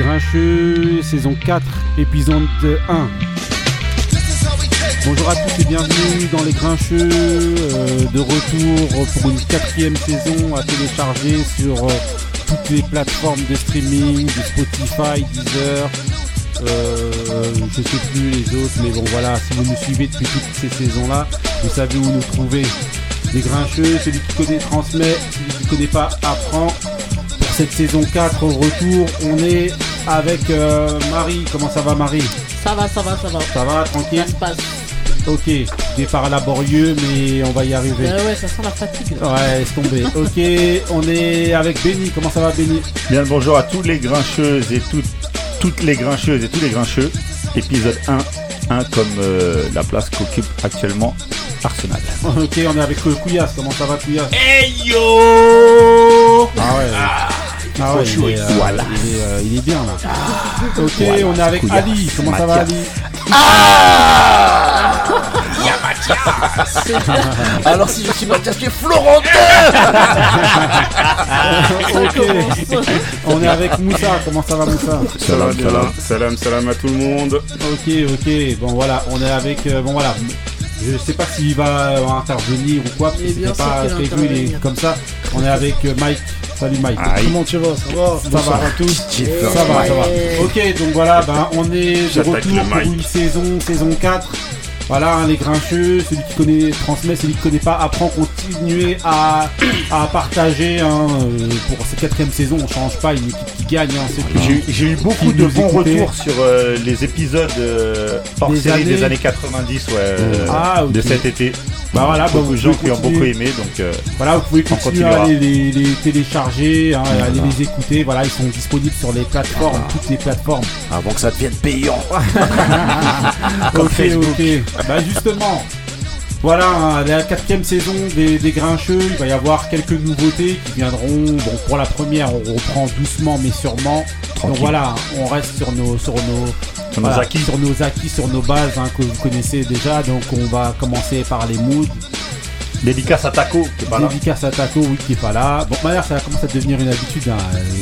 Grincheux, saison 4, épisode 1. Bonjour à tous et bienvenue dans les Grincheux, euh, de retour pour une quatrième saison à télécharger sur euh, toutes les plateformes de streaming, de Spotify, Deezer, euh, je sais plus les autres, mais bon voilà, si vous nous suivez depuis toutes ces saisons-là, vous savez où nous trouver. Les Grincheux, celui qui connaît transmet, celui qui connaît pas apprend. Pour cette saison 4, au retour, on est avec euh, Marie. Comment ça va Marie? Ça va, ça va, ça va. Ça va, tranquille? Ça se passe. Ok, départ laborieux, mais on va y arriver. Ouais, ouais, ça sent la fatigue. là. Ouais, laisse tomber. Ok, on est avec Benny. Comment ça va Benny? Bien le bonjour à tous les grincheuses et toutes, toutes les grincheuses et tous les grincheux. Épisode 1, 1 comme euh, la place qu'occupe actuellement Arsenal. Ok, on est avec euh, Couillasse. Comment ça va Couillasse? Hey yo Ah ouais. Ah ouais, chaud, il, est, euh, voilà. il, est, euh, il est bien là. ok, Voilà, on est avec Ali. Comment ça va Mathias. Ali Alors si je suis Mathias, tu es Florentin Ok. on est avec Moussa. Comment ça va Moussa? Salam, salam. Salam, salam à tout le monde. Ok, ok. Bon voilà, on est avec. euh, bon voilà. Je sais pas s'il va euh, intervenir ou quoi, parce que c'était pas prévu, il est comme ça. On est avec Mike. Salut Mike. Aïe. Comment tu vas? Ça va? Ça va à tous. Ça va, ça va. Ok, donc voilà, ben, on est de retour pour une saison, saison 4. Voilà, hein, les grincheux, celui qui connaît transmet, celui qui connaît pas apprend, continuer à, à partager. hein, euh, pour cette quatrième saison, on change pas, une équipe qui gagne. hein. J'ai eu- beaucoup de bons retours sur euh, les épisodes euh, hors Des série des années. années 90 ouais, euh, Ah, de cet été. Bah voilà, bah, beaucoup de gens qui ont beaucoup aimé. Donc, Voilà, vous pouvez On continuer à aller les, les télécharger, hein, aller les écouter. Voilà, ils sont disponibles sur les plateformes, toutes les plateformes. Avant que ça devienne payant Comme ok, Facebook. ok. Bah justement, voilà, hein, la quatrième saison des, des Grincheux, il va y avoir quelques nouveautés qui viendront. Bon, pour la première, on reprend doucement mais sûrement. Donc voilà, on reste sur nos, sur nos, Sur nos voilà, acquis. sur nos acquis, sur nos bases hein, que vous connaissez déjà. Donc on va commencer par les moods. Dédicace à Taco, qui est pas là. Dédicace à Taco, oui, qui est pas là. Bon, d'ailleurs, ça commence à devenir une habitude. Hein.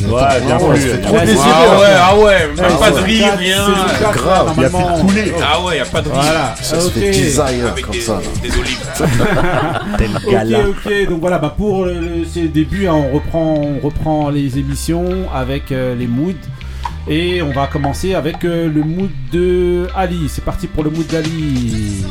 Ouais, bien Ah fait Trop désiré, c'est- Ah ouais, ah ouais, Ouais, même pas de rire, rien grave, Il y a fait normalement. couler. Ah ouais, y a pas de rire Voilà, Ça se ok. fait design Avec comme des, ça. là. des olives Tel Ok, gala. ok, donc voilà, bah pour le, le- ces débuts, hein, on, reprend, on reprend les émissions avec euh, les moods. Et on va commencer avec euh, le mood de Ali. C'est parti pour le mood d'Ali.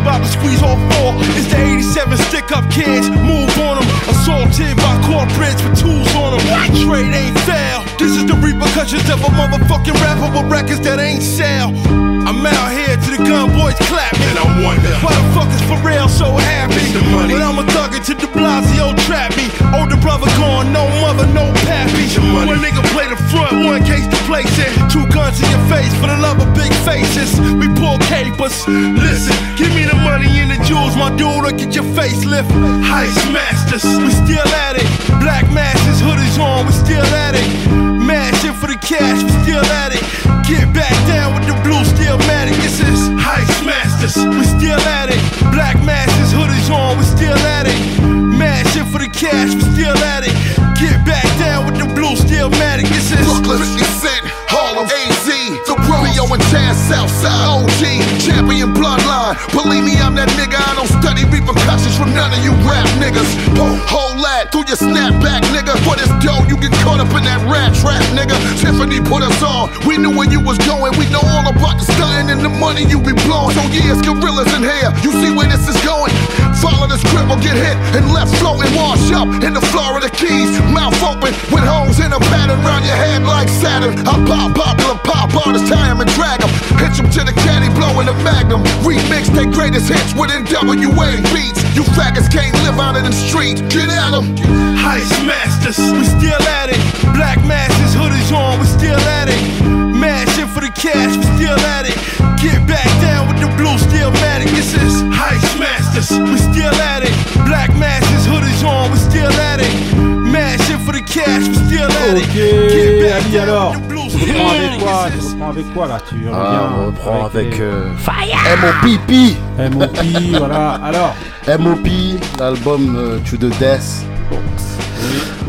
About to squeeze all four. It's the 87 stick up kids, move on them. Assaulted by corporates with tools on them. Trade ain't fair. This is the repercussions of a motherfucking rapper with records that ain't sell. I'm out here to the gun boys clap. And I wonder why the fuck is Pharrell so happy? the money. But I'm a thugger to de Blasio trap me. Older brother gone, no mother, no pappy. the money. One nigga play the front, one case to place it. Two guns in your face for the love of big faces. We pull capers. Listen, give me the money and the jewels, my dude, or get your face lift. Heist masters, we still at it. Black masses, hoodies on, we still at it. Mashing for the cash, we still at it. Get back down with the blue steel matic. This is Heist Masters, we still at it. Black masses, hoodies on, we still at it. Mashing for the cash, we still at it. Get back down with the blue steel matic. This is Brooklyn, 50 Cent, Harlem, AZ, the Romeo and Chaz, Southside, OG, champion bloodline. Believe me, I'm that nigga. I don't study repercussions from none of you rap niggas. Whole lot through your snapback, nigga. For this dough, you get caught up in that rat trap, nigga. Tiffany put us on. We knew where you was going. We know all about the stunting and the money you be blowing. So yeah, it's gorillas in here. You see where this is going? Follow the script or get hit and left floating. Wash up in the Florida Keys. Mouth open with holes in a pattern round your head like Saturn. I pop popular pop artists, tie 'em and drag 'em. Hit 'em to the caddy, blowing the magnum. Remix their greatest hits with NWA beats. You faggots can't live out in the street. Get at 'em. Heist masters, we still at it. Black masses, hoodies on, we still at it. For the cash, we still at it. Get back down with the blue steel matic. This is Heist masters, we still at it. Black masses, hoodies on, we still at it. Mad shit for the cash, we still at it. Get back Ali down alors, with the blue tu reprends avec quoi Tu reprends avec quoi là Tu reviens Ah, on reprend avec, les- euh, M.O.P.P. MOP, voilà. Alors, M.O.P. l'album euh, To The Death.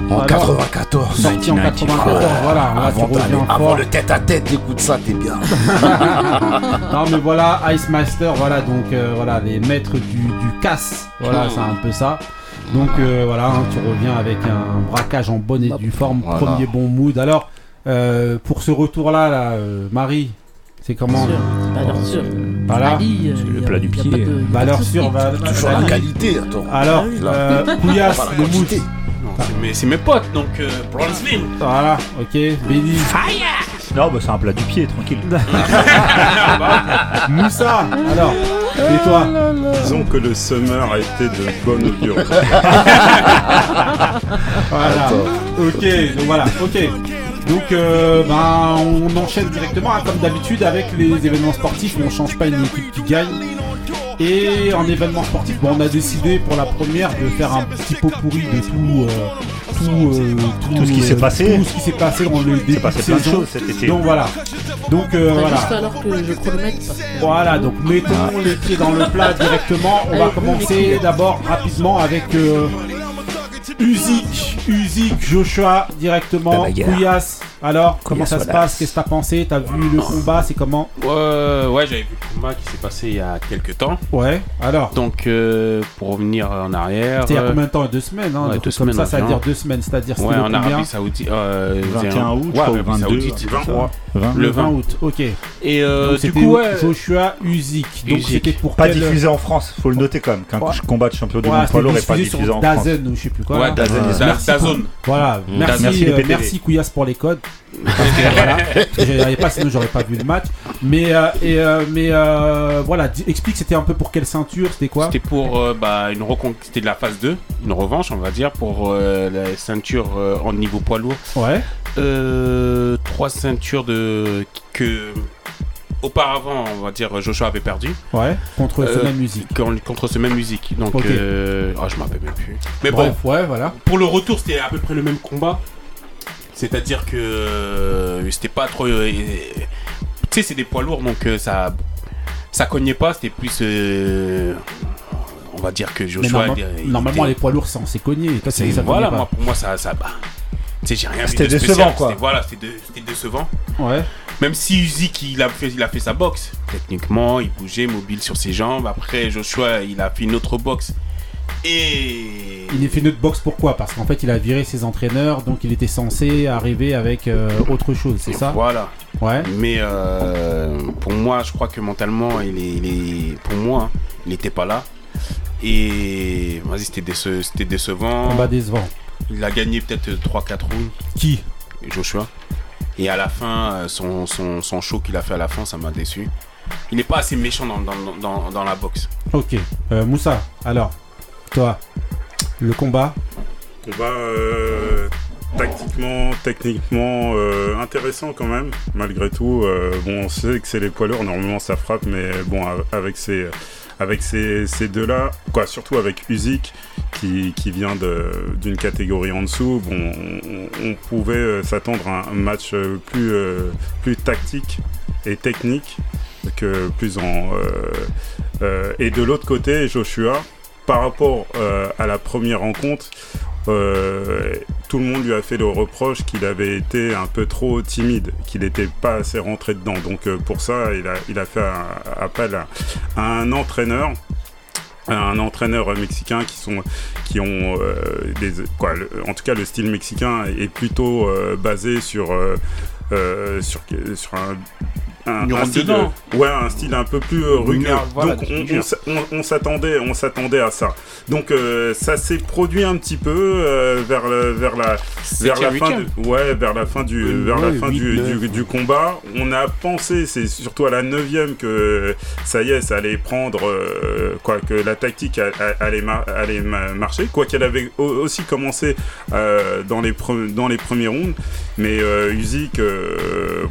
En Alors, 94. sorti en 94, voilà. Là, tu Avant, le tête à tête, écoute ça, t'es bien. Non mais voilà, Ice Master, voilà donc euh, voilà les maîtres du, du casse, voilà c'est un peu ça. Donc euh, voilà, hein, tu reviens avec un braquage en bonne et due forme, Voilà. premier bon mood. Alors euh, pour ce retour là, là euh, Marie, c'est comment Sûr, valeur sûre. Voilà. Le plat du pied. Valeur sûre, va- Toujours la qualité, attends. Alors, oui. Couillasse, le mood. Non, c'est mes- potes, donc euh, Bronzeville. Voilà, ok. Benny, Non, bah c'est un plat du pied, tranquille. Moussa, alors, et toi? Disons que le summer a été de bonne augure. Voilà. Ok, donc voilà, ok. Donc euh, ben, on enchaîne directement, hein, comme d'habitude, avec les événements sportifs. On change pas une équipe qui gagne. Et en événement sportif, bon, on a décidé pour la première de faire un petit pot pourri de tout, euh, tout, euh, Tout ce qui euh, s'est passé. tout ce qui s'est passé dans le début passé de plein de saison. choses cet été. Donc voilà. Donc euh, voilà. juste alors que je chronomètre parce que- Voilà, donc mettons les pieds dans le plat directement. On va commencer d'abord rapidement avec euh, Uzik, Uzik, Joshua directement. Couillasse. Alors, comment ça se passe? Qu'est-ce que t'as pensé? T'as vu le combat? C'est comment? Ouais, ouais, j'avais vu le combat qui s'est passé il y a quelques temps. Ouais, alors? Donc, euh, pour revenir en arrière. C'était il y a euh, combien de temps? Deux semaines, hein ouais, deux Comme semaines ça, ça veut dire deux semaines, c'est-à-dire Ouais, le en combien? Arabie Saoudite. Euh, 21 août, ouais, je crois, ou Arabie 22. Saoudite. 20. 20. Le Le 20 20. août, ok. Et euh, Donc, du c'était coup, ouais. Joshua Uzik. Donc Usyk. c'était pour Pas quel... diffusé en France, faut le noter quand même. Qu'un Ouais. combat de champion du Ouais, monde poids lourd est pas diffusé sur en France. Dazen ou je sais plus quoi. Ouais. Dazen, Euh, Da- merci pour- Dazone. Voilà, Mm. merci, Merci les euh, merci Couillasse pour les codes. Parce que, voilà, j'avais pas, sinon j'aurais pas vu le match. Mais, euh, et, euh, mais euh, voilà, explique, c'était un peu pour quelle ceinture, c'était quoi? C'était pour euh, bah, une reconquête, c'était de la phase 2, une revanche, on va dire, pour euh, la ceinture euh, en niveau poids lourd. Ouais, Euh, trois ceintures de que auparavant, on va dire, Joshua avait perdu ouais, contre Euh, ce même musique. con- contre ce même musique. Donc, Ok. euh, ah, je m'en rappelle même plus. Mais Bref, bon, ouais, voilà. pour le retour, c'était à peu près le même combat. C'est-à-dire que euh, c'était pas trop. euh, tu sais, c'est des poids lourds, donc euh, ça, ça cognait pas. C'était plus. euh, on va dire que Joshua. norma- normalement, les poids lourds, c'est censé cogner. Toi, c'est- c'est ça voilà, moi, pour moi, ça. ça bah, tu sais, j'ai rien C'était spécial. décevant, quoi. C'était- Voilà, c'était de- décevant. Ouais, Même si Usyk il a fait, il a fait sa boxe, techniquement, il bougeait, mobile sur ses jambes. Après, Joshua, il a fait une autre boxe. Et. il a fait notre box pourquoi? Parce qu'en fait, il a viré ses entraîneurs, donc il était censé arriver avec euh, autre chose, c'est ça? Voilà. Ouais, Mais euh, pour moi, je crois que mentalement, il est, il est- pour moi, hein, il n'était pas là. Et vas-y, c'était déce- c'était décevant. combat décevant. Il a gagné peut-être 3-4 rounds, Qui? Joshua. Et à la fin, euh, son, son, son show qu'il a fait à la fin, ça m'a déçu. Il n'est pas assez méchant dans, dans, dans, dans la boxe. Ok. Euh, Moussa, alors, toi, le combat Combat euh, tactiquement, techniquement euh, intéressant quand même, malgré tout. Euh, bon, on sait que c'est les poids lourds, normalement ça frappe, mais bon, avec ces, avec ces, ces deux-là, quoi, surtout avec Usyk qui, qui vient d'une catégorie en dessous, bon, on, pouvait s'attendre à un match plus, plus tactique et technique que plus en. et de l'autre côté, Joshua, par rapport euh, à la première rencontre, euh, tout le monde lui a fait le reproche qu'il avait été un peu trop timide, qu'il n'était pas assez rentré dedans. Donc euh, pour ça, il a, fait appel à, un entraîneur un entraîneur mexicain qui sont qui ont des quoi en tout cas le style mexicain est plutôt basé sur un, un, un style, euh, ouais, un style un peu plus euh, rugueux. Voilà, Donc on, dire. on on- s'attendait, on s'attendait à ça. Donc euh, ça s'est produit un petit peu euh, vers le- vers la vers la fin du, ouais vers la fin du Euh, vers la ouais, fin huit, du, neuf. du, du combat. On a pensé, c'est surtout à la neuvième que ça y est, ça allait prendre euh, quoi que la tactique allait mar- allait ma- marcher. Quoi qu'elle avait au- aussi commencé dans les dans les premiers rounds, mais Usyk,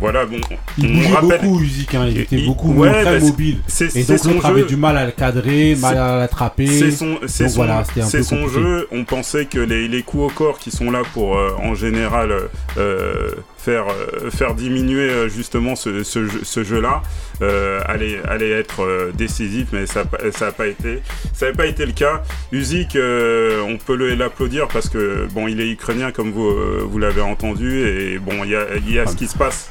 voilà bon. On rappelle- beaucoup, Usyk, hein, il était Il- beaucoup ouais, très bah, c'est- mobile. Et donc son l'autre avait jeu. du mal à le cadrer, mal à l'attraper. C'est son, son, voilà, son jeu. On pensait que les, les coups au corps qui sont là pour euh, en général euh, faire, euh, faire diminuer euh, justement ce, ce jeu- ce jeu-là euh, allait, allait être euh, décisif, mais ça n'a pas, ça pas été. Ça n'a pas été le cas. Usyk, euh, on peut l'applaudir parce que bon, il est ukrainien comme vous, euh, vous l'avez entendu et bon, il y a, il y a ce qui se passe.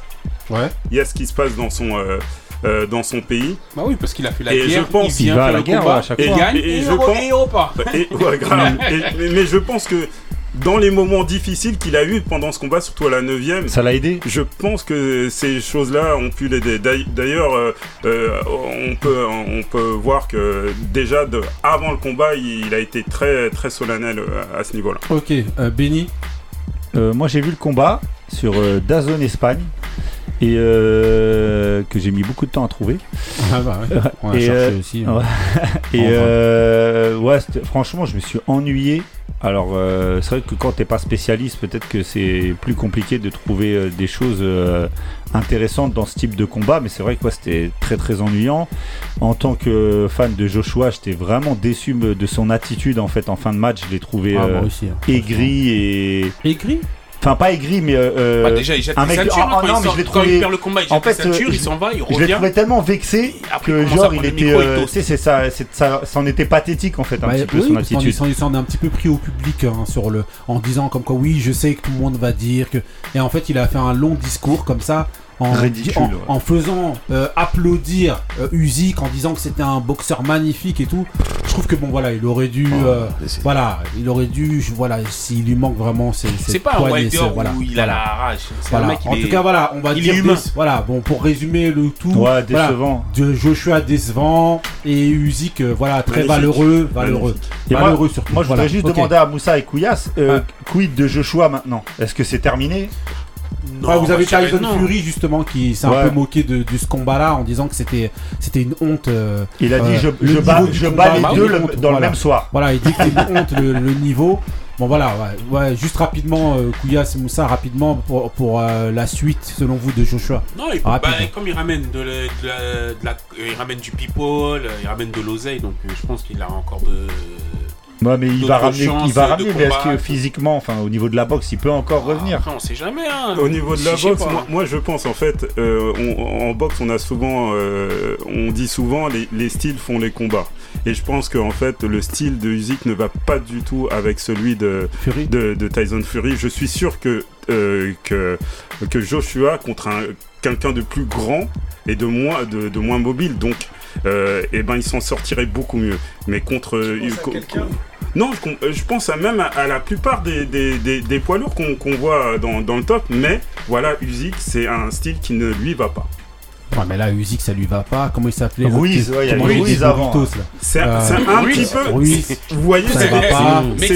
Ouais. Il y a ce qui se passe dans son, euh, euh, dans son pays. Bah oui, parce qu'il a fait la Et guerre. je pense il vient va à faire la guerre, combat, à chaque et fois. gagne, Et- et et, je pense-. Et, ouais, grave. Et- mais, mais je pense que dans les moments difficiles qu'il a eu pendant ce combat, surtout à la 9 Ça l'a aidé je pense que ces choses-là ont pu l'aider. D'ail- D'ailleurs, euh, euh, on, peut, on peut voir que déjà de, avant le combat, il, il a été très, très solennel à ce niveau-là. Ok, euh, Benny. Euh, moi j'ai vu le combat sur euh, Dazone Espagne et euh, que j'ai mis beaucoup de temps à trouver. Ah bah ouais. On a Et, cherché euh, aussi. ouais. Et euh, ouais, franchement, je me suis ennuyé. Alors, euh, c'est vrai que quand t'es pas spécialiste, peut-être que c'est plus compliqué de trouver euh, des choses euh, intéressantes dans ce type de combat, mais c'est vrai que ouais, c'était très très ennuyant. En tant que fan de Joshua, j'étais vraiment déçu de son attitude en fait en fin de match. Je l'ai trouvé Ah, euh, moi aussi. hein. aigri et Aigri? Enfin pas aigri, mais euh, euh, Bah, déjà, il jette un mec- ceintures. ah, quand, non, il mais sort- je l'ai quand trouvé- il perd le combat, il En jette fait, ceintures, euh, il s'en va, il je l'ai revient. trouvé tellement vexé Après, que genre il était, euh, toast. tu sais, c'est ça, c'est ça, c'en était pathétique en fait un Bah, petit peu oui, son attitude. Il s'en- il s'en est un petit peu pris au public hein, sur le, en disant comme quoi oui, je sais que tout le monde va dire que. Et en fait, il a fait un long discours comme ça. En, Ridicule, en, ouais. en faisant euh, applaudir euh, Usyk en disant que c'était un boxeur magnifique et tout, je trouve que bon voilà, il aurait dû, Oh, euh, voilà, il aurait dû, je- voilà, s'il lui manque vraiment, c'est C'est pas un Wilder voilà, où il a la rage. Voilà. mec, il en est- tout cas, voilà, on va il dire est humain. des- voilà, bon, pour résumer le tout, Ouais, voilà, décevant. de Joshua décevant et Usyk, euh, voilà, très Magnifique. valeureux, valeureux, Et moi- valeureux surtout. Moi, je voilà. voudrais juste demander à Moussa et Kouyas, euh, Ah. quid de Joshua maintenant? Est-ce que c'est terminé? Non, Ouais, vous avez Tyson non. Fury justement qui s'est Ouais. un peu moqué de, de ce combat-là en disant que c'était c'était une honte. euh, Il a dit Euh, je, le je bats, je les bah deux oui, le- honte, dans le même soir. Voilà, il dit que c'est une honte le, le niveau. Bon voilà, ouais, ouais, juste rapidement, euh, Kouyas et Moussa, rapidement pour, pour euh, la suite selon vous de Joshua. Non, il, Ah, bah, comme il ramène de, la- de la- de la- euh, il ramène du people, euh, il ramène de l'oseille, donc euh, je pense qu'il a encore de. Ouais, mais il va ramener, il va ramener. Mais est-ce que physiquement, enfin au niveau de la boxe, il peut encore revenir Après, on sait jamais. Hein. Au niveau de la boxe, moi, moi, je pense en fait, euh, on- en boxe, on a souvent, euh, on dit souvent, les, les styles font les combats. Et je pense qu'en fait, le style de Usyk ne va pas du tout avec celui de, Fury. de, de Tyson Fury. Je suis sûr que, euh, que, que Joshua contre un, quelqu'un de plus grand et de moins, de, de moins mobile, donc, euh, eh ben, il s'en sortirait beaucoup mieux. Mais contre. euh, co- co- non, je, euh, pense à même à, à la plupart des, des, des, des poids lourds qu'on voit dans, dans le top, mais voilà, Usyk, c'est un style qui ne lui va pas. Ouais, mais là, Usyk, ça lui va pas. Comment il s'appelait Ruiz, ouais, il y Ruiz avant. C'est Euh, un Ruiz, petit peu. Ruiz. Vous voyez, c'est va des, pas. c'est-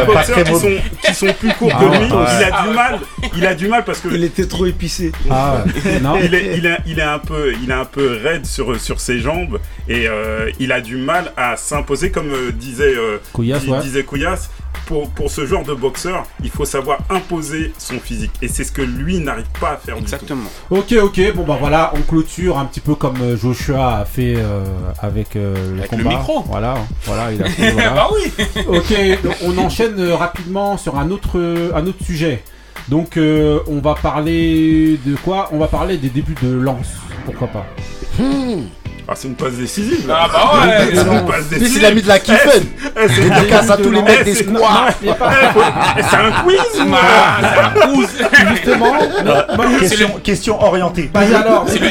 des boxeurs qui sont, qui sont plus courts Ah que ouais, lui. ouais. Il a Ah du ouais. mal. Il a du mal parce que Il était trop épicé. Ah non. il est, il, est, il est un peu, il est un peu raide sur, sur ses jambes et euh, il a du mal à s'imposer comme euh, disait euh, ouais. disait Kouyas. Pour, pour ce genre de boxeur, il faut savoir imposer son physique et c'est ce que lui n'arrive pas à faire du tout. Exactement. Ok, ok, bon bah voilà, on clôture un petit peu comme euh, Joshua a fait euh, avec euh, le Avec le micro. Voilà, voilà, il a fait, voilà. bah oui Ok, donc on enchaîne rapidement sur un autre, un autre sujet. Donc euh, on va parler de quoi? On va parler des débuts de Lance, pourquoi pas? Ah, c'est une passe décisive. là. Ah bah ouais C'est une passe Puis décisive. il a mis de la kiffen. Eh, c'est Dédicace à tous les mecs Eh, des c'est-. Eh, eh, C'est un quiz Ah, c'est un pouce Justement, Question, question orientée. bah, alors, C'est le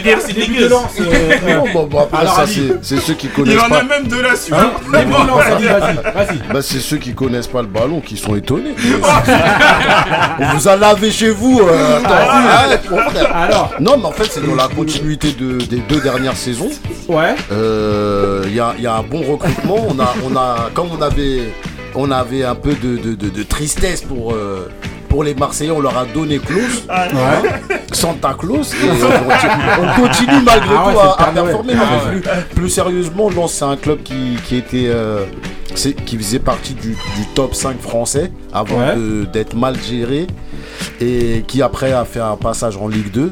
Bon, bon, après Alors, ça, Ali. c'est c'est ceux qui Il connaissent en a pas. même de la suite. vas-y, vas-y. Bah, c'est ceux qui connaissent pas le ballon qui sont étonnés. On vous a lavé chez vous. euh. Alors, Non, mais en fait, c'est dans la continuité de- des deux dernières saisons. Ouais. Euh, Il y, a, il y a un bon recrutement. On a, on a, comme on avait, on avait un peu de, de- de- de tristesse pour, euh, pour les Marseillais, on leur a donné Klaus, Santa Claus, et on continue, on continue malgré Ah tout à, performer. Ah plus, plus sérieusement, c'est un club qui, qui était, euh, c'est- qui faisait partie du, du top 5 français avant Ouais. de- d'être mal géré et qui après a fait un passage en Ligue 2.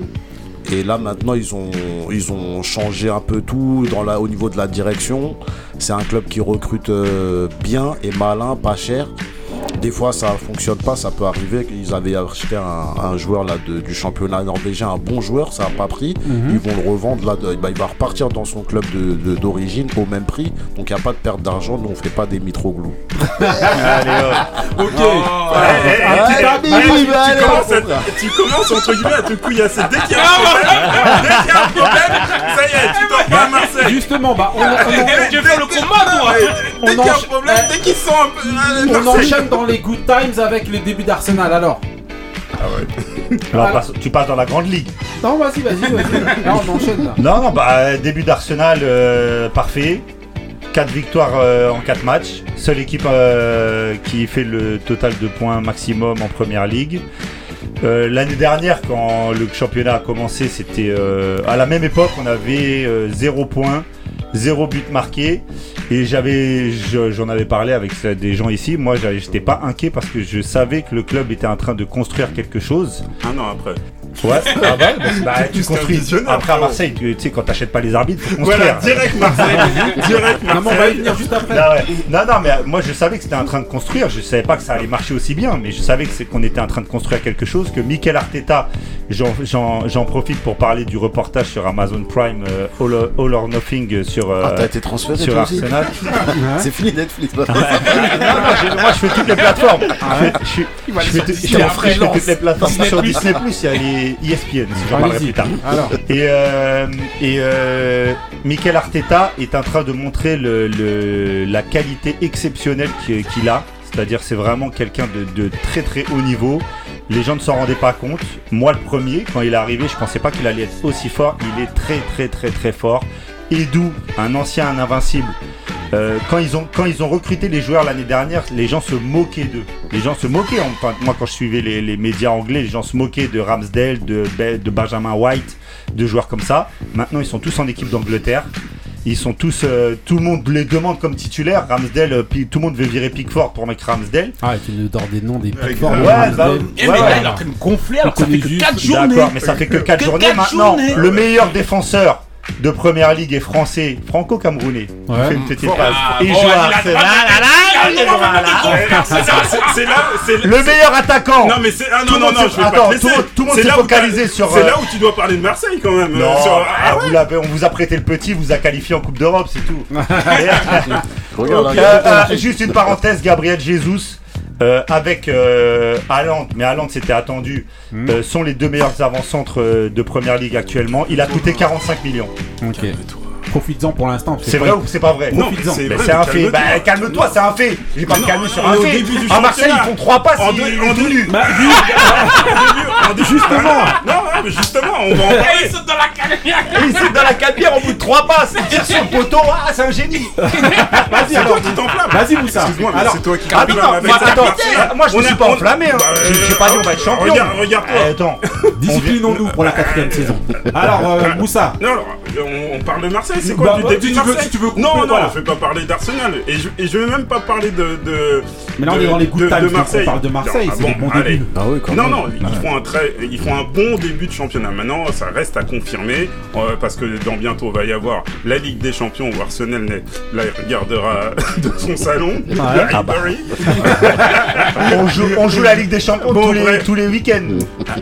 Et là maintenant ils ont, ils ont changé un peu tout dans la, au niveau de la direction. C'est un club qui recrute euh, bien et malin, pas cher. Des fois ça fonctionne pas, ça peut arriver. Ils avaient acheté un, un joueur là de- du championnat norvégien, un bon joueur, ça a pas pris. Ils vont le revendre là, de- bah, il va repartir dans son club de- de- d'origine au même prix. Donc il n'y a pas de perte d'argent, nous on fait pas des mitroglous. Allez, hop. Ok. Ah, oui, tu- bah, commences entre guillemets à te couillasser. Dès qu'il y a un problème, dès qu'il y a un problème, ça y est, tu t'en vas à Marseille. Justement, bah, on, on- faire le combat toi On Dès qu'il y a un encha- problème, dès qu'ils sont un peu. on enchaîne dans les good times avec les débuts d'Arsenal. Alors, Alors, passe- tu passes dans la grande ligue. non, vas-y, vas-y, vas-y. Là, on enchaîne là. Non, non, bah début d'Arsenal euh, parfait. 4 victoires euh, en 4 matchs. Seule équipe euh, qui fait le total de points maximum en première ligue. Euh, L'année dernière, quand le championnat a commencé, c'était euh, à la même époque, on avait 0 points, 0 but marqué. Et j'avais, je- j'en avais parlé avec des gens ici. Moi, j'étais pas inquiet parce que je savais que le club était en train de construire quelque chose. Un an après. Ouais, ah bah, bah, tu construis. Après à. Marseille, tu sais, quand t'achètes pas les arbitres, faut construire. Voilà, direct Marseille. direct Non, mais on va y Marseille. venir juste après. Non, ouais. non, non, mais euh, moi je savais que c'était en train de construire. Je savais pas que ça allait marcher aussi bien, mais je savais que c'est qu'on était en train de construire quelque chose. Que Mikel Arteta, j'en- j'en j'en profite pour parler du reportage sur Amazon Prime, euh, All, or- All or Nothing euh, sur, euh, Ah, t'as été transféré sur Arsenal. C'est fini Netflix. Non, non, moi je fais toutes les plateformes. Je fais- je fais je fais- je fais toutes les plateformes. Sur Disney Plus, il y a les E ESPN, si j'en parlerai plus tard. Alors, Et, euh, et euh, Mikel Arteta est en train de montrer le, le- la qualité exceptionnelle qu'il qu'il a. C'est-à-dire c'est vraiment quelqu'un de, de très très haut niveau. Les gens ne s'en rendaient pas compte. Moi le premier, quand il est arrivé, je pensais pas qu'il allait être aussi fort. Il est très très très très fort. Edu, un ancien, un invincible. Euh, quand, ils ont, quand ils ont recruté les joueurs l'année dernière, les gens se moquaient d'eux. Les gens se moquaient. Enfin, moi, quand je suivais les, les médias anglais, les gens se moquaient de Ramsdale, de, de Benjamin White, de joueurs comme ça. Maintenant, ils sont tous en équipe d'Angleterre. Ils sont tous, euh, tout le monde les demande comme titulaire. Ramsdale, euh, tout le monde veut virer Pickford pour mettre Ramsdale. ah, tu nous donnes des noms des Avec- plateformes. Ouais, Ramsdale. bah, Ouais, mais là, ouais. il est en train de gonfler alors que ça fait que juste- 4 journées D'accord, mais ça fait que 4 Que journées maintenant. journées. Le meilleur défenseur de première ligue est français, franco-camerounais. Il Ouais. fait une petite Bon, passe. ah, Et bon, joue à la Arsenal. Le meilleur attaquant. Non mais c'est ah non non non je attends, tout le monde- s'est focalisé sur, C'est euh, là où tu dois parler de Marseille quand même. Non, sur- ah, ah ouais. vous l'avez- on vous a prêté le petit, vous a qualifié en Coupe d'Europe, c'est tout. Euh, euh, juste une parenthèse, Gabriel Jesus. Euh, avec euh, mais Haaland c'était attendu, Hmm. euh, sont les deux meilleurs avant-centres euh, de Première Ligue actuellement. Il a coûté 45 millions. Ok. Profites-en pour l'instant. C'est vrai ou c'est pas vrai? Non, Profites-en. c'est Mais vrai, c'est un fait. Bah, calme-toi. c'est un fait. J'ai pas me Non, calmer sur un fait. début du À Marseille, ils font trois passes. En ils- deux- ils. Bah, Justement. Non non, mais justement on va en Eh, parler. il saute dans la carrière Et il saute dans la cabière au bout de trois passes. Il tire sur le poteau. Ah, c'est un génie. Vas-y, C'est alors. toi qui t'enflames. Vas-y, Moussa. Excuse-moi, mais Alors, c'est toi qui Ah avec moi, je me suis pas enflammé. Hein. Bah, J'ai j'ai pas dit on va être champion. Regarde, regarde-toi. Eh, Attends, Disciplinons-nous pour la quatrième saison. Alors, euh, Moussa. Non, on parle de Marseille, c'est quoi Bah, du bah, début tu veux- Marseille si tu veux couper, Non, non, voilà. je vais pas parler d'Arsenal. Et je, et je vais même pas parler de. de Mais là, on de- est dans les good de- times, de donc on Marseille. parle de Marseille, c'est ah bon. Ah oui, quand Non, même. non, ils font, un très, ils font un bon début de championnat. Maintenant, ça reste à confirmer euh, parce que dans bientôt va y avoir la Ligue des Champions où Arsenal il regardera de son salon. Ouais. Ah bah. On joue, on joue la Ligue des Champions Bon, tous, les, bref. tous les week-ends.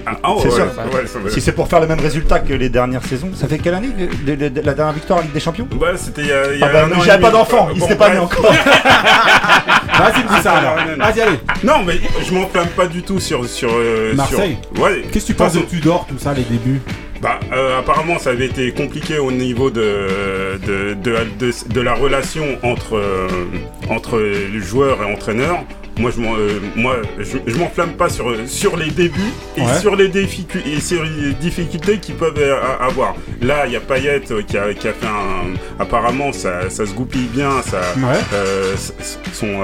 Ah, oh, C'est ouais, sûr. ouais, ça va. Si c'est pour faire le même résultat que les dernières saisons, ça fait quelle année que- de- de- de la dernière victoire Ligue des Champions? Ouais, c'était il y a, il y a Ah bah, un an et j'avais pas d'enfant, il Bon, s'était pas né encore. Vas-y, dis ça alors. Vas-y, allez. Non, mais je m'enflamme pas du tout sur. sur euh, Marseille? sur- Ouais. Qu'est-ce que tu penses de Tudor, tout ça, les débuts? Bah, euh, apparemment, ça avait été compliqué au niveau de, de, de, de- de la relation entre, euh, entre le joueur et entraîneur. Moi, je m'en- euh, moi, je, je m'enflamme pas sur, sur les débuts et, Ouais. sur les difficultés, et sur les difficultés qu'ils peuvent euh, avoir. Là, il y a Payet euh, qui a, qui a fait un. Apparemment, ça, ça se goupille bien. Ça, Ouais. euh, s- s- son,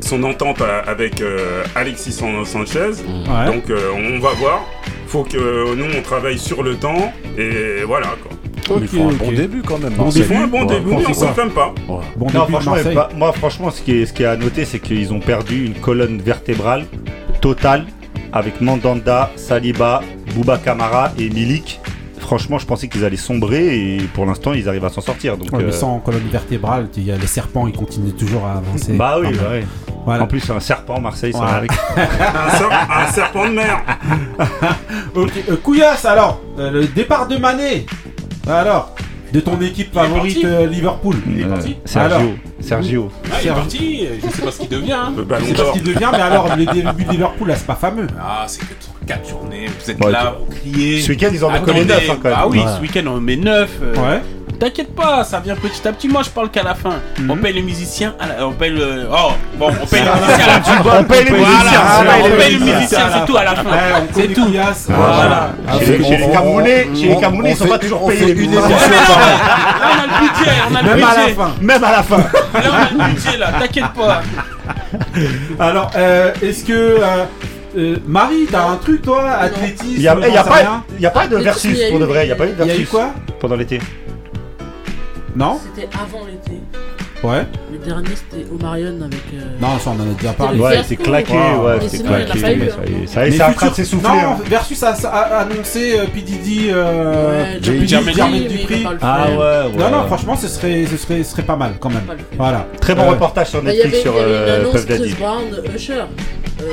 son entente avec Alexis San- Sanchez. Ouais. Donc on va voir. Faut que nous on travaille sur le temps et voilà quoi. Ils font un bon début quand même. Bon. Ils font un bon Ouais, début, on c'est ça. s'enflamme pas. ouais. Bon Non, début franchement, bah, moi, franchement, ce qui est, ce qui est à noter, c'est qu'ils ont perdu une colonne vertébrale totale avec Mandanda, Saliba, Bouba Kamara et Milik. Franchement, je pensais qu'ils allaient sombrer et pour l'instant, ils arrivent à s'en sortir. Donc, Ouais, mais euh, sans colonne vertébrale, il y a les serpents, ils continuent toujours à avancer. bah oui, bah oui. Voilà. En plus, c'est un serpent, Marseille. Un, ser- un serpent de mer. Ok, euh, Couillasse alors, euh, le départ de Mané. Alors, de ton équipe Il est favorite parti. euh, Liverpool. Il est Euh, parti. Alors. Sergio. Sergio. Ah, il est parti, je sais pas ce qu'il devient. hein. Le Je ballon sais pas ce d'or. qu'il devient, mais alors les débuts de Liverpool là, c'est pas fameux. Ah, c'est que 4 journées, vous êtes Ouais, là, vous criez. Ce week-end, ils en ont Attendez, collé 9 hein, quand même. Ah oui, Ouais. ce week-end on met 9. Ouais. T'inquiète pas, ça vient petit à petit. Moi, je parle qu'à la fin. On paye les musiciens. à la- On paye le. Oh, bon, on paye les musiciens à la fin. On paye les musiciens. on voilà, paye on les paye les musiciens, c'est tout à la fin. C'est tout. Couillasse. Voilà. Ah, Chez, chez les Camerounais, chez les Camerounais, ils sont pas toujours payés. les une musiciens. émission Là, on a le budget, on a le Même à la budget. fin. Même à la fin. Là, on a le budget, là, t'inquiète pas. Alors, euh, est-ce que euh, euh, Marie, t'as un truc toi, athlétisme Il n'y a, a pas, rien il y a pas de versus pour de vrai. Il n'y a pas eu de Il y a eu versus quoi? pendant l'été. Non C'était avant l'été. Ouais. Le dernier, c'était Omarion avec. euh, Non, ça on en a déjà parlé. Ouais, c'est claqué. Ouais, c'est a claqué. hein. ça y est, Ça y est, Mais c'est en train de Futur- s'essouffler. Non, hein. Versus a, a annoncé euh, P. Diddy, euh, pas le Ah ouais, ouais. Non, non, franchement, ce serait, ce serait, ce serait pas mal quand même. Voilà. Très bon Euh, reportage sur Bah, Netflix il sur euh, Puff Daddy. Brown, Usher. Euh,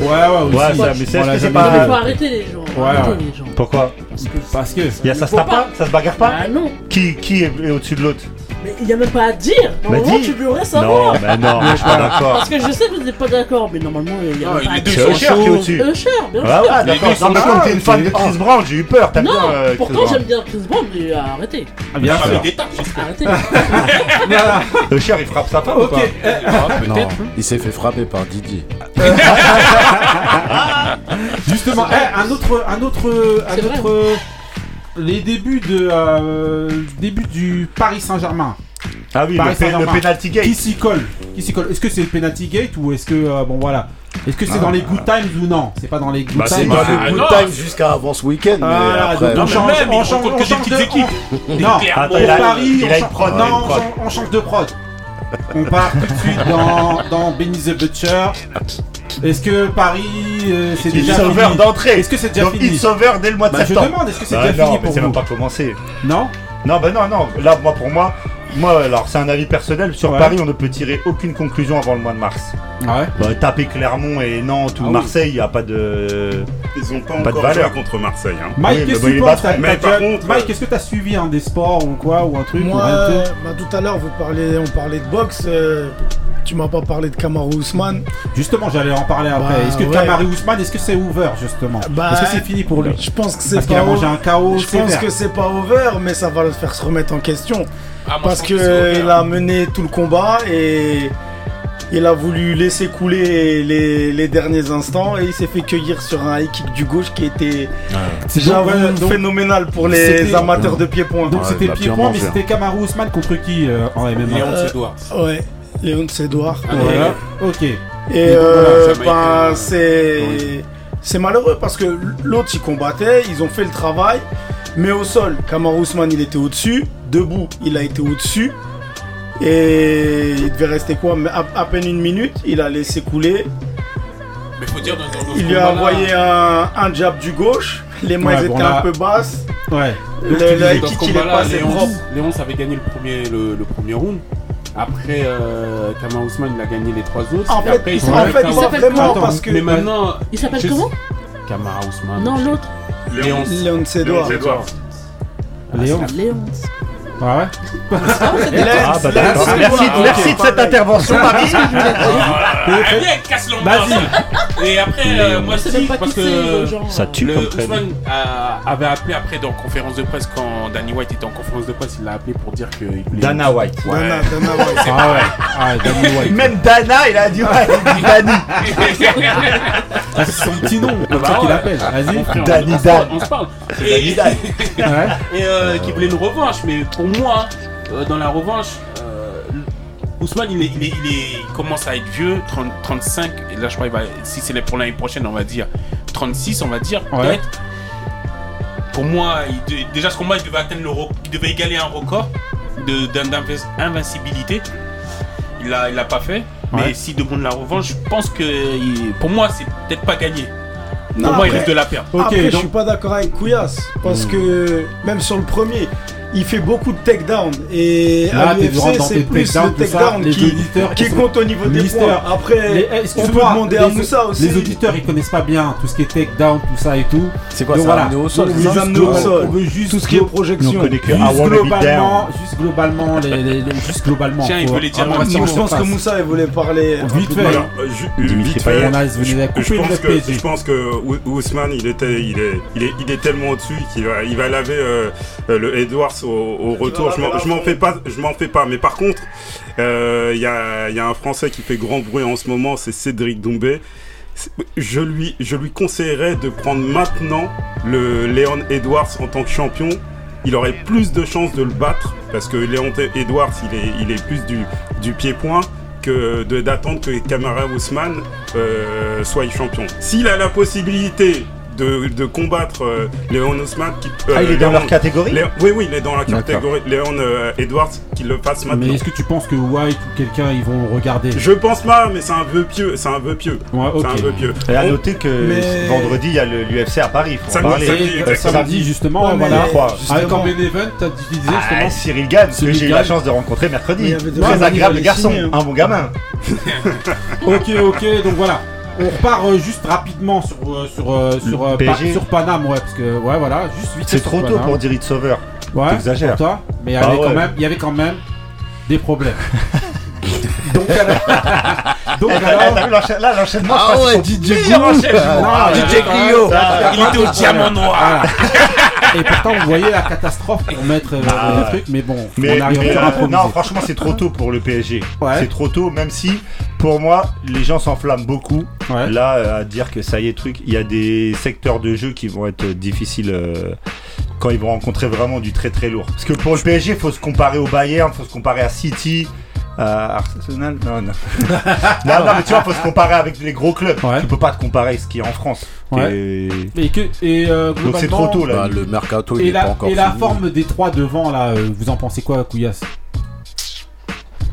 Ouais, ouais, aussi. Ouais, ça, mais c'est- jamais pas- faut arrêter les gens. Ouais, les gens. Pourquoi Parce que. Parce que. Il y a ça se tape pas. pas? Ça se bagarre pas? Ah non, Qui qui est est au-dessus de l'autre? Mais il n'y a même pas à dire. Bah, Normalement, dis. tu devrais Non, savoir. mais non, je suis pas d'accord. Parce que je sais que vous n'êtes pas d'accord, mais normalement, il y a Non, même pas à dire. C'est Usher qui est au-dessus. Usher, bien Ah sûr. Les d'accord. Non, mais comme t'es une fan de Chris Brown, j'ai eu peur. T'as bien Non, euh, pourtant j'aime bien Chris Brown, mais arrêtez. Ah, Bien Ah, sûr. Arrêtez. Usher, il frappe sa femme ou pas Ah, Non, peut-être. il s'est fait frapper par Didier. Justement, eh, un autre, un autre, un autre. Les débuts de, euh, début du Paris Saint-Germain. Ah oui, Paris le, le Saint-Germain. penalty Qui gate. s'y colle Qui s'y colle Est-ce que c'est le penalty gate ou est-ce que euh, bon voilà Est-ce que c'est Ah. dans les good times ou non? C'est pas dans les good Bah, c'est times. dans Dans Ah, le good non, time jusqu'à avant ce week-end, mais Voilà, après. Non, on mais change, même, on on de équipes. Non, Paris, on change- prod, il a non, une on prod. change- on change de prod. On part tout de suite dans, dans Benny the Butcher. Est-ce que Paris euh, c'est Il déjà sauveur fini d'entrée. Est-ce que c'est déjà Donc, fini il sauveur dès le mois de Bah, Je septembre. demande, est-ce que c'est Bah déjà non, fini mais pour c'est même vous pas commencé. Non Non, bah non, non. Là, moi, pour moi, moi, alors, c'est un avis personnel. Sur Ouais. Paris, on ne peut tirer aucune conclusion avant le mois de mars. Ah ouais Bah, taper Clermont et Nantes ou Ah oui. Marseille, il n'y a pas de. Ils ont pas, Pas de encore valeur. joué contre Marseille. Hein. Mike, Oui, qu'est-ce que tu bon, il est penses pas T'as- Mais t'as par déjà- contre, Mike, est-ce que t'as suivi un des sports ou quoi ou un truc ou Moi, euh, bah, tout à l'heure, vous parlez, on parlait de boxe. euh, tu m'as pas parlé de Kamaru Ousmane. Justement, j'allais en parler après. Bah, est-ce que ouais. Kamari Ousmane, est-ce que c'est over justement Bah, Est-ce que c'est fini pour lui Je pense que c'est Parce qu'il pas. a mangé un chaos Je pense que c'est pas over, mais ça va le faire se remettre en question. Ah, moi, Parce c'est que a mené tout le combat et il a voulu laisser couler les, les derniers instants et il s'est fait cueillir sur un high kick du gauche qui était C'est j'avoue, donc, phénoménal pour les amateurs de pied-point. Donc Ouais, c'était il a pied bien point, mais c'était Kamaru Ousmane contre qui euh, en MMA Léon Euh. Ouais, Léon Sédouard. Voilà. Ok. Et euh, voilà, ben, Jamaïcain, c'est c'est malheureux parce que l'autre il combattait, ils ont fait le travail, mais au sol, Kamaru Ousmane il était au-dessus, debout il a été au-dessus, et il devait rester quoi? Mais à, à peine une minute, il a laissé couler, Mais faut dire, dans, dans ce il lui a envoyé un, un jab du gauche, les mains Ouais, étaient bon, là- un peu basses, Ouais. le, Donc, le kick il est passé Léon, avait gagné le premier, le, le premier round. Après, euh, Kama Ousmane, il a gagné les trois autres. En Et fait, après, il en fait s'appelle vraiment Attends, parce que Mais maintenant. Il s'appelle je comment Kamara Ousmane. Non, l'autre. Léon, Léon Sédouard. Léon Edouard. Léon. Léon. Ouais, ouais. Ah bah d'accord. Merci, merci de cette intervention, Marie. Ah, casse l'ambiance. Et après, euh, moi aussi, pas parce qui c'est, que genre. Ça tue le comme prénom. Ousmane a- avait appelé après dans conférence de presse quand Danny White était en conférence de presse, il l'a appelé pour dire qu'il voulait. Dana White. Ouais. Dana, Dana White. Ah ouais. Ah, Danny White. Même Dana, il a dit ouais, il dit Dani. Ah, c'est son petit nom, comme Bah ça qu'il ouais. appelle. Vas-y. Frère, Danny on se Dan. parle, On se parle. Et, Ouais. et euh, qui voulait une revanche, mais pour moi, euh, dans la revanche, euh, Ousmane il, est, il, est- il est- il commence à être vieux, 30, 35, et là je crois qu'il va, si c'est pour l'année prochaine, on va dire 36, on va dire Ouais. peut-être. Pour moi, il déjà ce combat, il devait atteindre le il devait égaler un record d'invincibilité. Il l'a il l'a pas fait. Ouais. Mais s'il demande la revanche, je pense que il- pour moi, c'est peut-être pas gagné. Non, pour moi, il risque de la perdre. Ok, Après, je suis pas d'accord avec Couillasse parce que même sur le premier, il fait beaucoup de takedown et Là, à l'UFC, c'est plus takedowns, le takedown qui, qui compte au niveau des points. Après, Les- on peut demander à Moussa aussi. Les auditeurs ils connaissent pas bien tout ce qui est takedown, tout ça et tout. C'est quoi Donc ça voilà. au sol Donc, c'est juste ça amener au glo- sol. On veut juste Tout ce qui est projection. globalement, juste globalement, les, les- les- juste globalement. Tiens, il les dire en je pense que. Moussa il voulait parler. Vite fait. Alors, euh, Dimitri vite fait, je pense que PSG. je pense que Ou- Ousmane il était il est il est tellement au-dessus qu'il va il va laver euh, euh, le Edwards au, retour. Je m'en- fais pas je m'en fais pas. Mais par contre euh, il y a il y a un Français qui fait grand bruit en ce moment, c'est Cédric Doumbé. Je lui je lui conseillerais de prendre maintenant le Léon Edwards en tant que champion. Il aurait plus de chances de le battre parce que Léon Edwards il est il est plus du du pied-point que d'attendre que Kamara Ousmane euh, soit champion. S'il a la possibilité de, de combattre euh, Léon Ousmane, qui, euh, Ah, il est dans Léon- leur catégorie? Léon- oui, oui, il est dans la D'accord. catégorie Léon euh, Edwards, qu'il le fasse maintenant. Mais est-ce que tu penses que White ou quelqu'un ils vont regarder? Je pense pas, mais c'est un vœu pieux. C'est un vœu pieux. Ouais, ok. C'est un vœu pieux. Et à On- noter que Mais- vendredi, il y a le- l'UFC à Paris. Faut en Samedi, parler. samedi, Et exactement. samedi justement, Ouais, mais voilà. justement- Avec en main event, t'as diffusé Ah, justement. Cyril Gann, que Cyril j'ai eu Gann. la chance de rencontrer mercredi. il y avait déjà Très dit agréable garçon, signer, hein. un bon gamin. Ok, ok, donc voilà. On repart euh, juste rapidement sur euh, sur euh, sur, PSG. Pa- sur Paname, ouais, parce que ouais, voilà, juste vite. C'est sur trop tôt Paname. pour dire It Sauveur. Ouais, T'exagères. pour toi, mais il y Ah avait ouais. quand même, il y avait quand même des problèmes. donc alors, donc Eh, alors, l'enchaî- là, l'enchaînement, Ah ouais, DJ enchaînement. Ah, il DJ Clio. Était au diamant noir. Voilà. Et pourtant, vous voyez la catastrophe pour mettre euh, Ah le ouais. truc, mais bon, Mais, on arrive mais, à euh, improviser. non, franchement, c'est trop tôt pour le PSG. Ouais. C'est trop tôt, même si, pour moi, les gens s'enflamment beaucoup. Ouais. Là, euh, à dire que ça y est, truc, il y a des secteurs de jeu qui vont être difficiles euh, quand ils vont rencontrer vraiment du très très lourd. Parce que pour le PSG, il faut se comparer au Bayern, il faut se comparer à City. À Arsenal Non, non. non, non, mais tu vois, faut se comparer avec les gros clubs. Ouais. Tu peux pas te comparer ce qui est en France. Ouais. Et- Et que et euh, Donc c'est trop tôt là. Bah, le mercato, il Et est pas la, encore et la fini. forme des trois devant là, euh, vous en pensez quoi, Couillasse?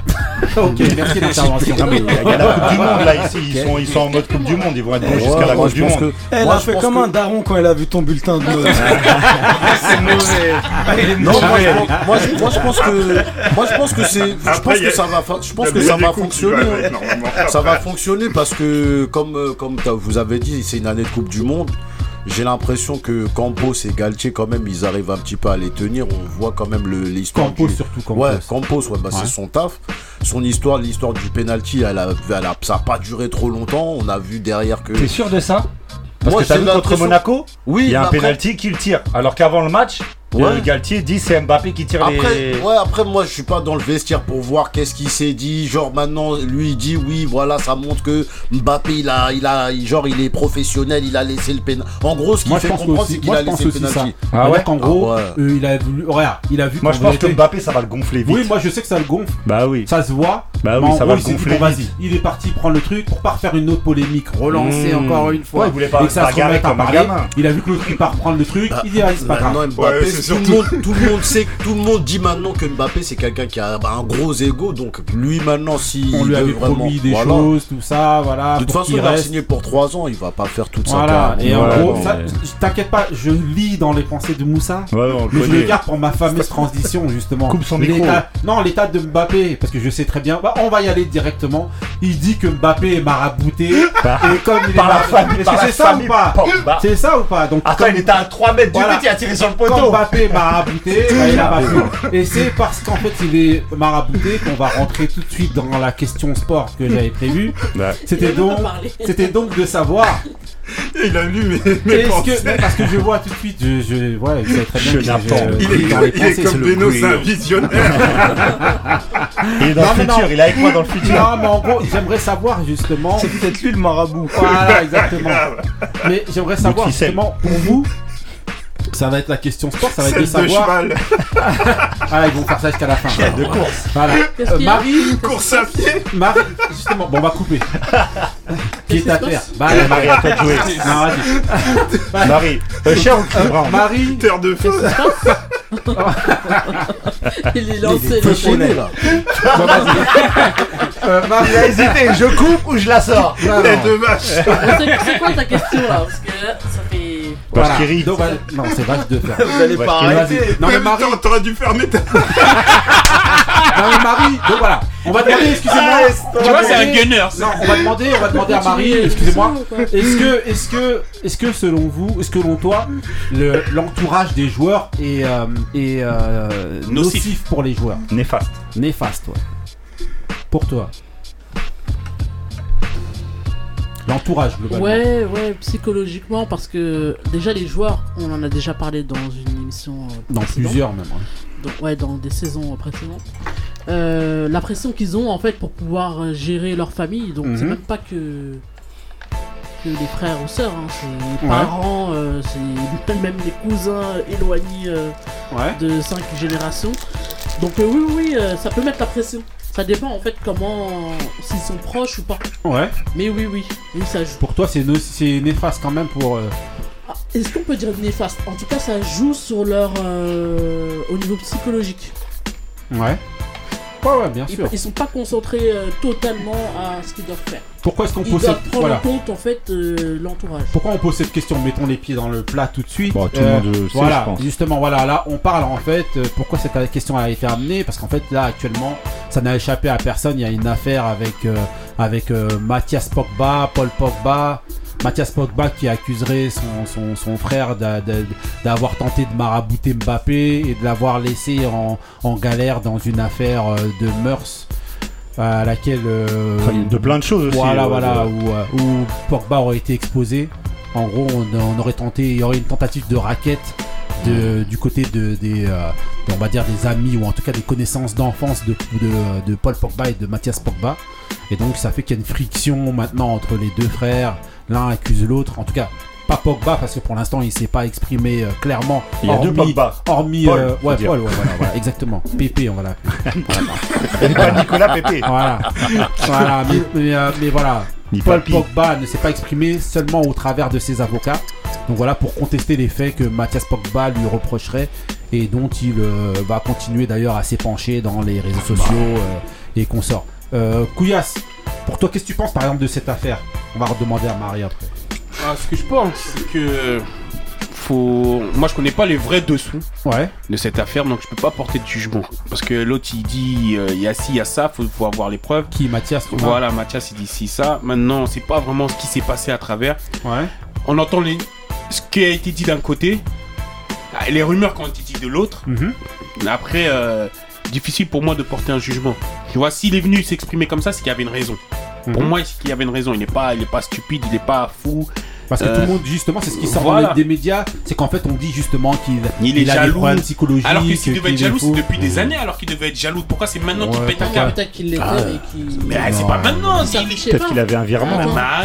Ok, merci d'intervention. Non, mais il y a la Coupe du Monde là ici, ils sont, ils sont en mode Coupe du Monde, ils vont être bons jusqu'à la Coupe je du Monde. que- Elle moi, a je fait comme que- un daron quand elle a vu ton bulletin de notes. C'est mauvais. Non, moi, je pense- moi, je- moi, je pense que moi je pense que c'est je pense que ça va je pense que ça va fonctionner. Ça va fonctionner parce que comme euh, comme vous avez dit, c'est une année de Coupe du Monde. J'ai l'impression que Campos et Galtier quand même ils arrivent un petit peu à les tenir. On voit quand même le- l'histoire Campos du- surtout, Campos. Ouais, Campos, ouais, bah, Ouais. c'est son taf. Son histoire, l'histoire du penalty, elle a, elle a- ça a pas duré trop longtemps. On a vu derrière que. T'es sûr de ça? Parce Moi, que t'as vu contre Monaco? Oui, Il y a un penalty qui le tire. Alors qu'avant le match, Ouais. Galtier dit c'est Mbappé qui tire Après, les. ouais, après moi je suis pas dans le vestiaire pour voir qu'est-ce qu'il s'est dit. Genre maintenant, lui il dit oui, voilà, ça montre que Mbappé il a, il a, genre il est professionnel, il a laissé le pénal. En gros, ce qu'il fait pense comprendre, c'est qu'il moi, a je pense laissé le aussi ça. penalty. Ah ouais qu'en gros, Ah ouais. euh, il a voulu. Regarde, il a vu. Moi je pense que Mbappé ça va le gonfler vite. Oui, moi je sais que ça le gonfle. Bah oui. Ça se voit. Bah oui, en ça gros, va il le gonfler bon, vite. vas-y, il est parti prendre le truc pour pas refaire une autre polémique, relancer Mmh. encore une fois. Ouais, il voulait pas et que ça se remette à parler. Il a vu que l'autre il part prendre le truc. Bah, il dit, ah, c'est pas grave. Tout, le surtout- monde, tout le monde sait, tout le monde dit maintenant que Mbappé c'est quelqu'un qui a bah, un gros ego, donc lui maintenant si On lui avait vraiment, promis des voilà. choses, tout ça, voilà. De toute façon, il a reste. signé pour 3 ans, il va pas faire toute sa Voilà, carrière. et en gros, t'inquiète pas, je lis dans les pensées de Moussa. Ouais, on le Mais je le garde pour ma fameuse transition justement. Coupe son micro. Non, l'état de Mbappé, parce que je sais très bien. Bah, on va y aller directement. Il dit que Mbappé est marabouté. Par- et comme il est par la marabouté- famille- Est-ce par que la c'est ça ou pas. C'est ça ou pas Donc, Attends, il était à 3 mètres du but, il a tiré sur le poteau. Mbappé est marabouté, bah, il a marqué. Et c'est parce qu'en fait il est marabouté qu'on va rentrer tout de suite dans la question sport que j'avais prévu. Ouais. C'était donc, c'était donc de savoir Il a lu mes, pensées. que parce que je vois tout de suite, je, je ouais, vous savez très bien Je que je- Il est, dans les il est comme Beno, c'est un visionnaire. Il est dans Non, le futur, non. il est avec moi dans le futur. Non, mais en gros, j'aimerais savoir justement. C'est peut-être lui le marabout. Voilà, exactement. Mais j'aimerais savoir justement pour vous. Ça va être la question sport, ça va être de de savoir. cheval. Ah, ils vont faire ça jusqu'à la fin. de course. Voilà. Qu'est-ce Euh, qu'il y a Marie, Course à pied. Marie, justement, bon, on va couper. Qui est à terre Bah, Marie, à toi de jouer. Non, vas-y. Marie, euh, cher ou Euh, Marie, Terre de feu. Il est lancé. Feu le follet, là. bon, vas-y. Euh, Marie, Il a hésité, je coupe ou je la sors non, Tête non. de vache. C'est quoi ta question là Parce que là, ça fait. Voilà. Vache qui rit. Donc, voilà. Non, c'est vache de fer. Vous allez pas arrêter. Non, mais Marie, t'aurais dû fermer ta. non, mais Marie, donc voilà. On va demander, excusez-moi. on Tu va vois, c'est un gunner. Non, on va demander, on va demander à Marie, excusez-moi. Est-ce que, est-ce que, est-ce que selon vous, est-ce que selon toi, le- l'entourage des joueurs est, euh, est euh, Nocif. nocif pour les joueurs? Néfaste. Néfaste, ouais. Pour toi. L'entourage, globalement. Ouais, ouais, psychologiquement, parce que déjà les joueurs, on en a déjà parlé dans une émission. euh, Dans plusieurs même. ouais. Donc, ouais, dans des saisons précédentes. Euh, la pression qu'ils ont en fait pour pouvoir euh, gérer leur famille. Donc c'est Mhm. même pas que que les frères ou sœurs, hein, c'est les Ouais. parents, euh, c'est même les cousins éloignés euh, Ouais. de cinq générations. Donc euh, oui, oui, oui, euh, ça peut mettre la pression. Ça dépend en fait comment s'ils sont proches ou pas. Ouais. Mais oui, oui, oui, ça joue. Pour toi, c'est no- néfaste quand même pour. euh, Ah, Est-ce qu'on peut dire néfaste? En tout cas, ça joue sur leur euh, au niveau psychologique. Ouais. Ouais, ouais, bien Ils, sûr. ils sont pas concentrés euh, totalement à ce qu'ils doivent faire. Pourquoi est-ce qu'on Ils pose cette... prendre Voilà. en compte en fait euh, l'entourage. Pourquoi on pose cette question Mettons les pieds dans le plat tout de suite. Bon, tout le Euh, monde le sait, voilà, je pense. justement, voilà, là, on parle en fait. euh, pourquoi cette question a été amenée Parce qu'en fait, là, actuellement, ça n'a échappé à personne. Il y a une affaire avec euh, avec euh, Mathias Pogba, Paul Pogba. Mathias Pogba qui accuserait son, son, son frère d'a- d'a- d'avoir tenté de marabouter Mbappé et de l'avoir laissé en, en galère dans une affaire euh, de mœurs à laquelle euh, De plein de choses aussi. voilà, euh, voilà, où, où Pogba aurait été exposé. En gros, on, on aurait tenté, il y aurait une tentative de raquette de, du côté de, des, euh, on va dire des amis ou en tout cas des connaissances d'enfance de, de, de Paul Pogba et de Mathias Pogba. Et donc, ça fait qu'il y a une friction maintenant entre les deux frères. L'un accuse l'autre. En tout cas, pas Pogba parce que pour l'instant, il s'est pas exprimé euh, clairement. Il y a deux hormis- Pogba. Hormis, Paul, euh, ouais. Paul, ouais, voilà, voilà, exactement. Pépé, on va l'appeler. Pas Nicolas Pépé. Voilà, voilà, mais, mais, euh, mais voilà. Paul. Pogba ne s'est pas exprimé seulement au travers de ses avocats. Donc voilà, pour contester les faits que Mathias Pogba lui reprocherait et dont il va continuer d'ailleurs à s'épancher dans les réseaux sociaux euh, et consorts. Euh, Couillasse, pour toi, qu'est-ce que tu penses par exemple de cette affaire On va redemander à Marie après. Ah, ce que je pense, c'est que faut. Moi, je connais pas les vrais dessous Ouais, de cette affaire, donc je peux pas porter de jugement. Parce que l'autre, il dit, euh, il y a ci, il y a ça, faut, faut avoir les preuves. qui Mathias Voilà, Mathias, il dit ci, ça. Maintenant, c'est pas vraiment ce qui s'est passé à travers. Ouais, On entend les... ce qui a été dit d'un côté, ah, les rumeurs qui ont été dites de l'autre. Mhm. Après, euh, difficile pour moi de porter un jugement. Tu vois, s'il est venu s'exprimer comme ça, c'est qu'il y avait une raison. Pour Mhm. moi, c'est qu'il y avait une raison. Il n'est pas, il est pas stupide, il n'est pas fou. Parce que Euh, tout le monde, justement, c'est ce qui sort voilà. dans les- des médias, c'est qu'en fait on dit justement qu'il Il est a des jaloux. problèmes psychologiques. Alors que s'il devait qu'il être jaloux, c'est depuis des années. Alors qu'il devait être jaloux. Pourquoi c'est maintenant qu'il Ouais, pète un câble Peut-être qu'il l'était Ah. qu'il. Mais ah, c'est pas maintenant. Peut-être qu'il avait un virement. Attends. Bah.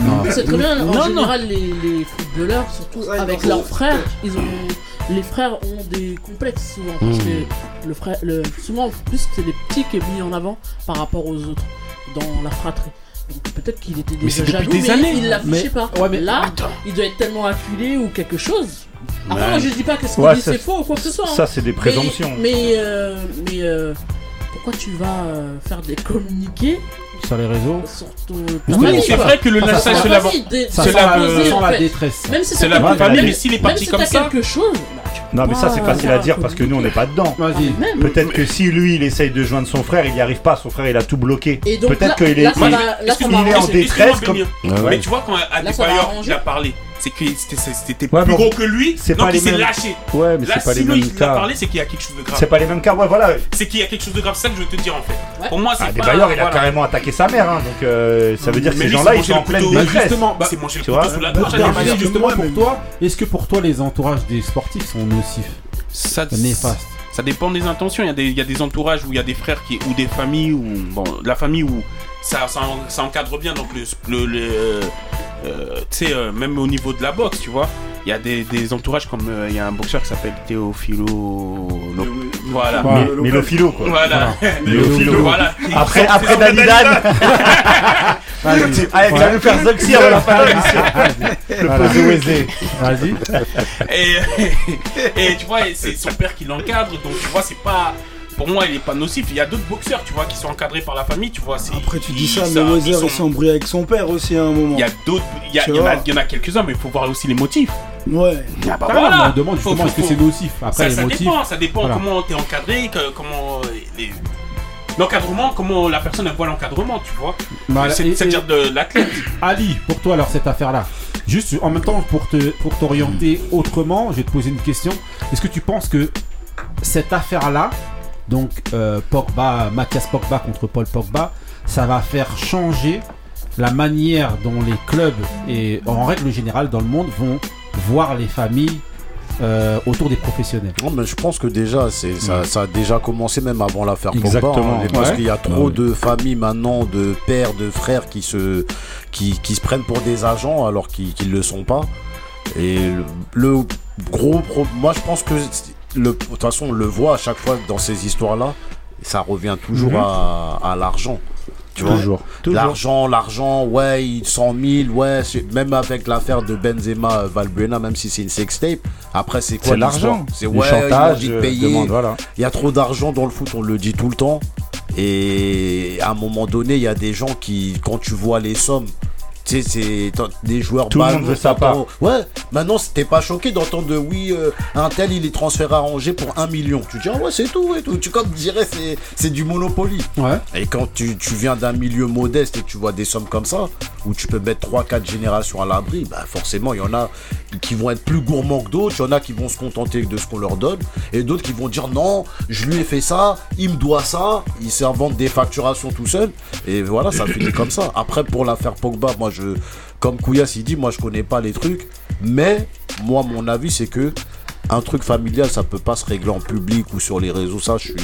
Non. C'est très bien, en Non, non. général, les, les footballeurs, surtout Ouais, avec leurs frères, ils ont, les frères ont des complexes souvent. Parce Hmm. que le frère, le, souvent, plus c'est les petits qui est mis en avant par rapport aux autres dans la fratrie. Donc peut-être qu'il était déjà jaloux, des mais années. il l'affichait Mais- pas. ouais, mais- Là, Attends. il doit être tellement acculé ou quelque chose. Après, Ouais. moi, je dis pas que ce qu'il Ouais, dit c'est faux ou quoi que ce soit. hein. Ça, c'est des présomptions. Mais, mais, euh, mais euh, pourquoi tu vas euh, faire des communiqués Sur les réseaux. Oui, c'est vrai que le ça, se lave. C'est la- fait. détresse. Même si C'est la quelque- famille, mais s'il est parti comme ça. quelque chose, Non, mais ça, c'est facile à dire parce que nous, on n'est pas dedans. Peut-être que si lui, il essaye de joindre son frère, il n'y arrive pas. Son frère, il a tout bloqué. Et donc là- Peut-être qu'il est. en détresse. Mais tu vois, quand Adebayor il a parlé, c'est que c'était- Ouais, plus gros que lui, c'est donc pas il les s'est mêmes- lâché. Ouais, mais Là, c'est pas les mêmes il cas. parlé, c'est qu'il y a quelque chose de grave. C'est pas les mêmes cas, ouais, voilà. C'est qu'il y a quelque chose de grave, c'est ça que je veux te dire en fait. Ouais. Pour moi, c'est Ah, des pas. bailleurs, il a voilà. carrément attaqué sa mère, hein, donc euh, ça veut dire que Mais ces gens-là, ils sont en pleine détresse. justement, bah, C'est manger le tu couteau vois sous la Bah, gorge. justement pour toi, est-ce que pour toi les entourages des sportifs sont nocifs, Ça, néfastes ça dépend des intentions. Il y, a des, il y a des entourages où il y a des frères qui, ou des familles où bon, la famille où ça, ça, en- ça encadre bien. Donc le, le, le, euh, euh, tu sais, euh, même au niveau de la boxe, tu vois, il y a des, des entourages comme euh, il y a un boxeur qui s'appelle Théophilo. Lo- Voilà. Mais- Mélophilo, quoi. Voilà. Mélophilo. Voilà. Après, après Danidan, Vas-y. ah, il va nous faire Zoxy avant la fin de l'émission. Le Wezé. Vas-y. Et, et tu vois, c'est son père qui l'encadre, donc tu vois, c'est pas. Pour moi, il est pas nocif. Il y a d'autres boxeurs, tu vois, qui sont encadrés par la famille, tu vois. Après, tu dis ça, mais ils Weather, sont- il s'est embrouillé avec son père aussi à un moment. Il y a d'autres. Il y, en a- vois. il y en a quelques-uns, mais il faut voir aussi les motifs. Ouais. Ah bah Ah, voilà. on demande Faut- justement faut- est-ce que c'est nocif. Après ça, les ça motifs. dépend, ça dépend Voilà. comment t'es encadré, que- comment euh, les- l'encadrement, comment la personne voit l'encadrement, tu vois. Et- C'est-à-dire de l'athlète. Ali, pour toi alors cette affaire-là, juste en même temps pour te pour t'orienter autrement, je vais te poser une question. Est-ce que tu penses que cette affaire-là, donc euh, Pogba, Mathias Pogba contre Paul Pogba, ça va faire changer la manière dont les clubs et en règle générale dans le monde vont voir les familles euh, autour des professionnels. Non, mais je pense que déjà, c'est, ça, ça a déjà commencé même avant l'affaire Pogba. Exactement. hein, parce qu'il y a trop Ouais. de familles maintenant, de pères, de frères qui se, qui, qui se prennent pour des agents alors qu'ils ne le sont pas. Et le, le gros pro- moi je pense que de toute façon on le voit à chaque fois dans ces histoires-là, ça revient toujours Mhm. à, à l'argent. Tu vois? Toujours. L'argent, l'argent, ouais, il- 100 000, ouais, même avec l'affaire de Benzema euh, Valbuena, même si c'est une sextape, après c'est quoi C'est l'argent. C'est ouais, chantage, euh, payer. demande, voilà. Il y a trop d'argent dans le foot, on le dit tout le temps. Et à un moment donné, il y a des gens qui, quand tu vois les sommes, tu sais, des joueurs Tout le monde veut sa t'entends- Ouais, maintenant, t'es pas choqué d'entendre de oui, euh, un tel il est transféré à Angers pour un million. Tu dis, ah ouais, c'est tout, et tout. Tu comme dirais, c'est, c'est du Monopoly. Ouais. Et quand tu, tu viens d'un milieu modeste et que tu vois des sommes comme ça, où tu peux mettre 3-4 générations à l'abri, bah forcément, il y en a qui vont être plus gourmands que d'autres, il y en a qui vont se contenter de ce qu'on leur donne, et d'autres qui vont dire non, je lui ai fait ça, il me doit ça, il s'invente des facturations tout seul, et voilà, ça finit comme ça. Après, pour l'affaire Pogba, moi, comme Kouyas, il dit, moi, je connais pas les trucs, mais moi, mon avis, c'est que un truc familial, ça peut pas se régler en public ou sur les réseaux. Ça, je suis.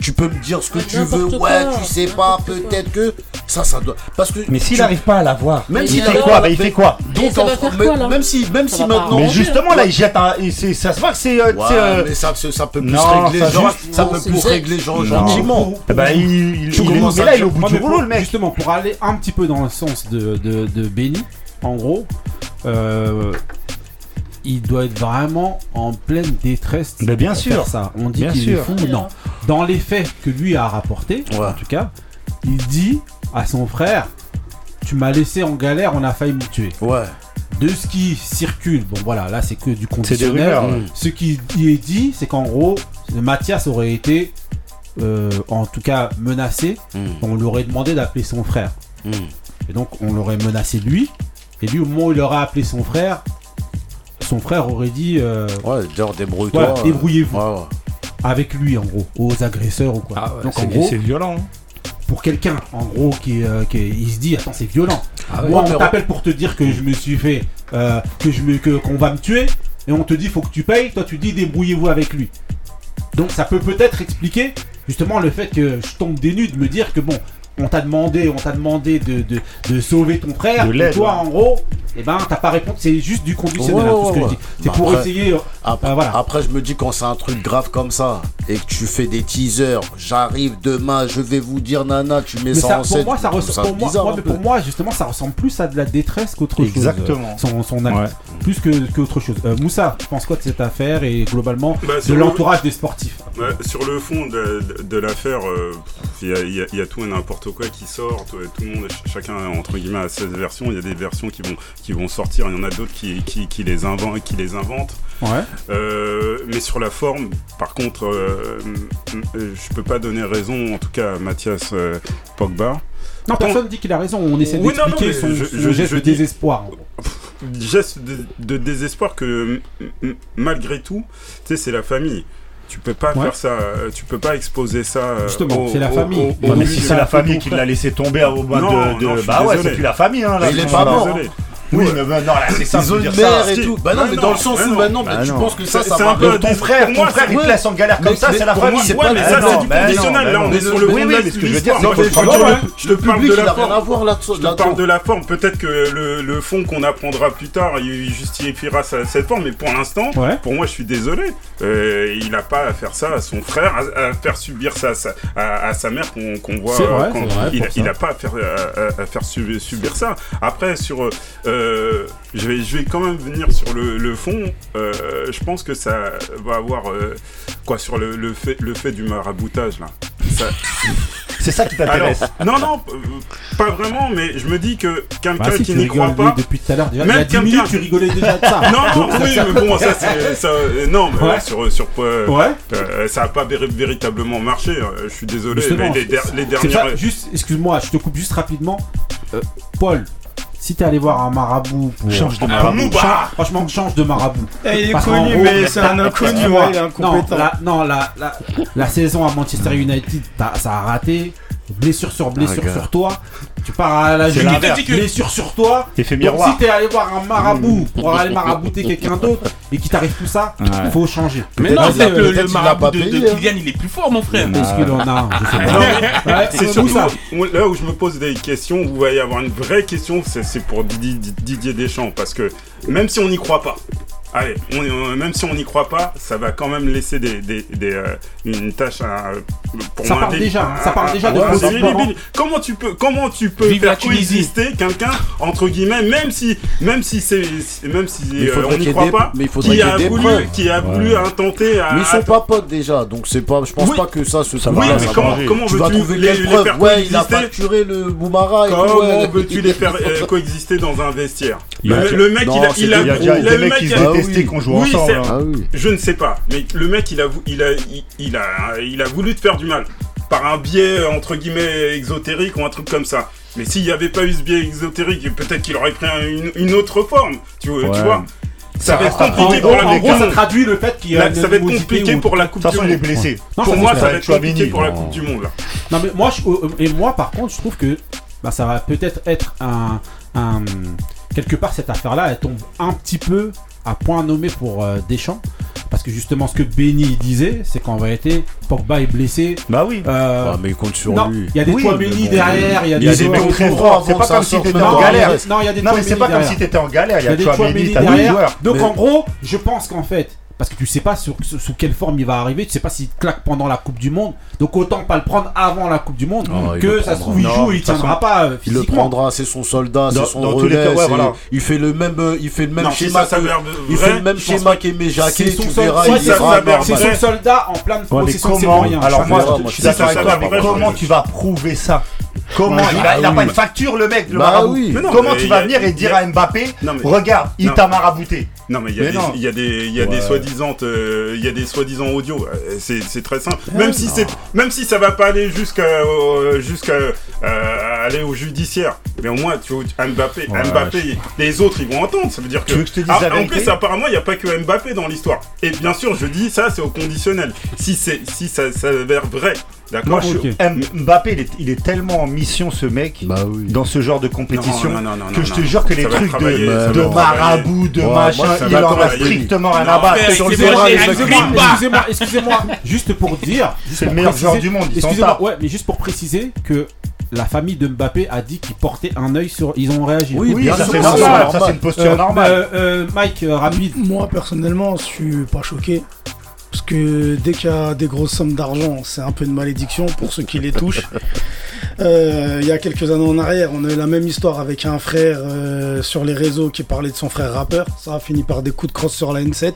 Tu peux me dire ce que tu veux. Ouais, tu sais pas, peut-être que ça, ça doit. Parce que. Mais s'il tu- n'arrive pas à l'avoir, Même Mais si il t'as fait quoi il fait quoi Donc, en- quoi, là même si, même Ça si maintenant. Mais justement, là, il jette un. et c'est- Ça se voit que c'est. euh, Ouais, euh, mais ça, ça peut plus non, régler, ça genre- juste- ça non, peut plus régler genre, gentiment. eh ben, il, il, Tu il- commences mais là, il est au bout du rouleau, le mec. Justement, pour aller un petit peu dans le sens de, de, de Benny, en gros, euh, il doit être vraiment en pleine détresse. Mais bien sûr. faire ça. On dit Bien qu'il est sûr. fou. Non. Dans les faits que lui a rapportés, Ouais. en tout cas, il dit à son frère Tu m'as laissé en galère, on a failli me tuer. Ouais. De ce qui circule, bon voilà, là c'est que du conditionnel. rumeurs. ouais. Ce qui y est dit, c'est qu'en gros, Mathias aurait été, euh, en tout cas, menacé. Mm, On lui aurait demandé d'appeler son frère. mm. Et donc, on l'aurait menacé lui. Et lui, au moment où il aurait appelé son frère, son frère aurait dit euh, Ouais, genre, débrouille-toi. Voilà, débrouillez-vous. Ouais, ouais. avec lui, en gros, aux agresseurs ou quoi. Ah ouais, donc, en c'est- gros, c'est violent. hein. pour quelqu'un, en gros, qui, euh, qui- il se dit Attends, c'est violent. Ah Moi, on on- t'appelle pour te dire que je me suis fait. euh, que je me, que, qu'on va me tuer. Et on te dit Faut que tu payes. Toi, tu dis Débrouillez-vous avec lui. Donc, ça peut peut-être expliquer justement le fait que je tombe des nues de me dire que bon on t'a demandé, on t'a demandé de, de, de, sauver ton frère, et toi hein. en gros, et ben t'as pas répondu, c'est juste du conditionnel, hein, C'est bah, pour après, essayer. Euh, après, euh, voilà. après, je me dis quand c'est un truc grave comme ça et que tu fais des teasers, j'arrive demain, je vais vous dire nana, tu mets mais ça, en Pour moi, ça ressemble. Pour, moi, justement, ça ressemble plus à de la détresse qu'autre chose. Euh, Exactement. Son, son acte, plus que, autre chose. Moussa, tu penses quoi de cette affaire et globalement bah, de l'entourage des sportifs? Sur le fond de, l'affaire, il y, a tout et n'importe quoi qui sortent. Euh, tout le monde, chacun entre guillemets a ses versions. Il y a des versions qui vont, qui vont sortir. Il y en a d'autres qui, qui, les inventent, qui les inventent. Ouais. Euh, mais sur la forme, par contre, euh, je peux pas donner raison, en tout cas, à Mathias euh, Pogba. Non, Attends, personne dit qu'il a raison. On essaie oui, d'expliquer son, geste de désespoir. Geste de, de désespoir que malgré tout, c'est la famille. Tu peux pas faire ça, euh, tu peux pas exposer ça. Euh, Justement, c'est la famille. Au, au, au, si c'est la famille qui l'a laissé tomber au bout de. De... Bah ouais, c'est plus la famille. Hein, là, il est pas. Oui, mais non, là, c'est ça, de dire et tout. Bah non, bah mais dans le sens bah où maintenant, bah tu penses que ça, ça va. Ton frère, ton frère, il te laisse en galère comme ça, c'est la famille. C'est pas mais ça, c'est du conditionnel. Là, on est sur le Oui, mais ce que je veux dire, je te parle de la forme. Je. Peut-être que le fond qu'on apprendra plus tard, il justifiera cette forme, mais pour l'instant, pour moi, je suis désolé. Euh, il n'a pas à faire ça à son frère, à faire subir ça à sa mère qu'on voit. Il n'a pas à faire subir ça. Après, sur euh, euh, je, vais, quand même venir sur le, fond. Euh, je pense que ça va avoir. Euh, quoi, sur le, fait, du maraboutage, là. C'est ça qui t'intéresse Non, non, pas vraiment, mais je me dis que quelqu'un bah qui n'y croit pas. Depuis tout à l'heure, même tu rigolais déjà de ça. non, non, oui, mais non, mais ouais. sur. sur ça n'a pas véritablement marché, hein. je suis désolé. Mais les, dernières. Juste, excuse-moi, je te coupe juste rapidement. Paul, si t'es allé voir un marabout pour. Change de marabout. Franchement, change de marabout. Eh, il est connu, mais c'est un inconnu. Non, la, non, la, saison à Manchester United, ça a raté. Blessure sur blessure ah, sur toi. Tu pars à la juge, blessure sur toi. T'es fait miroir. Donc, si t'es allé voir un marabout mmh. pour aller marabouter quelqu'un d'autre et qu'il t'arrive tout ça, ouais. faut changer. Mais non, c'est que le, marabout de, hein. Kylian, il est plus fort, mon frère. Est-ce qu'il a? C'est surtout ça. là où je me pose des questions, où il va y avoir une vraie question, c'est pour Didier Deschamps. Parce que même si on n'y croit pas, Allez, même si on n'y croit pas, ça va quand même laisser euh, une tâche euh, pour ça moi. Part déjà, ah, ça part ah, déjà ah, de ouais, Comment tu peux, comment tu peux faire coexister quelqu'un entre guillemets, même si, même si c'est, même si euh, on n'y croit pas, il qui, a voulu, qui a voulu intenter. Mais ils sont pas potes déjà, donc c'est pas, je pense pas que ça se. Ça va mais ça comment, veux-tu les, les, faire ouais, Comment veux-tu les faire euh, coexister dans un vestiaire? Le mec, il a, il a, ah qu'on joue oui, ensemble. Ah, oui. Je ne sais pas, mais le mec, il a, il a, il, a, il a voulu te faire du mal par un biais entre guillemets exotérique ou un truc comme ça. Mais s'il n'y avait pas eu ce biais exotérique, peut-être qu'il aurait pris une, une, autre forme, tu, ouais. tu vois. Ça, ça va être compliqué pour la Coupe du Monde. Ça traduit le fait qu'il Ça va être compliqué pour la Coupe du Monde. blessé. Pour moi, ça va être compliqué pour la Coupe du Monde. Non, mais moi, je, euh, euh, et moi, par contre, je trouve que bah, ça va peut-être être un, un quelque part cette affaire là elle tombe un petit peu à point nommé pour euh, Deschamps. Parce que justement, ce que Benny disait, c'est qu'en réalité, Pogba est blessé. Bah oui. Euh, ah, mais il compte sur non, lui. Il y a des oui, points Benny derrière, il y a des points C'est pas comme si t'étais en galère. Non, mais c'est pas comme si t'étais en galère. Il y a des points Benny derrière. Donc en gros, je pense qu'en fait, parce que tu sais pas sur, sous quelle forme il va arriver, tu sais pas s'il claque pendant la Coupe du Monde. Donc autant pas le prendre avant la Coupe du Monde ah, que ça se trouve il joue, non, il tiendra pas. Euh, il le prendra, c'est son soldat, c'est son relais, il fait le même euh, il fait le même schéma que, il fait le même schéma Jacquet, tu verras, c'est son soldat en pleine possession, c'est rien. Alors moi je suis comment tu vas prouver ça Comment Il, bah, a, pas une facture, le mec, le bah Comment tu vas venir et dire à Mbappé. Regarde, il t'a marabouté. Non, mais il y a des, y a des, soi-disant euh, il y a des soi-disant audio. Euh, c'est très simple. Même si c'est même si ça va pas aller jusqu'à euh, jusqu'à aller au judiciaire. Mais au moins tu Mbappé, Mbappé, les autres ils vont entendre. Ça veut dire que, veux que je te dise ah, en plus apparemment il n'y a pas que Mbappé dans l'histoire. Et bien sûr je dis ça c'est au conditionnel. Si c'est si ça s'avère vrai. D'accord? Mbappé, il est, tellement en mission ce mec bah dans ce genre de compétition que je te jure que les trucs de, de marabout, de machin, il en a strictement rien à battre sur le. Excusez-moi, juste pour dire. C'est le meilleur joueur du monde. Excusez-moi, ouais, mais juste pour préciser que la famille de Mbappé a dit qu'ils portaient un œil sur. Ils ont réagi. Oui, oui ça, c'est normal. Ça, c'est une posture euh, normale. Euh, euh Mike, euh, rapide. Moi, personnellement, je suis pas choqué. Parce que dès qu'il y a des grosses sommes d'argent, c'est un peu une malédiction pour ceux qui les touchent. Euh, il y a quelques années en arrière, on a eu la même histoire avec un frère euh, sur les réseaux qui parlait de son frère rappeur. Ça a fini par des coups de crosse sur la N7.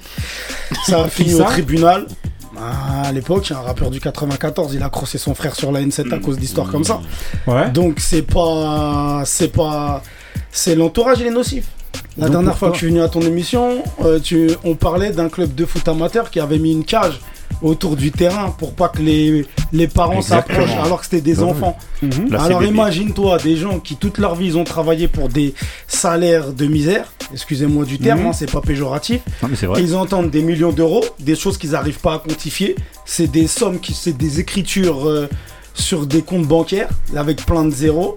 Ça a fini au tribunal. Ah, à l'époque, un rappeur du 94, il a crossé son frère sur la N7 à mmh. cause d'histoires comme ça. Ouais. Donc c'est pas, c'est pas, c'est l'entourage, il est nocif. La Donc, dernière fois que je suis venu à ton émission, euh, tu, on parlait d'un club de foot amateur qui avait mis une cage autour du terrain pour pas que les, les parents s'approchent alors que c'était des Bah enfants. Mhm. Alors imagine-toi des gens qui toute leur vie ils ont travaillé pour des salaires de misère, excusez-moi du terme, Mhm. hein, c'est pas péjoratif. Non, mais. Ils entendent des millions d'euros, des choses qu'ils n'arrivent pas à quantifier. C'est des sommes, qui, c'est des écritures euh, sur des comptes bancaires avec plein de zéros.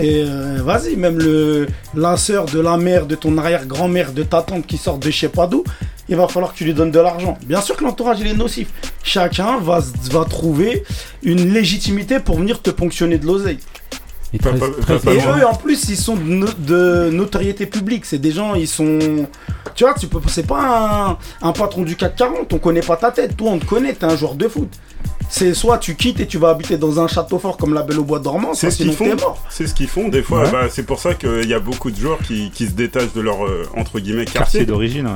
Et euh, vas-y, même le, la sœur de la mère, de ton arrière-grand-mère, de ta tante qui sort de je sais pas d'où, il va falloir que tu lui donnes de l'argent. Bien sûr que l'entourage il est nocif. Chacun va, va trouver une légitimité pour venir te ponctionner de l'oseille. Et Pas- très- pas- très- pas- Et loin. eux, en plus, ils sont de, no- de notoriété publique. C'est des gens, ils sont. Tu vois, tu peux. C'est pas un, un patron du CAC 40. On connaît pas ta tête. Toi, on te connaît. T'es un joueur de foot. C'est soit tu quittes et tu vas habiter dans un château fort comme la Belle au Bois dormant, C'est soit ce qu'ils t'es font. mort. C'est ce qu'ils font. Des fois, Ouais. bah, c'est pour ça qu'il y a beaucoup de joueurs qui, qui se détachent de leur euh, entre guillemets Quartier quartier. d'origine. ouais.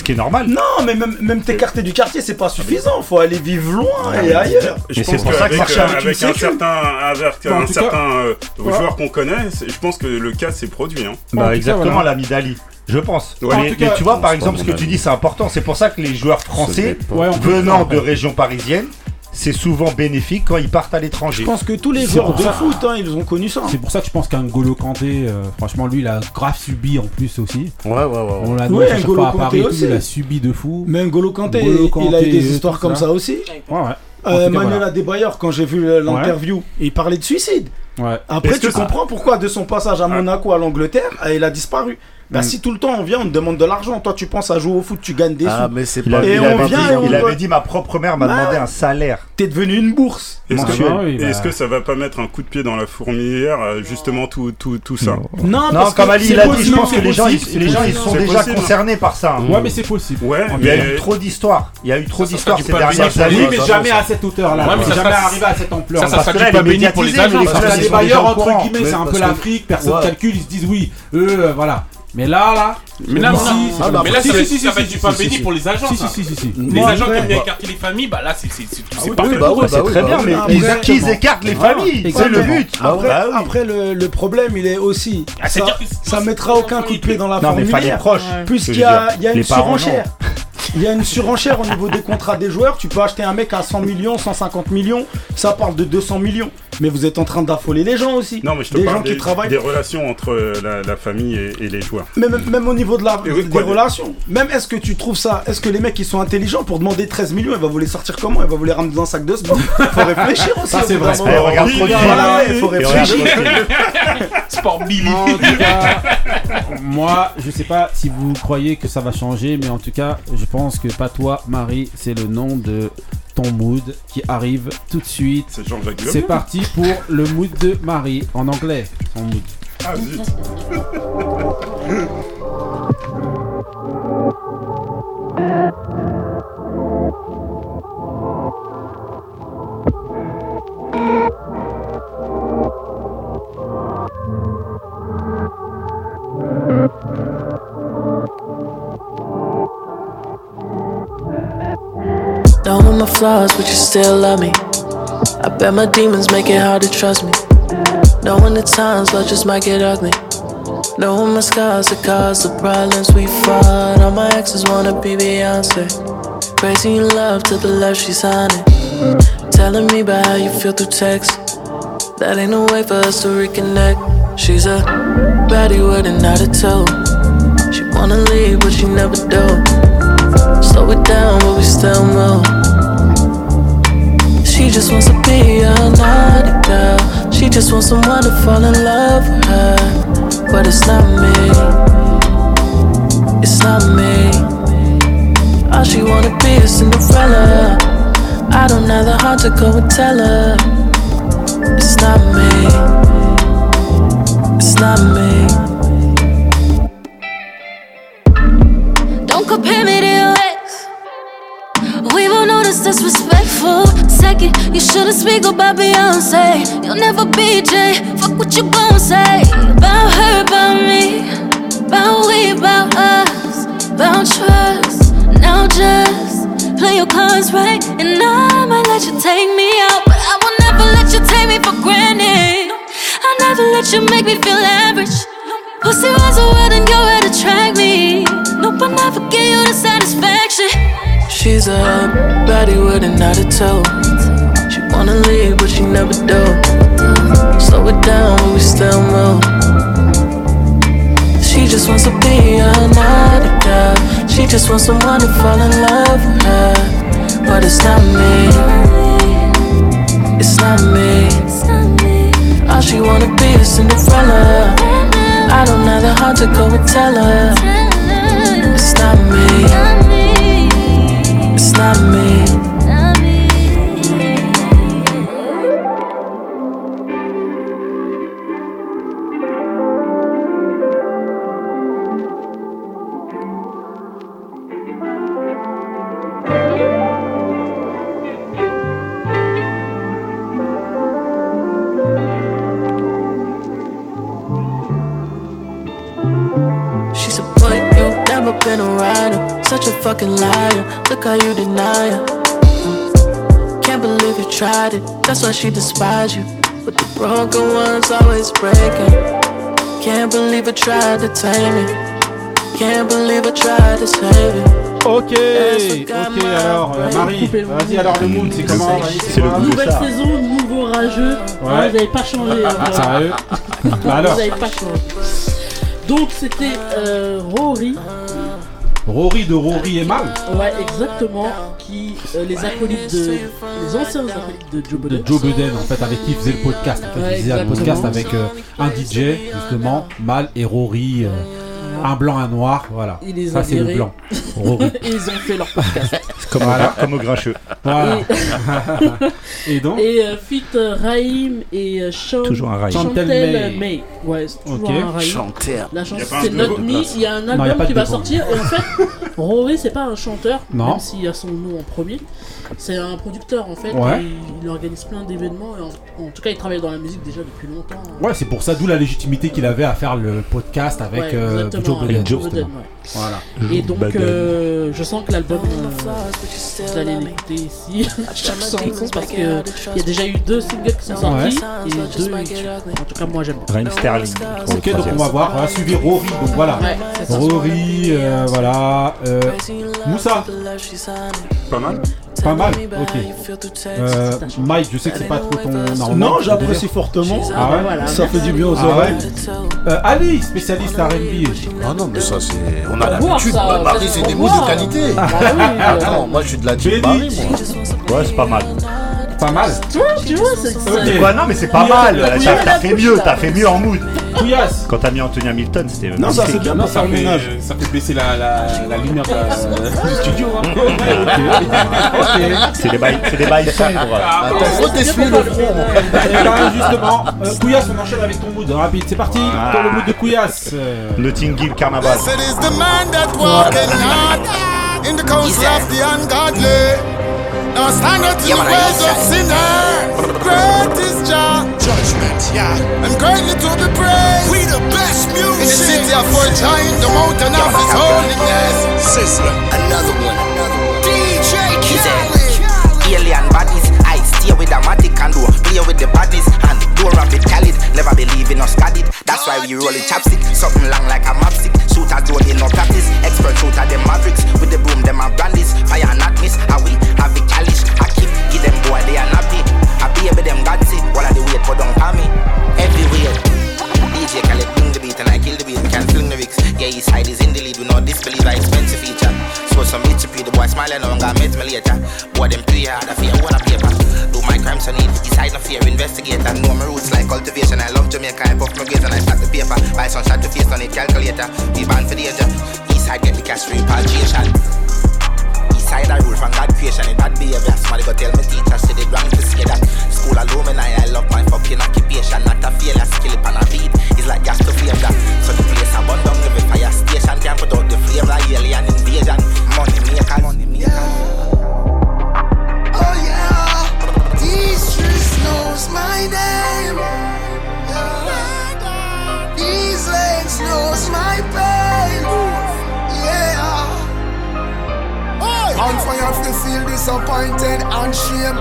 Ce qui est normal. Non, mais même, même t'écarter du quartier, c'est pas suffisant. Faut aller vivre loin et ailleurs. Je Et c'est pense pour ça que euh, avec avec une un certain, avec un certain cas, euh, voilà. joueur qu'on connaît, je pense que le cas s'est produit. Hein. Bah, cas, exactement voilà. l'ami d'Ali. Je pense. Ouais. En mais, tu vois, par exemple, ce que tu dis, c'est important. C'est pour ça que les joueurs français, venant de régions parisiennes, c'est souvent bénéfique quand ils partent à Je l'étranger. pense que tous les joueurs de ça. foot, hein, ils ont connu ça. C'est pour ça que je pense qu'un Golo Kanté, euh, franchement, lui, il a grave subi en plus aussi. Ouais, ouais, ouais. ouais. On l'a Ouais, vu à chaque N'Golo fois à Kanté Paris, aussi. il a subi de fou. Mais N'Golo Kanté, N'Golo il a Kanté, eu des histoires comme ça. ça aussi. Ouais, ouais. Euh, cas, Manuel voilà. Adebayor, quand j'ai vu l'interview, il parlait de suicide. Ouais. Après, tu comprends pourquoi de son passage à Monaco à l'Angleterre, euh, il a disparu. Bah, Mm. si tout le temps on vient, on te demande de l'argent. Toi, tu penses à jouer au foot, tu gagnes des Ah, sous. mais c'est Il, pas. avait, Et il on avait vient dit, et on il avait dit, ma propre mère m'a Bah demandé un salaire. T'es devenu une bourse. Est-ce que, Mensuel. Ah oui, et est-ce bah. que ça va pas mettre un coup de pied dans la fourmilière, euh, justement, tout, tout, tout ça Non, Non, parce comme que Ali c'est il a dit, je pense que les gens, ils, les gens, ils sont déjà possible. concernés par ça. hein. Ouais, mais c'est possible. Ouais, Il y a eu trop d'histoires. Il y a eu trop d'histoires ces dernières années. Oui, mais jamais à cette hauteur-là. Ouais, mais ça jamais arrivé à cette ampleur. Ça, ça sera pas béni pour les médiatisé, agents. les bailleurs, entre guillemets, c'est un peu l'Afrique, personne calcule, ils se disent oui, eux, euh, voilà. Mais là, là. Mais là, si, non, si, non. si, Ah, si, Mais là, si, ça va être du si, béni pour les agents. Si, ça. si, si, si, si. Les agents qui aiment bien écarter les familles, bah là, c'est parfait. bah c'est très bien, mais ils, écartent les familles. C'est le but. Après, Bah le, problème, il est aussi. Ah, ça, mettra aucun coup de pied dans la fourmilière. proche. Puisqu'il y a, dire. il y a une Les parents, non. surenchère. Il y a une surenchère au niveau des contrats des joueurs. Tu peux acheter un mec à 100 millions, 150 millions. Ça parle de 200 millions. Mais vous êtes en train d'affoler les gens aussi. Non, mais je te des parle gens des, qui travaillent. des relations entre euh, la, la famille et, et les joueurs. Même, même au niveau de la, oui, des quoi, relations. Même est-ce que tu trouves ça Est-ce que les mecs ils sont intelligents pour demander 13 millions? Il va vous les sortir comment? Il va vous les ramener dans un sac de sport Faut réfléchir aussi. Ça, c'est vrai. Eh, moment. regarde trop de Voilà, il faut regarde réfléchir. Sport Billy. En tout cas, moi, je sais pas si vous croyez que ça va changer, mais en tout cas, je pense que Patois Marie, c'est le nom de ton mood qui arrive tout de suite. C'est Jean-Jacques C'est Goldman. parti pour le mood de Marie en anglais. Son mood. Ah, zut. Knowing my flaws, but you still love me. I bet my demons make it hard to trust me. Knowing the times love just might get ugly. Knowing my scars that cause the problems we fought. All my exes wanna be Beyonce. Crazy in love to the left, she's honey. Telling me about how you feel through text. That ain't no way for us to reconnect. She's a baddie with an attitude. She wanna leave, but she never do. Slow it down, but we still move. She just wants to be a naughty girl. She just wants someone to fall in love with her. But it's not me. It's not me. All she wanna be is Cinderella. I don't have the heart to go and tell her. It's not me. It's not me. Don't compare me to your ex. We both know that's you shouldn't speak about Beyonce. You'll never be Jay. Fuck what you gon' say about her, about me, about we, about us, about trust. Now just play your car's right, and I might let you take me out, but I will never let you take me for granted. I'll never let you make me feel average. Pussy was a world and you're to track me. Nope, I'll never give you the satisfaction. She's a baddie with an attitude. She wanna leave, but she never do. Slow it down, but we still move. She just wants to be another girl. She just wants someone to fall in love with her. But it's not me. It's not me. All she wanna be is Cinderella. I don't have the heart to go and tell her. It's not me. It's not tried it. That's why she despised you. But the broken ones always breaking. Can't believe I tried to tame it. Can't believe I tried to save it. Ok, ok, alors euh, Marie, vas-y alors le mood, c'est comment Marie, C'est le. Nouvelle saison, nouveau rageux. Ouais. Ouais, vous n'avez pas changé. hein. Sérieux Bah alors, Vous n'avez pas changé. Donc c'était euh, Rory, Rory de Rory et Mal ouais exactement, qui euh, les acolytes de les anciens acolytes de Joe de Budden. Joe Budden en fait avec qui il faisait le podcast. En fait, Ouais, il faisait exactement. podcast avec euh, un DJ justement, Mal et Rory, euh, un blanc, un noir, voilà. Les Ça c'est le blanc. Rory. Ils ont fait leur podcast. Comme, Voilà. au, comme au grincheux. Voilà. et donc, Et euh, fit euh, Raïm et euh, Chan- Toujours un Raïm. Chantel Chantel May. May. Ouais, c'est toujours Ok. un Raïm. Chanteur. La chanson Y a pas un c'est Not Me. Il y a un Non, y a album pas de qui va sortir. Et en fait, Rory, c'est pas un chanteur, Non. même s'il a son nom en premier. C'est un producteur en fait. Ouais. et il organise plein d'événements. Et en, en tout cas, il travaille dans la musique déjà depuis longtemps. ouais, c'est pour ça d'où la légitimité qu'il avait à faire le podcast avec Ouais, euh, exactement, Joe Budden. avec Joe justement. Budden, ouais. Voilà. Et donc, euh, je sens que l'album, euh, vous allez l'écouter ici, chaque chanson, parce que il y a déjà eu deux singles qui sont sortis et deux. En tout cas, moi j'aime. Raheem Sterling. Ok, donc on va voir, on va suivre Rory. Donc voilà. Ouais. Rory, euh, voilà. Euh, Moussa, Pas mal. pas mal. Ok. Euh, Mike, je sais que c'est pas trop ton. Non, ton j'apprécie fortement. Ah ouais Voilà. Ça fait du bien aux Ah ouais. oreilles. Euh, Ali, spécialiste R&B. Ah non, mais ça, c'est. On a l'habitude. peut-être c'est des mots de qualité. Bah Attends, moi, je suis de la team moi. Ouais, c'est pas mal. Pas mal. Tu vois, tu vois, c'est Ouais, non, mais c'est pas mal. T'as fait mieux, t'as fait mieux en mood. Couillasse. Quand t'as mis Anthony Hamilton, c'était. Non, ça c'est bien Non, ça fait, ménage. ça fait baisser la, la, la lumière de la- du studio. Hein. C'est des bails, c'est des bails sombres. Attends, faut t'essuyer le front. Et là, justement, euh, Couillasse, on enchaîne avec ton mood rapide. C'est parti pour le mood de Couillasse. Euh, Notting Hill Carnaval. In the of the ungodly? Now stand up to the ways of sinners. Great is Jah. Judgment, yeah. And greatly to be praised. We the best music. In the city of Fort Giant, the mountain of his holiness. Sizzler. Another one. DJ Khaled. Alien bodies, I steer with a matic and do play with the bodies and do rabbit Khalid. Never believe in us got it. That's why we roll it chapstick, something long like a mapstick. Shooter drone in no practice, expert shooter them mavericks with the broom them are brandies. Fire not miss, how we have it calish. I keep give them boy they are nappy. I be baby them gatsy, while I the wait for don't me. Everywhere. DJ Khaled the and I kill the beat. Can't fling the lyrics. Yeah, his side is in the lead. We know disbelieve a expensive feature. So some bitch to the boy smiling on got met me later. Boy them play hard, I fear one a paper. Do my crimes on it. His side no fear, investigate and know my roots like cultivation. I love Jamaica, I puff my grades and I stack the paper. Buy some shot to face on it, calculator. We ban for the danger. East side get the cash repatriation. East side I rule from God creation. In bad behavior, somebody go tell me teacher, say they wrong to say that. School alumni, I love my fucking occupation. Not a failure, skill it on a beat. It's like gas to flame that. So the place I burn down every fire station. Can't put out the flame like alien invasion. Money maker, money maker. Oh yeah, these streets knows my name. Yeah. These legs knows my pain. On fire to feel disappointed and shame.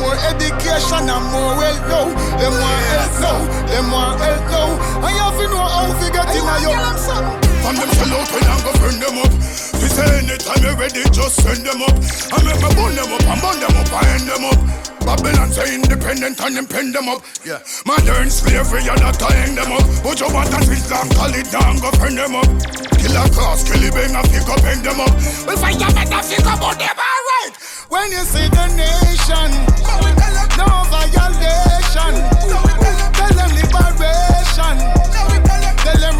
More education and more wealth now. Them want help now. Them want help now. And you have to know how to get in a your. From them sell out when I'm gonna burn them up. We say anytime you're ready, just send them up. I make me burn them up and burn them up and end them up. Babylon say independent and them pen them up. Yeah. Modern slavery and not tying them up. But you want that Islam, call it down, go burn them up. Kill a cross, kill a bang, and pick up, end them up. We fight them and pick up on them, alright. When you see the nation, no violation. Tell them liberation.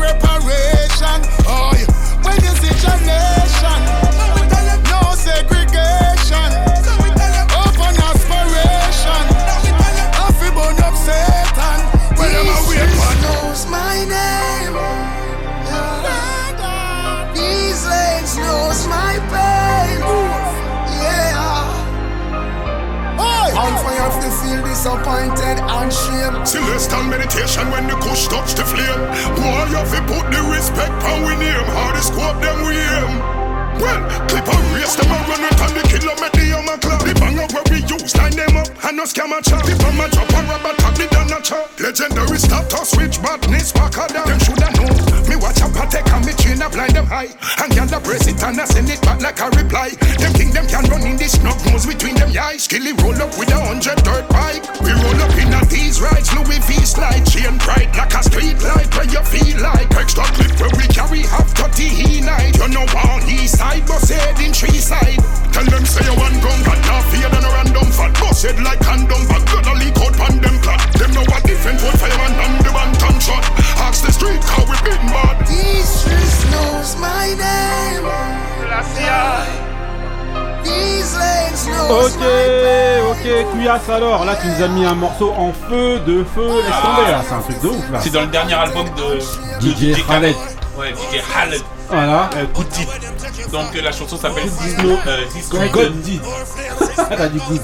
Tell them reparation. Oh, yeah. When you see the nation, disappointed and shame. Celestial meditation when the kush touch the flame. Boy, you have to put the respect on we name. Hardest squad them we aim. Well, clip and race them and run it on the make the young club. The banger where we use line them up and no scam a chop. The bomb a drop and rubber tap the down a chop. Legendary status which badness back a down. Them shoulda know. Me watch a patek and me train a blind them high. And a brace it and a send it back like a reply. Them think them can run in this snug nose between them eyes. Skilly roll up with a hundred dirt bike. We roll up in a these rides. Louis V slide. Chain bright like a street light alors, là tu nous as mis un morceau en feu, de feu, laisse tomber là, c'est un truc de ouf là. C'est dans le dernier album de, de DJ Khaled. Ouais, DJ Khaled. Voilà. Euh, good Deed. Donc la chanson s'appelle Disno. Euh. Elle a dit good.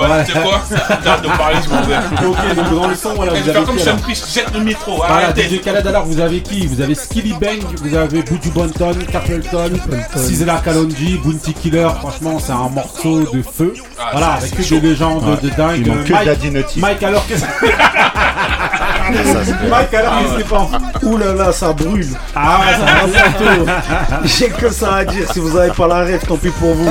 Ouais, tu sais quoi Arrête de parler, je m'en vais. Ok, donc dans le son, voilà, Je vous avez faire comme qui, Sean alors Priest, jette le métro. Voilà, Arrêtez. DJ Khaled alors vous avez qui Vous avez Skilly Bang, vous avez Buju Banton, Capleton, Sizzla Kalonji, Bounty Killer, franchement c'est un morceau de feu. Ah, voilà, avec que des légendes de dingue. Que Mike- alors qu'est-ce Mike alors Ah qu'il pense Ouh là là, ça brûle. Ah ouais, ça va J'ai que ça à dire. Si vous avez pas la rêve, tant pis pour vous.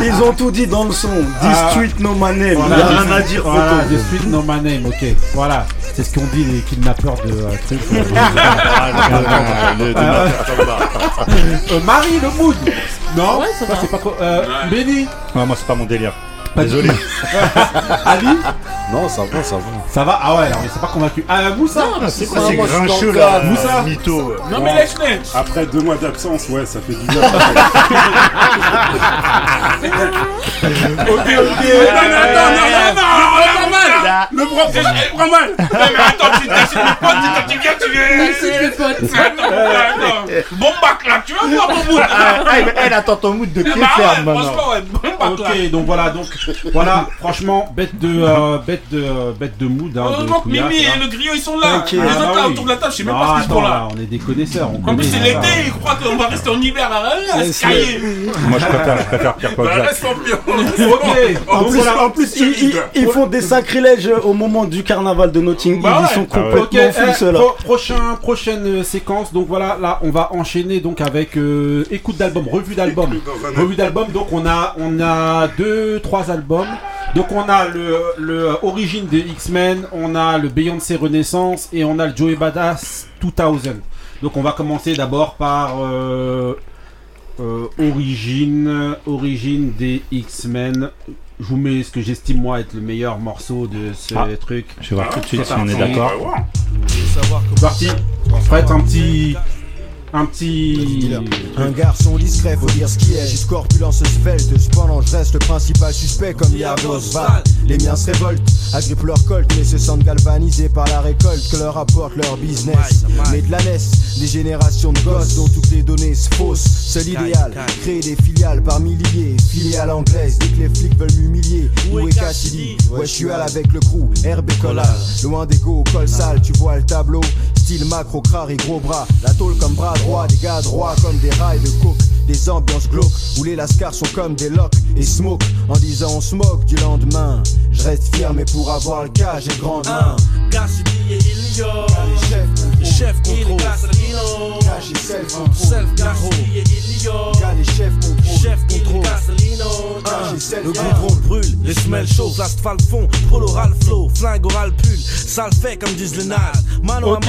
Eh, Ils ont tout dit dans le son. This Ah. no. Voilà, Il y a rien à dire. Voilà, street no my name, ok. Voilà, c'est ce qu'ont dit les kidnappeurs de euh, Euh, Marie, le mood Non Ouais, c'est pas trop. Euh, Benny Ouais, moi c'est pas mon délire. Pas Désolé. Ali Non, ça va, ça va. Ça va Ah ouais, alors, mais c'est pas convaincu. Ah, Moussa Non, C'est Ah, c'est suis dans grincheux là. Moussa. mytho. Non mais laisse-les. Après deux mois d'absence, ouais, ça fait du bien. Ok, ok. Non, non, non, non, non, non, prends mal. Le prends, eh, prends mal. Non, mais attends, tu t'as mes potes, quand tu viens, tu T'insultes viens. les potes. Attends, attends. Bon bac là, tu vas voir mon bout. elle, attend ton mood de pied Bah ferme maintenant. là. Ok, donc voilà, donc voilà, franchement, bête de, euh, bête de, euh, bête de mood. Hein, Heureusement que Mimi là. et le griot ils sont là. Les Ah, autres bah là autour de la table, je sais même Non, pas ce qu'ils font là. là, on est des connaisseurs. On En plus c'est l'été, ils croient qu'on va rester en hiver à à se cailler. Moi je préfère, je préfère Pierre Paul En plus, voilà. en plus ils, ils- ils font des sacrilèges au moment du carnaval de Notting Hill. Bah Ils sont Ah complètement Ok, fous eh, ceux-là. pro- prochain, prochaine euh, séquence. Donc voilà, là, on va enchaîner donc avec euh, écoute d'album, revue d'album, revue d'album. Donc on a, on a deux, trois albums. Donc on a le, le euh, origine des X-Men, on a le Beyoncé Renaissance et on a le Joey Badass 2000. Donc on va commencer d'abord par euh, euh, origine, origine des X-Men. Je vous mets ce que j'estime moi être le meilleur morceau de ce Ah. truc. Je vais voir tout de suite C'est si on est d'accord. Parti. Faites un petit. Un petit. Un garçon discret, faut dire ce qui est. Juste corpulence svelte, cependant je reste le principal suspect comme Yago Oswald. Les miens se révoltent, agrippent leur colt, mais se sentent galvanisés par la récolte que leur apporte leur business. Mais de la naissent des générations de gosses dont toutes les données se faussent. Seul idéal, créer des filiales par milliers, filiales anglaises. Dès que les flics veulent m'humilier, où est Cassidy? Ouais, je suis à avec le crew, herbe et. Loin des go, col sale, tu vois le tableau. Style macro, crari, gros bras. La tôle comme bras droit, des gars droits comme des rails de coke. des ambiances glauques où les lascars sont comme des locks et smoke. En disant on smoke du lendemain, je reste fier, mais pour avoir le cas, j'ai grande main. Les chefs Chef contrôle. Cash et self control. Self Cassidy et Ilio. Gars, les chefs contrôle. Chef contrôle. Casalino. Cash et self Le goudron brûle, les semelles chaudes, l'asphalte fond, pour l'oral flow, flingue oral pull, ça le fait comme disent les nazes. Ok,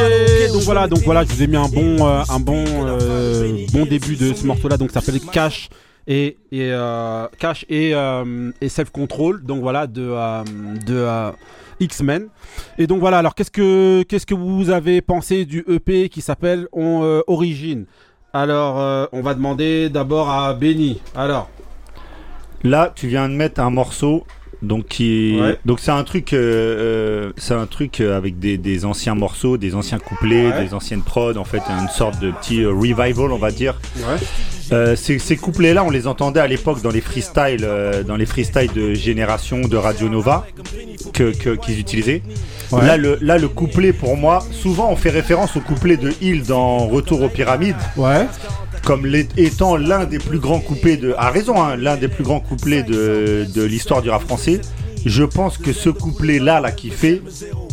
donc voilà, donc voilà, je vous ai mis un bon, euh, un bon, euh, bon début de ce morceau-là. Donc ça s'appelle Cash et, et euh, Cash et, euh, et Self Control. Donc voilà de euh, de euh, X-Men. Et donc voilà. Alors qu'est-ce que qu'est-ce que vous avez pensé du EP qui s'appelle euh, Origin Alors euh, on va demander d'abord à Benny. Alors. Là, tu viens de mettre un morceau. Donc qui est- Ouais. donc c'est un truc euh, euh, c'est un truc euh, avec des, des anciens morceaux, des anciens couplets, Ouais. des anciennes prods en fait, une sorte de petit revival on va dire. Ouais. Euh, ces, ces couplets là, on les entendait à l'époque dans les freestyles euh, dans les freestyles de Génération de Radio Nova que qu'ils utilisaient. Là le là le couplet pour moi, souvent on fait référence au couplet de Hill dans Retour aux pyramides. Ouais. Comme étant l'un des plus grands couplets de. A raison, hein, l'un des plus grands couplets de, de l'histoire du rap français. Je pense que ce couplet-là, là, qui fait.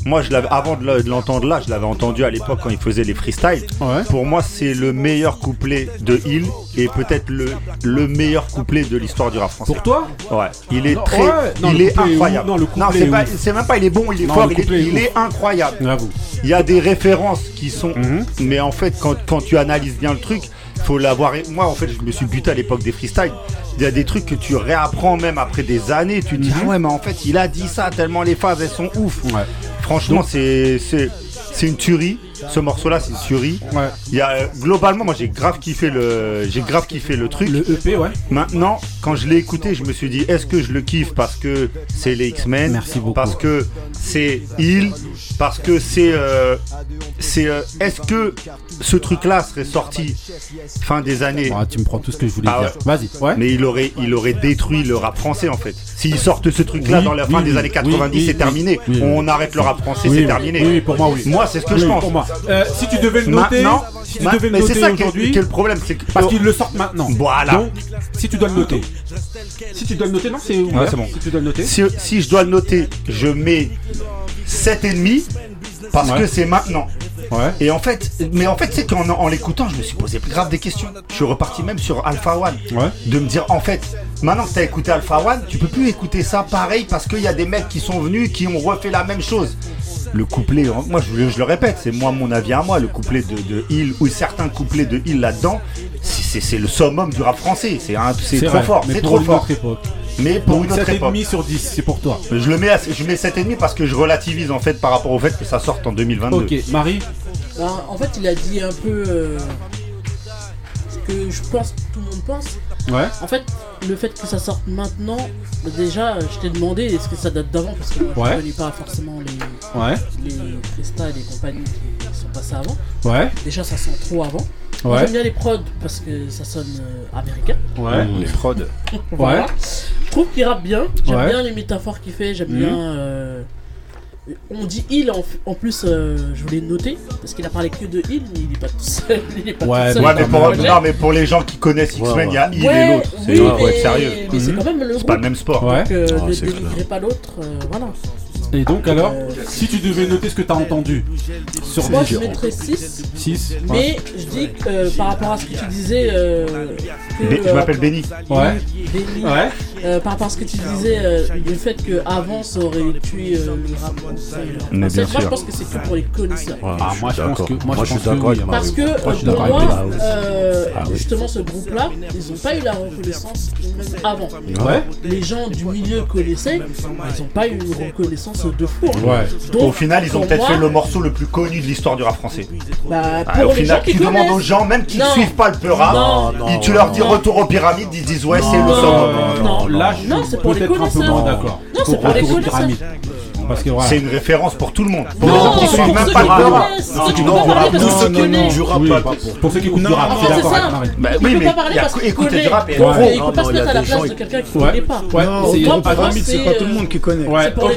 Moi, je l'avais, avant de le- de l'entendre là, je l'avais entendu à l'époque quand il faisait les freestyles. Ouais. Pour moi, c'est le meilleur couplet de Hill et peut-être le, le meilleur couplet de l'histoire du rap français. Pour toi Ouais. Il est Non, très. ouais. Non, il est incroyable. ouf. Non, le couplet c'est, même pas il est bon, il est Non, fort, il est, il est incroyable. J'avoue. Il y a des références qui sont. Mhm. Mais en fait, quand, quand tu analyses bien le truc, faut l'avoir. Moi, en fait, je me suis buté à l'époque des freestyles. Il y a des trucs que tu réapprends même après des années. Tu te dis, ah ouais, mais en fait, il a dit ça tellement les phases, elles sont ouf. Ouais. Franchement, c'est une tuerie. Ce morceau-là, c'est une tuerie. Ouais. Il y a, euh, globalement, moi, j'ai grave kiffé le, j'ai grave kiffé le truc. Le EP, ouais. Maintenant, quand je l'ai écouté, je me suis dit, est-ce que je le kiffe parce que c'est les X-Men? Merci beaucoup. Parce que c'est Hill? Parce que c'est. euh, c'est euh, est-ce que ce truc-là serait sorti fin des années? Ah, tu me prends tout ce que je voulais Ah dire. ouais. Vas-y. Ouais. Mais il aurait, il aurait détruit le rap français en fait. S'ils sortent ce truc-là Oui, dans la oui, fin des oui, années 90, oui, c'est oui, terminé. oui, oui. On arrête le rap français, Oui, c'est oui, terminé. oui, oui, pour moi, oui. Moi, c'est ce que Oui, je pense. pour moi. Euh, si tu devais le noter, Maintenant, si tu devais le mais c'est noter ça qui est- aujourd'hui, qui est le problème, c'est que parce qu'ils le sortent maintenant. Voilà. Donc, si tu dois le noter, si tu dois le noter, non, c'est ouvert. Ouais, c'est bon. Si tu dois le noter. Si, si je dois le noter, je mets 7,5 parce Ouais. que c'est maintenant. Ouais. Et en fait, mais en fait, c'est qu'en en l'écoutant, je me suis posé grave des questions. Je suis reparti même sur Alpha One. Ouais. De me dire, en fait, maintenant que t'as écouté Alpha One, tu peux plus écouter ça pareil parce qu'il y a des mecs qui sont venus qui ont refait la même chose. Le couplet, hein, moi je, je le répète, c'est moi mon avis à moi, le couplet de, de Hill ou certains couplets de Hill là-dedans, c'est- le summum du rap français. C'est un- c'est C'est trop vrai, fort, mais c'est pour trop une fort. autre époque. Mais pour Donc, une autre 7,5 époque. sur 10, c'est pour toi. Je le mets, à, je mets 7,5 parce que je relativise en fait par rapport au fait que ça sorte en 2022. Ok, Marie Ben, en fait, il a dit un peu euh, ce que je pense que tout le monde pense. Ouais. En fait, le fait que ça sorte maintenant, bah, déjà, je t'ai demandé est-ce que ça date d'avant parce que moi, Ouais. je connais pas forcément les, Ouais. les freestyles et compagnies qui sont passés avant. Ouais. Déjà, ça sent trop avant. Ouais. J'aime bien les prods parce que ça sonne euh, américain. Ouais. Les fraudes. Voilà. Ouais. Je trouve qu'il rappe bien. J'aime Ouais. bien les métaphores qu'il fait. J'aime Mhm. bien. euh, On dit il en, en plus, euh, je voulais noter parce qu'il a parlé que de il, il est pas tout seul. Il est pas Ouais, tout seul Ouais, mais le pour, projet. non, mais pour les gens qui connaissent X-Men, il y a Ouais, et l'autre. C'est oui, faut mais- être sérieux. Mais c'est Mhm. quand même le C'est groupe. pas le même sport. Ouais. Donc, euh, ne dénigrez pas l'autre. euh, voilà. Et donc alors, Euh, si tu devais noter ce que t'as entendu sur Moi, 10, je mettrais 6. 6 Mais je dis que euh, par rapport à ce que tu disais. euh, que, Bé- Je euh, m'appelle Benny. Ouais. Benny, Ouais. euh, par rapport à ce que tu disais, euh, le fait qu'avant ça aurait tué euh, le rap Mais bien moi je sûr. pense que c'est que pour les connaisseurs. Ah, moi je pense que moi, Moi, je je suis d'accord oui. Parce que Moi, je euh, suis pour d'accord moi, avec toi. euh, Ah justement ce groupe-là, ils n'ont pas eu la reconnaissance même avant. Ouais. Les gens du milieu connaissaient, mais ils n'ont pas eu une reconnaissance de fou. hein. Ouais. Donc, Au final, ils ont peut-être moi, fait le morceau le plus connu de l'histoire du rap français. bah, Ah, pour au les final, gens qui tu demandes aux gens, même qui ne Non. suivent pas le peu rap, Non, non, et tu leur dis non. retour aux pyramides, ils disent ouais, c'est le Non. summum. Non, non, là je non, suis c'est pour les peut-être un peu connaisseurs. moins d'accord. Non, c'est pour les Retour aux connaisseurs. pyramides. Parce que voilà. C'est une référence pour tout le monde. Pour Non, pour ceux qui pas pour- ceux qui écoutent du rap, c'est d'accord oui, mais connaît. du rap et peut pas se mettre à la place de quelqu'un qui Ouais. connaît pas. C'est- pas tout le euh, monde qui connaît. C'est pour les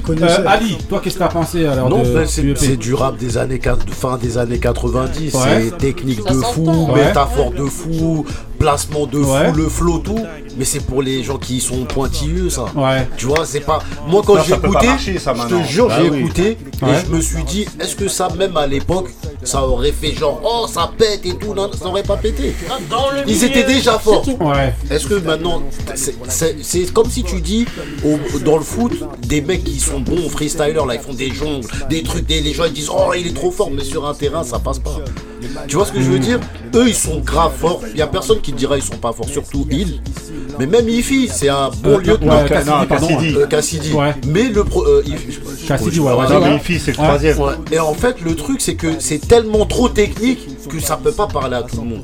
connaisseurs. Euh, Ali, toi qu'est-ce que t'as pensé alors Non, ben, c'est du rap des années fin des années 90. Ouais. C'est technique de fou, métaphore de fou, placement de fou, Ouais. le flow, tout. Mais c'est pour les gens qui sont pointilleux, ça. Ouais. Tu vois, c'est pas. Moi, quand j'ai écouté, marcher, ça, je maintenant. te jure, Bah j'ai oui. écouté Ouais. et je me suis dit, est-ce que ça, même à l'époque, ça aurait fait genre, oh, ça pète et tout, non, ça aurait pas pété. Ils étaient déjà forts. Ouais. Est-ce que maintenant, c'est- comme si tu dis au- dans le foot, des mecs qui sont bons freestylers, là, ils font des jongles, des trucs, des, les gens ils disent oh il est trop fort, mais sur un terrain ça passe pas. Tu vois ce que je veux dire Eux ils sont grave forts. Il y a personne qui te dira ils sont pas forts, surtout il. Mais même Ifi, c'est un bon Euh, lieutenant. ouais, Cassidy, non. Cassidy. Euh, Cassidy. Ouais. Mais le pro, euh, Cassidy, je- ouais, Non, mais Ifi, c'est le troisième. Ouais. Et en fait, le truc, c'est que c'est tellement trop technique que ça peut pas parler à tout le monde.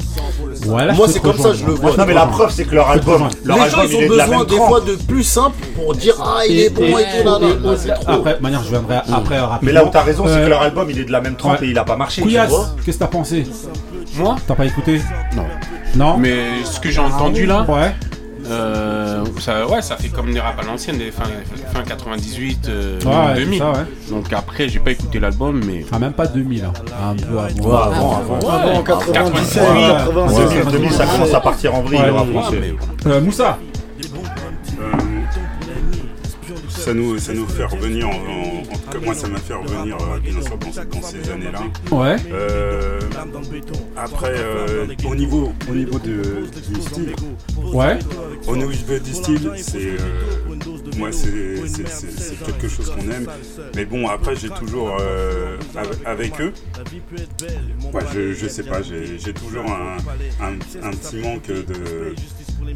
Ouais, là, Moi, c'est comme ça, je le vois. Non, mais la preuve, c'est que leur album, leur Les album, gens, ils il ont de besoin des fois de plus simple pour dire Ah, il est bon et, tout. C'est trop. Après, de manière, je viendrai après rapidement. Mais là où t'as raison, c'est Euh, que leur album, il est de la même trempe et il a pas marché. tu Couillasse, vois. qu'est-ce que t'as pensé Moi T'as pas écouté Non. Non Mais ce que j'ai entendu là, Ouais. euh, ça, ouais, ça fait comme des rap à l'ancienne, des fin, fin 98, euh, Ouais, 2000. c'est ça, ouais. Donc après, j'ai pas écouté l'album, mais. Ah, même pas 2000, hein. Un peu avant. Ouais, avant, avant. Avant 97, Ouais, 96. ouais, 2000, 2000, ça commence à partir en vrille, Ouais, le rap ouais, français. Euh, Moussa ça nous, ça nous fait revenir, en, en- en tout cas moi ça m'a fait revenir euh, bien sûr dans, dans ces années-là. Ouais. Euh, après, euh, au niveau, au niveau de, du style, Ouais. au niveau du style, c'est moi c'est quelque chose qu'on aime. Mais bon après j'ai toujours euh, avec, eux, ouais, je, je sais pas, j'ai j'ai toujours un, un, un petit manque de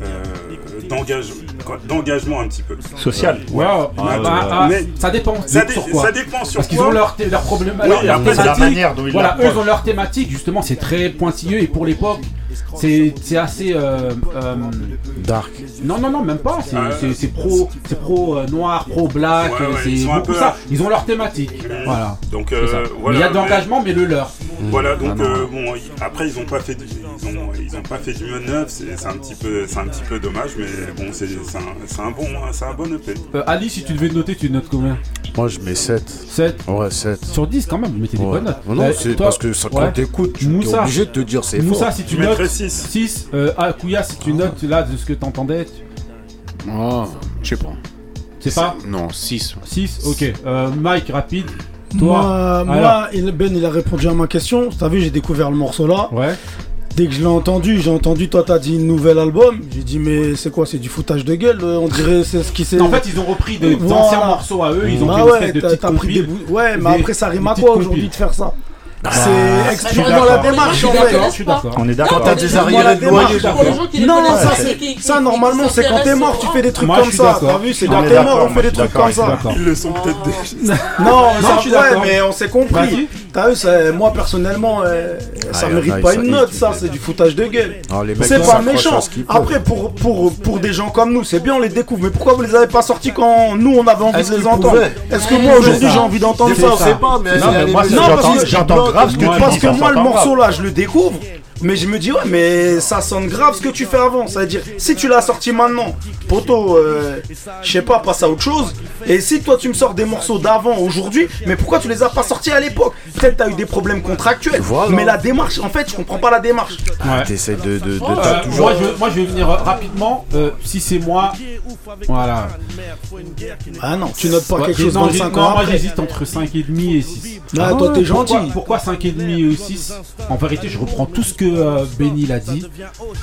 euh, d'engage- d'engagement un petit peu. Social. Ouais, ah, Ah, ah, ah, mais- ça dépend. Ça, Mais dé- sur quoi ça dépend sur Parce qu'ils ont leur, leur problème. Oui, leur, leur après, c'est la thématique. manière dont ils Voilà, eux ils ont leur thématique, justement, c'est très pointilleux et pour l'époque, c'est c'est assez. euh, euh, Dark. non, non, non, même pas. C'est Ah, pro, c'est pro euh, noir, pro black. Ouais, ouais, c'est ils beaucoup peu- ça. Ils ont leur thématique. Voilà. Donc euh, voilà. Mais il y a de mais- l'engagement, mais le leur. Voilà, donc Ah, euh, bon, après ils ont pas fait, ils ont pas fait du neuf, c'est c'est un petit peu, c'est un petit peu dommage, mais bon, c'est un, c'est un bon, c'est un bon EP. Euh, Ali, si tu devais noter, tu notes combien? Moi, je mets 7. 7 Ouais, 7. sur 10 quand même, vous mettez des Ouais. bonnes notes. Non, non, Euh, c'est parce que ça, quand ouais. t'écoutes, tu es Moussa. obligé de te dire c'est Moussa, fort. si tu notes 6. 6, euh, ah, Kouya, si tu notes là de ce que t'entendais, tu... Oh, je sais pas. c'est pas? Non, 6. 6 Ok. Euh, Mike, rapide. Toi Moi, moi alors. il- Ben, il a répondu à ma question. T'as vu, j'ai découvert le morceau là. Ouais. Dès que je l'ai entendu, j'ai entendu, toi, t'as dit nouvel album. J'ai dit, mais c'est quoi C'est du foutage de gueule euh, On dirait c'est ce qui s'est. En fait, ils ont repris des Voilà. anciens morceaux à eux, ils ont Bah fait ouais, de t'as pris des bouts. Ouais, mais Des- après, ça rime à quoi aujourd'hui de faire ça Ah, C'est explique suis dans la démarche en fait. d'accord. On est Quand d'accord. t'as des arriérés de loyer, Non, connaissent, ça, c'est- c'est- qui- ça normalement c'est quand t'es mort, tu fais des trucs Moi, comme ça. T'as vu, c'est quand t'es mort, on fait des trucs comme ça. Ils le sont peut-être déjà. Non, Non, ça, je suis ouais, d'accord. mais on s'est compris. T'as vu, c'est- moi personnellement, euh, ça Ah, y en mérite a, pas une note, ça, c'est du foutage de gueule. Ah, C'est pas méchant. ce. Après, pour, pour, pour des gens comme nous, c'est bien, on les découvre. Mais pourquoi vous les avez pas sortis quand nous, on avait envie de les entendre Est-ce que moi, aujourd'hui, ça. j'ai envie d'entendre ça on sait pas, mais Non, parce que- j'entends grave ce que Moi, tu Parce dis. que ça moi, le morceau là, je le découvre. Mais je me dis, ouais, mais ça sonne grave ce que tu fais avant. Ça veut dire, si tu l'as sorti maintenant, poto, euh, je sais pas, passe à autre chose. Et si toi, tu me sors des morceaux d'avant, aujourd'hui, mais pourquoi tu les as pas sortis à l'époque? Peut-être t'as eu des problèmes contractuels. Voilà. Mais la démarche, en fait, je comprends pas la démarche. Ouais. T'essayes de, de, de- Euh, toujours. moi, je, moi, je vais venir euh, rapidement. euh, si c'est moi, voilà. Ah non, tu notes pas Ouais, quelque chose dans j'ai- 5 non, ans moi j'hésite entre 5,5 et 6. Ah, toi, t'es gentil. Pourquoi, pourquoi 5,5 et 6 En vérité, je reprends tout ce que euh, Benny l'a dit.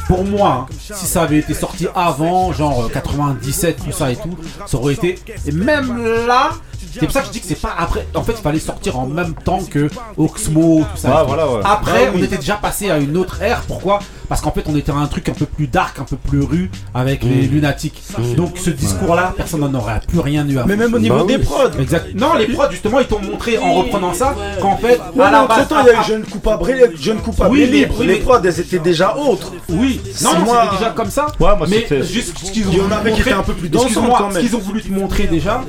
Pour moi, hein, si ça avait été sorti avant, genre euh, 97, tout ça et tout, ça aurait été. Et même là, c'est pour ça que je dis que c'est pas après. En fait, il fallait sortir en même temps que Oxmo, tout ça. Voilà, ouais. Après, on était déjà passé à une autre ère. Pourquoi? Parce qu'en fait, on était à un truc un peu plus dark, un peu plus rue avec les mm. lunatiques. Donc, ce discours-là, personne n'en aurait plus rien eu à Mais même au niveau bah des prods. Exact. Non, les prods, justement, ils t'ont montré en reprenant ça qu'en fait, ouais, à. Entre temps, il y a eu Jeune Coupable, Jeune Coupable oui, libre. Les prods, elles étaient déjà autres. Oui, non, c'était déjà comme ça. Ouais, moi, mais juste ce qu'ils ont un peu plus. Ce qu'ils ont voulu te montrer déjà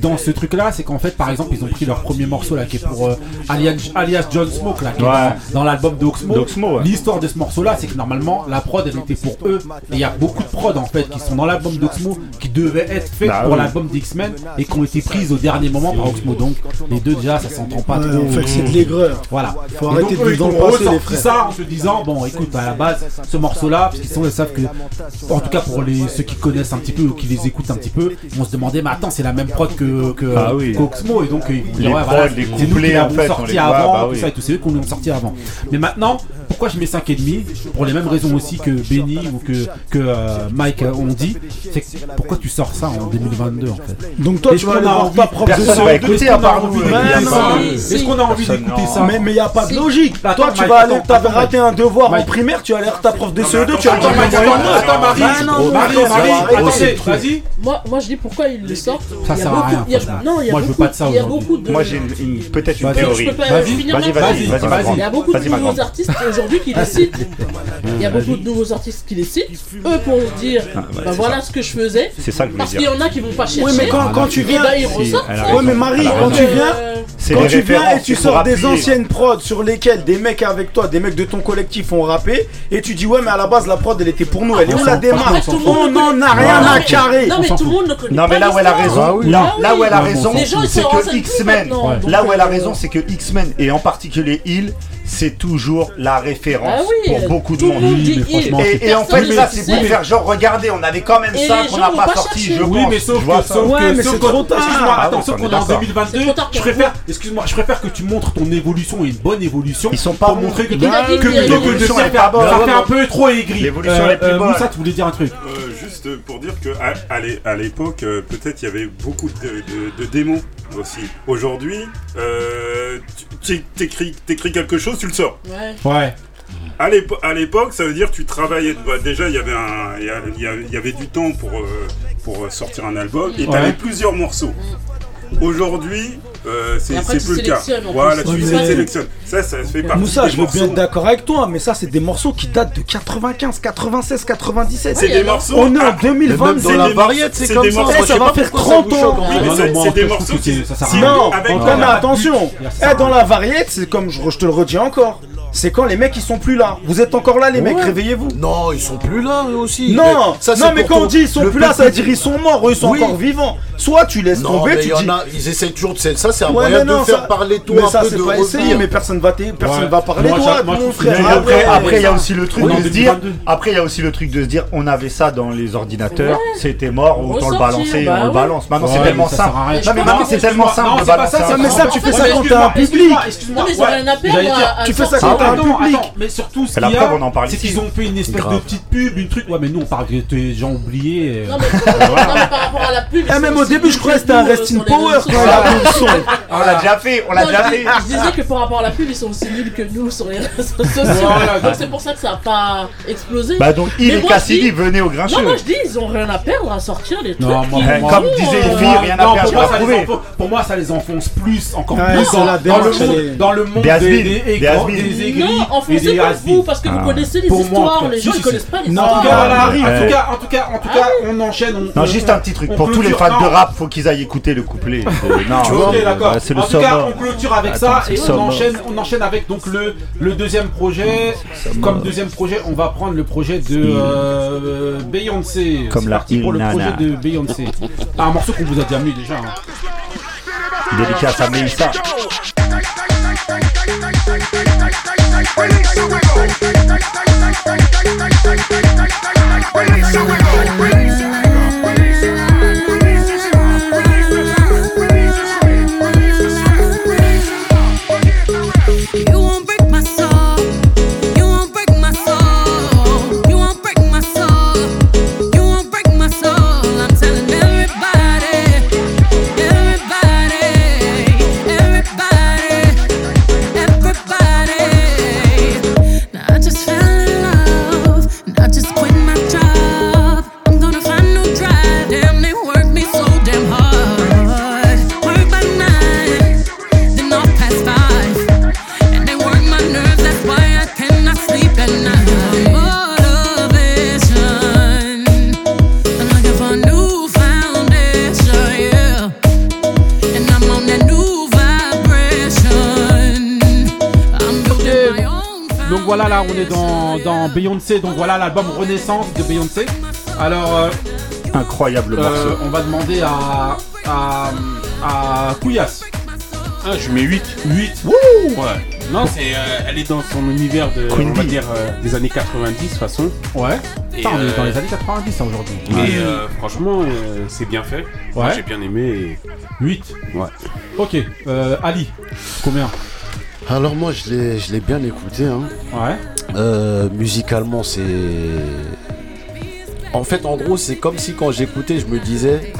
dans ce truc-là, c'est qu'en fait, par exemple, ils ont pris leur premier morceau là qui est pour euh, alias, alias, John Smoke là, qui est dans, l'album d'Oxmo. L'histoire de ce morceau là, c'est que normalement la prod elle était pour eux. Et il y a beaucoup de prod en fait qui sont dans l'album d'Oxmo qui devaient être faites bah pour l'album d'X-Men et qui ont été prises au dernier moment par Oxmo. Donc les deux déjà ça s'entend pas ouais, trop. En fait, c'est de l'aigreur. Voilà. Faut et arrêter donc, eux, de nous ça en se disant bon, écoute, à la base, ce morceau là, parce qu'ils sont, ils savent que, en tout cas pour les, ceux qui connaissent un petit peu ou qui les écoutent un petit peu, ils vont se demander, mais attends, c'est la même prod que. Ah Coxmo et donc c'est nous sorti avant, et tout, c'est eux qui l'ont sorti avant. Mais maintenant, pourquoi je mets 5,5 Pour les mêmes raisons aussi que Benny ou que, euh, Mike ont dit, c'est pourquoi tu sors ça en 2022 en fait Donc toi tu vas aller propre Personne écouter à part. Est-ce qu'on a envie d'écouter ça Mais il a pas de logique. Toi tu vas aller, t'avais raté un devoir en primaire, tu vas aller voir ta prof de CE2, tu attends Marie, Marie, Marie, vas-y. Moi je dis pourquoi ils le sortent. Ça sert à rien. Non, il y a Moi, je veux beaucoup- pas de ça Moi, j'ai une- peut-être une théorie. Vas-y. Vas-y, vas-y. Il y a beaucoup de nouveaux artistes aujourd'hui qui les citent. Il y a beaucoup de nouveaux artistes qui les citent. Eux pour dire, ah, bah, voilà ce que je faisais. C'est ça que je Parce qu'il y en a qui vont pas chercher. Eh ben, oui, mais quand, tu viens. bah, mais Marie, quand tu viens. Quand tu viens et tu sors des anciennes prods sur lesquelles des mecs avec toi, des mecs de ton collectif ont rappé, et tu dis ouais, mais à la base la prod elle était pour nous, elle est ah, où la démarche on n'en a rien à carrer. Non, mais tout le monde ne connaît Non, mais là où elle a raison, ah là, où elle a raison, les gens, que X-Men, là où elle a raison, c'est que X-Men, et en particulier Hill, c'est toujours la référence pour beaucoup de monde. Et, en fait, là, c'est pour faire genre, regardez, on avait quand même ça qu'on n'a pas, sorti, je oui, pense. mais sauf que, sauf ouais, que, sauf qu'on ah, est en 2022, je préfère, excuse-moi, je préfère que tu montres ton évolution et une bonne évolution. Ils sont pas pour montrer que que de faire, un peu trop aigri. L'évolution est euh, plus euh, bonne. tu voulais dire un truc. Euh, pour dire que à, l'époque, euh, peut-être il y avait beaucoup de, démos aussi. Aujourd'hui, euh, t'écris quelque chose, tu le sors. Ouais. À l'époque, ça veut dire que tu travaillais. Déjà, il y avait du temps pour, euh, pour sortir un album et t'avais ouais. plusieurs morceaux. Mm. Aujourd'hui, euh, c'est plus le cas. Voilà, tu ouais, sélectionnes. Ça, ça fait partie. Moussa, des je veux bien être d'accord avec toi, mais ça, c'est des morceaux qui datent de 95, 96, 97. C'est des morceaux. On est en 2020. Dans la variété, c'est comme ça. Ça va faire 30 ans. C'est des morceaux. Non, mais attention. Eh, dans la variété, c'est comme je te le redis encore c'est quand les mecs ils sont plus là. Vous êtes encore là les mecs, réveillez-vous. Non, ils sont plus là eux aussi. Non, ça, non mais quand on dit ils sont plus là, ça veut dire ils sont morts, ils sont encore vivants. Soit tu laisses non, tomber, mais tu dis. Ils essaient toujours de ça, c'est un ouais, de faire parler toi mais un ça, peu de pas essayer, mais personne va personne va parler moi, toi, moi, mon frère. Après, après, il y a aussi le truc de se dire. Après, il y a aussi le truc de se dire, on avait ça dans les ordinateurs, c'était mort, autant le balancer, on le balance. Maintenant c'est tellement simple. Non mais maintenant c'est tellement simple de. Mais ça, tu fais ça quand t'as un public. Excuse-moi, tu fais ça quand attends, mais surtout, ce qu'il y a, c'est qu'ils ont fait une espèce de petite pub, une truc. Ouais, mais nous, on parle des gens oubliés. Euh. Non, mais, non, mais à la pub. Eh, même au début, je croyais que c'était un euh, Resting Power. On l'a déjà fait, on l'a déjà fait. Je disais que par rapport à la pub, ils sont aussi nuls que nous sur les réseaux sociaux. Donc, c'est pour ça que ça a pas explosé. Bah, donc, il et Cassidy, venez au Grincheux. Non, moi, je dis, ils ont rien à perdre à sortir les trucs. Comme disait Yves, rien à perdre. Pour moi, ça les enfonce plus, encore plus dans le monde des aigris. Non, enfoncez pas vous, parce que vous ah. connaissez les histoires, les gens ne connaissent pas les histoires. En tout cas, en tout cas, en tout cas, ah. on enchaîne. Non, juste un petit truc. Pour tous les fans de rap, faut qu'ils aillent écouter le couplet. Non, d'accord. Le En tout cas, on clôture avec ça et on enchaîne, on enchaîne avec donc le, deuxième projet. Comme deuxième projet, on va prendre le projet de euh, Beyoncé. Comme parti pour le projet de Beyoncé. Ah, un morceau qu'on vous a déjà mis déjà. Hein. Délicat à hein. Dédicace à Meissa. You Beyoncé. Donc voilà l'album Renaissance de Beyoncé. Alors, euh, Incroyable euh, morceau. on va demander à, à, à Couillasse. Ah, je mets 8. 8. Ouais. Non, c'est, euh, elle est dans son univers de, Queen on va dire, euh, des années 90 de toute façon. Ouais. Et, on est dans les années 90 hein, aujourd'hui. Et euh, franchement, euh, c'est bien fait. Moi, Ouais. J'ai bien aimé. et- 8. Ouais. Ok. Euh, Ali, combien? Alors moi je l'ai je l'ai bien écouté hein. Ouais. Euh, musicalement c'est en fait en gros c'est comme si quand j'écoutais je me disais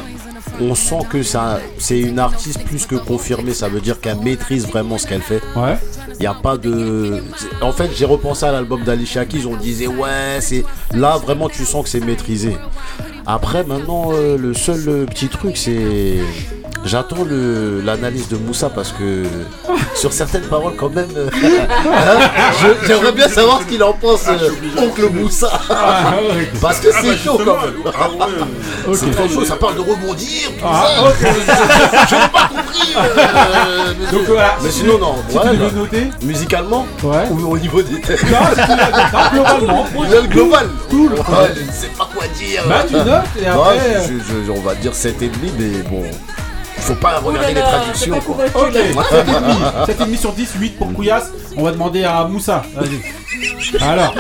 on sent que ça c'est une artiste plus que confirmée. Ça veut dire qu'elle maîtrise vraiment ce qu'elle fait. Ouais. il n'y a pas de en fait j'ai repensé à l'album d'Alicia Keys on disait ouais c'est là vraiment tu sens que c'est maîtrisé. Après maintenant euh, le seul euh, petit truc c'est J'attends le- l'analyse de Moussa parce que sur certaines paroles quand même, euh, hein, j'aimerais bien savoir ce qu'il en pense, euh, oncle Moussa. parce que Ah, c'est bah, chaud quand même. ah ouais. C'est très chaud, ça parle de rebondir, tout Ah, ça. Je n'ai pas compris. euh, mais- Donc voilà. Mais sinon non, Si tu devais noter Musicalement Ouais. ou au niveau des thèmes globalement. Le global. Tout le Ouais, je ne sais pas quoi dire. Bah, tu notes et après, euh, je- je- on va dire 7,5 mais bon. Faut pas regarder Oh là les traductions. quoi. Ok, là. 7,5. 7,5 sur 10, 8 pour Couillasse. On va demander à Moussa. Vas-y. Alors,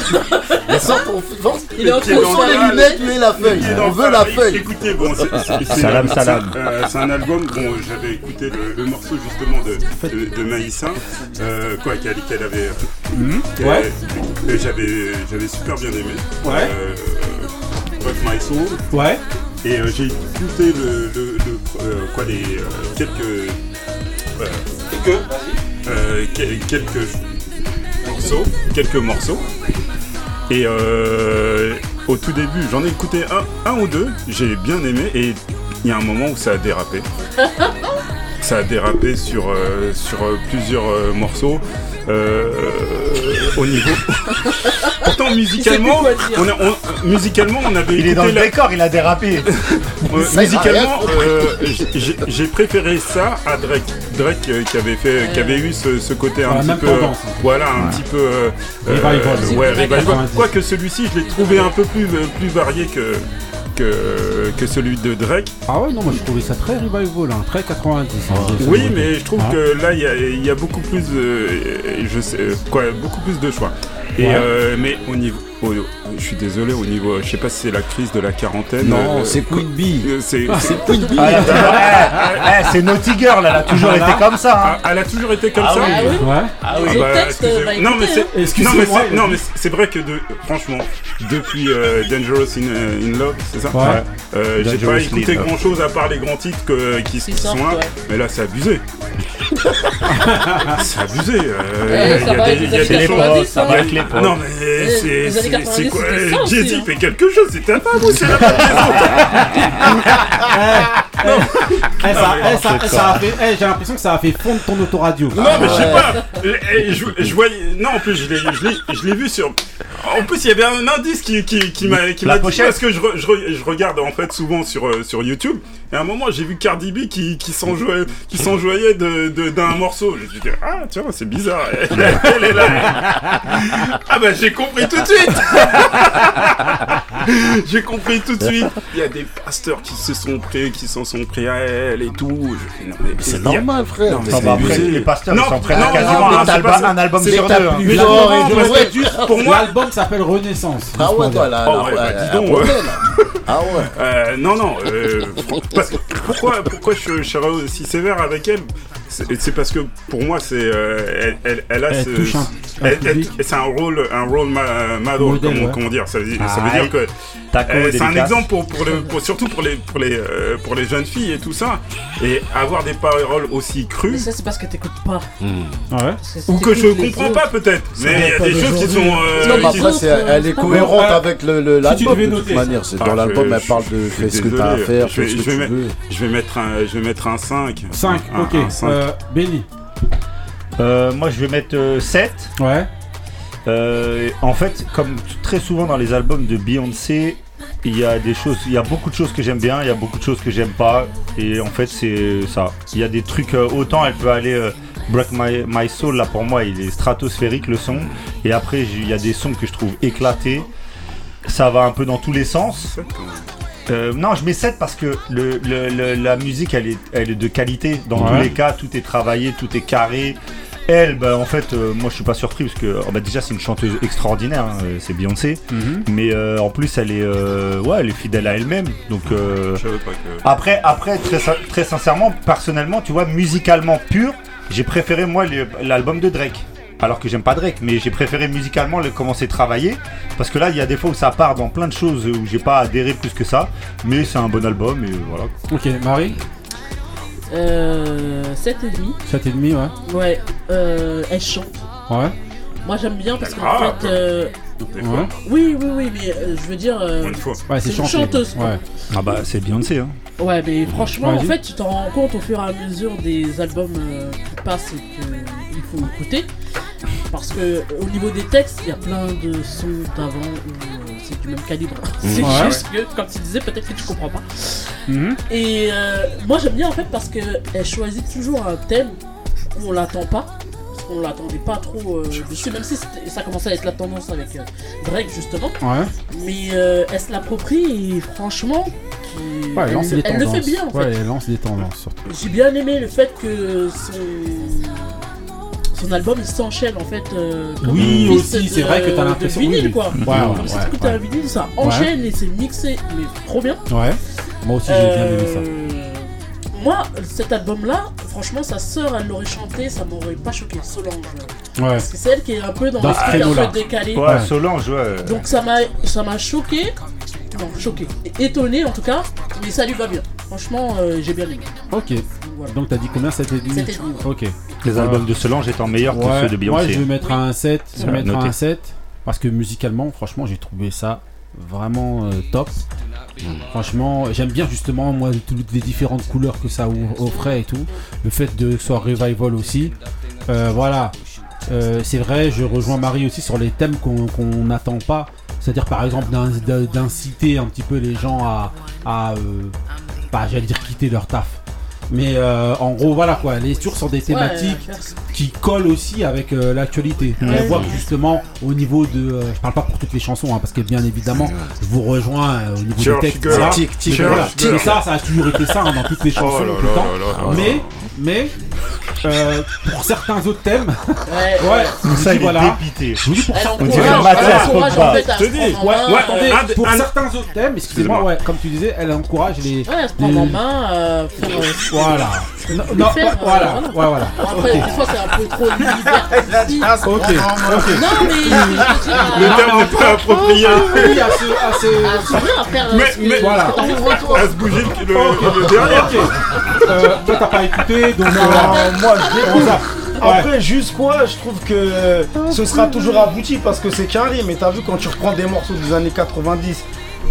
Mais sans ton force, Il est en pied train dans on sent le les lunettes, et la feuille. Il On veut la feuille. Écoutez, bon, c'est- Salam, salam. euh, C'est un album, bon, j'avais écouté le, morceau justement de, de, Maïssa, euh, quoi, qu'elle qu'elle avait. qu'elle- Ouais. j'avais j'avais super bien aimé. Ouais. Break My Soul. ouais. Et euh, j'ai écouté le, le- le- euh, quoi, les, euh, quelques. euh, euh, quel- quelques morceaux. Quelques morceaux. Et euh, au tout début, j'en ai écouté un, un ou deux, j'ai bien aimé, et il y a un moment où ça a dérapé. Ça a dérapé sur, euh, sur euh, plusieurs euh, morceaux. euh, au niveau. Pourtant, musicalement, on a- on- musicalement, on avait Il est dans le la- décor, il a dérapé. Musicalement, euh, j'ai- préféré ça à Drake. Drake euh, qui avait fait, qui avait eu ce, ce côté un petit peu, tendance. voilà, un petit peu Revival. ouais, revival. 90. Quoique celui-ci, je l'ai trouvé un peu plus plus varié que que, que celui de Drake. Ah ouais, non, moi je trouvais ça très revival, hein, très 90. hein, Oui, mais je trouve Ah. que là, il y a, il y a beaucoup plus, de, je sais, quoi, beaucoup plus de choix. Et Ouais. euh, mais au niveau, au- je suis désolé, au niveau, je sais pas si c'est la crise de la quarantaine. Non, euh, c'est Queen Bee. euh, c'est C'est Queen Bee. Ah, toujours- eh, eh, c'est Naughty Girl, elle a toujours Voilà. été comme ça. hein. Ah, elle a toujours été comme Ah ça. oui. Ah oui. Ah bah, non mais c'est non mais non vrai que de, franchement depuis euh, Dangerous in, in Love c'est ça Ouais. Euh, j'ai pas écouté grand chose à part les grands titres que- qui, qui sont sortent, là ouais. mais là c'est abusé c'est abusé il ça y a va des- choses- potes, 90, ça hein. va avec les potes. non mais Eh, c'est c'est- 90, c'est quoi aussi, Jay-Z hein. fait quelque chose c'est ta femme ou c'est la femme Eh, eh, eh, J'ai l'impression que ça a fait fondre ton autoradio. Non, mais je sais pas. Je, je voyais. Non, en plus, je l'ai, je l'ai, je l'ai vu sur. En plus, il y avait un indice qui, qui, qui m'a, qui La m'a dit parce que je, je, je regarde en fait souvent sur euh, sur YouTube. Et à un moment, j'ai vu Cardi B qui, qui s'enjoyait, qui s'enjoyait de, de- d'un morceau. Je me suis dit, ah tiens, c'est bizarre. Elle, elle est là. Ah bah j'ai compris tout de suite. j'ai compris tout de suite. Il y a des pasteurs qui se sont pris, qui s'en sont pris à elle et tout. C'est normal, frère. Non, mais après, les pasteurs, s'en prennent quasiment non, un, album, pas ça. un album C'est sur deux. Pour moi- l'album s'appelle Renaissance. Ah ouais, toi, là, Oh, bah, dis donc. Ah ouais. Euh, non, non. euh, pourquoi, pourquoi je, je serais aussi sévère avec elle? C'est parce que pour moi, c'est euh, elle, elle, elle a Elle ce, touche un- un elle- elle- public. c'est un rôle, un rôle ma, Modèle, comment, ouais. comment dire. Ça veut dire, ça veut dire que euh, c'est un exemple pour, pour, le, pour- surtout pour les pour les euh, pour les jeunes filles et tout ça. Et avoir des paroles aussi Mais crues. ça, c'est parce que t'écoutes pas. Ouais. Que si Ou que je comprends pas peut-être, mais il y a des choses qui sont. Non, mais qui- après, elle est cohérente Ouais. avec le, l'album devais de toute manière. C'est Ah, dans l'album, elle parle de fais ce que t'as à faire, Je fais vais- ce que je vais tu mettre- veux. Je vais mettre un, je vais mettre un 5. 5, Un- ok. un cinq. Euh, Benny. Euh, moi, je vais mettre 7. Ouais. Euh, en fait, comme très souvent dans les albums de Beyoncé, il y a des choses, il y a beaucoup de choses que j'aime bien, il y a beaucoup de choses que j'aime pas, et en fait c'est ça. Il y a des trucs euh, autant elle peut aller euh, Break My, My Soul, là pour moi, il est stratosphérique le son. Et après, j'ai- il y a des sons que je trouve éclatés. Ça va un peu dans tous les sens. Euh, non, je mets 7 parce que le, le- le- la musique, elle est, elle est de qualité. Dans Ouais. tous les cas, tout est travaillé, tout est carré. Elle, bah, en fait, euh, moi je suis pas surpris parce que oh, bah, déjà c'est une chanteuse extraordinaire, hein, euh, c'est Beyoncé. Mais euh, en plus, elle est, euh, ouais, elle est fidèle à elle-même. Donc euh, après, après très, très sincèrement, personnellement, tu vois, musicalement pur, j'ai préféré moi l'album de Drake. Alors que j'aime pas Drake, mais j'ai préféré musicalement le commencer à travailler. Parce que là, il y a des fois où ça part dans plein de choses où j'ai pas adhéré plus que ça. Mais c'est un bon album et voilà. Ok, Marie Euh, 7,5. 7,5, ouais. Ouais, euh, elle chante. Ouais. Moi j'aime bien parce qu'en Ah, fait. euh. Ouais. Oui, oui, oui, mais euh, je veux dire. euh, Ouais, c'est une chanteuse. quoi. Ah bah c'est Beyoncé. Hein. Ouais, mais franchement, en fait, tu t'en rends compte au fur et à mesure des albums euh, qui passent et qu'il faut écouter. Parce que au niveau des textes, il y a plein de sons d'avant où euh, c'est du même calibre. c'est Ouais. juste que, comme tu disais, peut-être que tu comprends pas. Mhm. Et euh, moi, j'aime bien en fait parce qu'elle choisit toujours un thème où on l'attend pas. Parce qu'on l'attendait pas trop euh, dessus, même si ça commençait à être la tendance avec euh, Drake justement. Ouais. Mais euh, elle se l'approprie et franchement, qui- Ouais, elle lance elle, des elle le tendances. fait bien en Ouais, fait. elle lance des tendances surtout. J'ai bien aimé le fait que son, son album il s'enchaîne en fait. euh, comme Oui, aussi, c'est vrai que t'as de l'impression, vinyle oui. quoi. Ouais, ouais, comme si ouais, ouais. un vinyle, ça Ouais. enchaîne et c'est mixé, mais trop bien. Ouais. Moi aussi, j'ai bien aimé ça. Euh, Moi, cet album-là, franchement, sa sœur, elle l'aurait chanté, ça m'aurait pas choqué. Solange. Ouais. Parce que c'est elle qui est un peu dans, Dans le truc un peu décalé. Ouais, Solange, ouais. Donc ça m'a, ça m'a choqué. Non, choqué. Étonné en tout cas, mais ça lui va bien. Franchement, euh, j'ai bien aimé. Ok. Donc t'as dit combien 7,5 7,5. Ok. Les albums de Solange étant meilleurs que Ouais, ceux de Beyoncé. Moi je vais mettre un 7. Je vais va mettre un 7. Parce que musicalement, franchement, j'ai trouvé ça vraiment euh, top. Franchement, j'aime bien justement moi toutes les différentes couleurs que ça ou- offrait et tout. Le fait de que ce soit revival aussi. Euh, voilà. Euh, c'est vrai, je rejoins Marie aussi sur les thèmes qu'on qu'on n'attend pas. C'est-à-dire par exemple d'in- d'in- d'inciter un petit peu les gens à, euh, j'allais dire quitter leur taf. Mais euh, en gros, voilà quoi, elle est toujours sur des thématiques qui collent aussi avec euh, l'actualité. Ouais. On voit que justement au niveau de, euh, je parle pas pour toutes les chansons, hein, parce que bien évidemment, je vous rejoins euh, au niveau Church des textes. girl. voilà. Tic, tic, Mais voilà. girl. Mais ça, ça a toujours été ça hein, dans toutes les Oh chansons là tout le là temps. là là. Mais, mais euh, pour certains autres thèmes, Ouais, ouais, vous Ça, dis il voilà. dépité. Je vous dis pour certains euh, attendez, pour certains autres thèmes, excusez-moi, ouais, comme tu disais, elle encourage les. Ouais, elle se prendre en les- main, Voilà. Non, non, faire, ouais, euh, voilà, ouais, voilà. Après, des fois, c'est un peu trop liberticide. Ok, ok. Non, mais. Le euh, terme n'est pas approprié. Oui, à ce, à ce, à faire. euh, Mais- Voilà. À se bouger le, le. Ok. Euh, toi t'as pas écouté donc euh, moi je zappe. Après, juste quoi, je trouve que ce sera toujours abouti parce que c'est carré. Mais t'as vu, quand tu reprends des morceaux des années 90,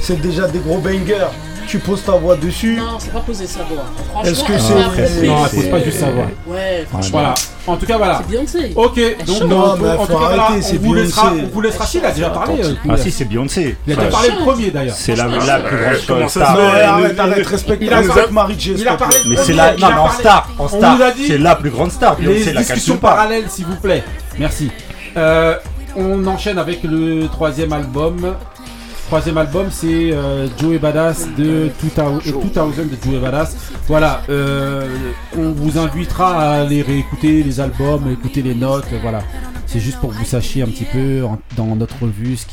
c'est déjà des gros bangers. Tu poses ta voix dessus. Non, c'est pas poser sa voix. Franchement, Est-ce que c'est-. Non, elle pose pas juste sa voix. Ouais, franchement. Voilà. En tout cas voilà. C'est Beyoncé. Ok, donc Non, mais en faut tout cas voilà, arrêter, on vous laissera, on vous laissera. Si, il a déjà parlé. euh, Ah si, c'est Beyoncé. Il a déjà parlé le premier d'ailleurs. C'est la, plus grande star. Non, arrête, arrête, Il respecte a respecte parlé-. Il a parlé Mais c'est la, il non, a mais en star, en On star, a c'est la plus grande star. Beyoncé, Les la discussions parallèles, s'il vous plaît. Merci. Euh, on enchaîne avec le troisième album. Troisième album, c'est euh, Joey Badass de 2000, 2000 de Joey Badass. Voilà, euh, on vous invitera à aller réécouter les albums, écouter les notes. Voilà, c'est juste pour que vous sachiez un petit peu en- dans notre revue ce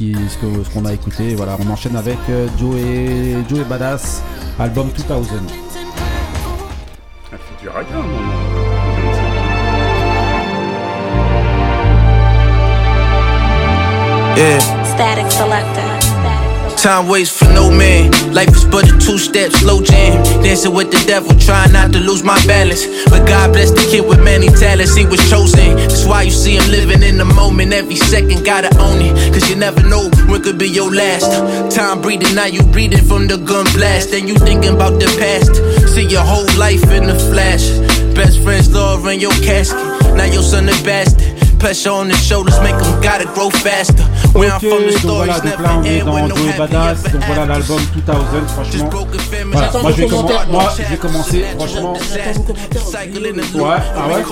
qu'on a écouté. Voilà, on enchaîne avec euh, Joey, Joey Badass, album 2000. Elle fait du raga, à un moment. Yeah. Static selector. Time waits for no man. Life is but a two-step slow jam. Dancing with the devil, trying not to lose my balance. But God bless the kid with many talents. He was chosen. That's why you see him living in the moment. Every second, gotta own it. Cause you never know when could be your last. Time breathing, now you breathing from the gun blast. Then you thinking about the past. See your whole life in the flash. Best friends love in your casket. Now your son a bastard. Pressure on the shoulders make them gotta grow faster. Where I'm from, the voilà, on never end no Badass, donc voilà l'album 2000, franchement. Voilà, moi vos je vais commen- commentaires, moi moi. je vais commencer, franchement. Ouais, ah ouais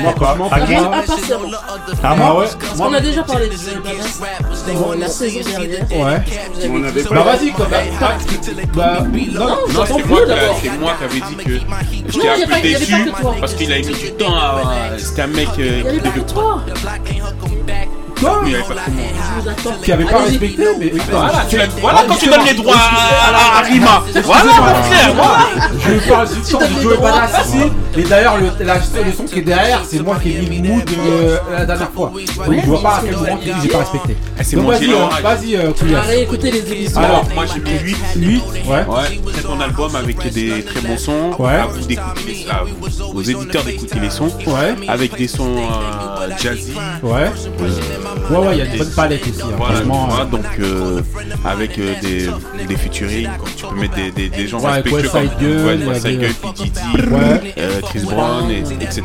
Moi qui. Ah moi ouais Parce qu'on a déjà parlé de Badass dans la saison dernière. Ouais. On avait Bah vas-y quoi, bah, non, Non, Non, j'entends c'est plus moi, qui- d'abord. c'est moi qui avais dit que j'étais a un peu déçu parce qu'il avait mis du temps à. C'était un mec Il y avait qui pas devait. que toi. Quoi Il y avait pas. Je vous. Qui respecté, mais Voilà, tu l'as- voilà quand tu donnes les droits à, à Rima. Voilà, mon frère, voilà. Je parle du temps de Joey. Et d'ailleurs, le, la, le son qui est derrière, c'est moi qui ai mis le mood euh, la dernière fois. Donc je vois pas à quel moment tu dis j'ai pas respecté. C'est Donc moi vas-y, euh, vas-y, euh, Koulias. Allez, écoutez les émissions. Alors, moi j'ai mis 8. 8, ouais. Ouais, c'est ton album avec des très bons sons. Ouais. À vous d'écouter les, à vous- aux éditeurs d'écouter les sons. Ouais. Avec des sons jazzy. Ouais. Ouais, ouais, il y a une bonne palette aussi. hein, Voilà, franchement. vois, euh, donc euh, avec euh, des, des featuring, tu peux mettre des, des, des gens Ouais, avec respectueux West Side y a West Side des- Gun, P. Diddy, Ouais. euh, Chris Brown, et, etc.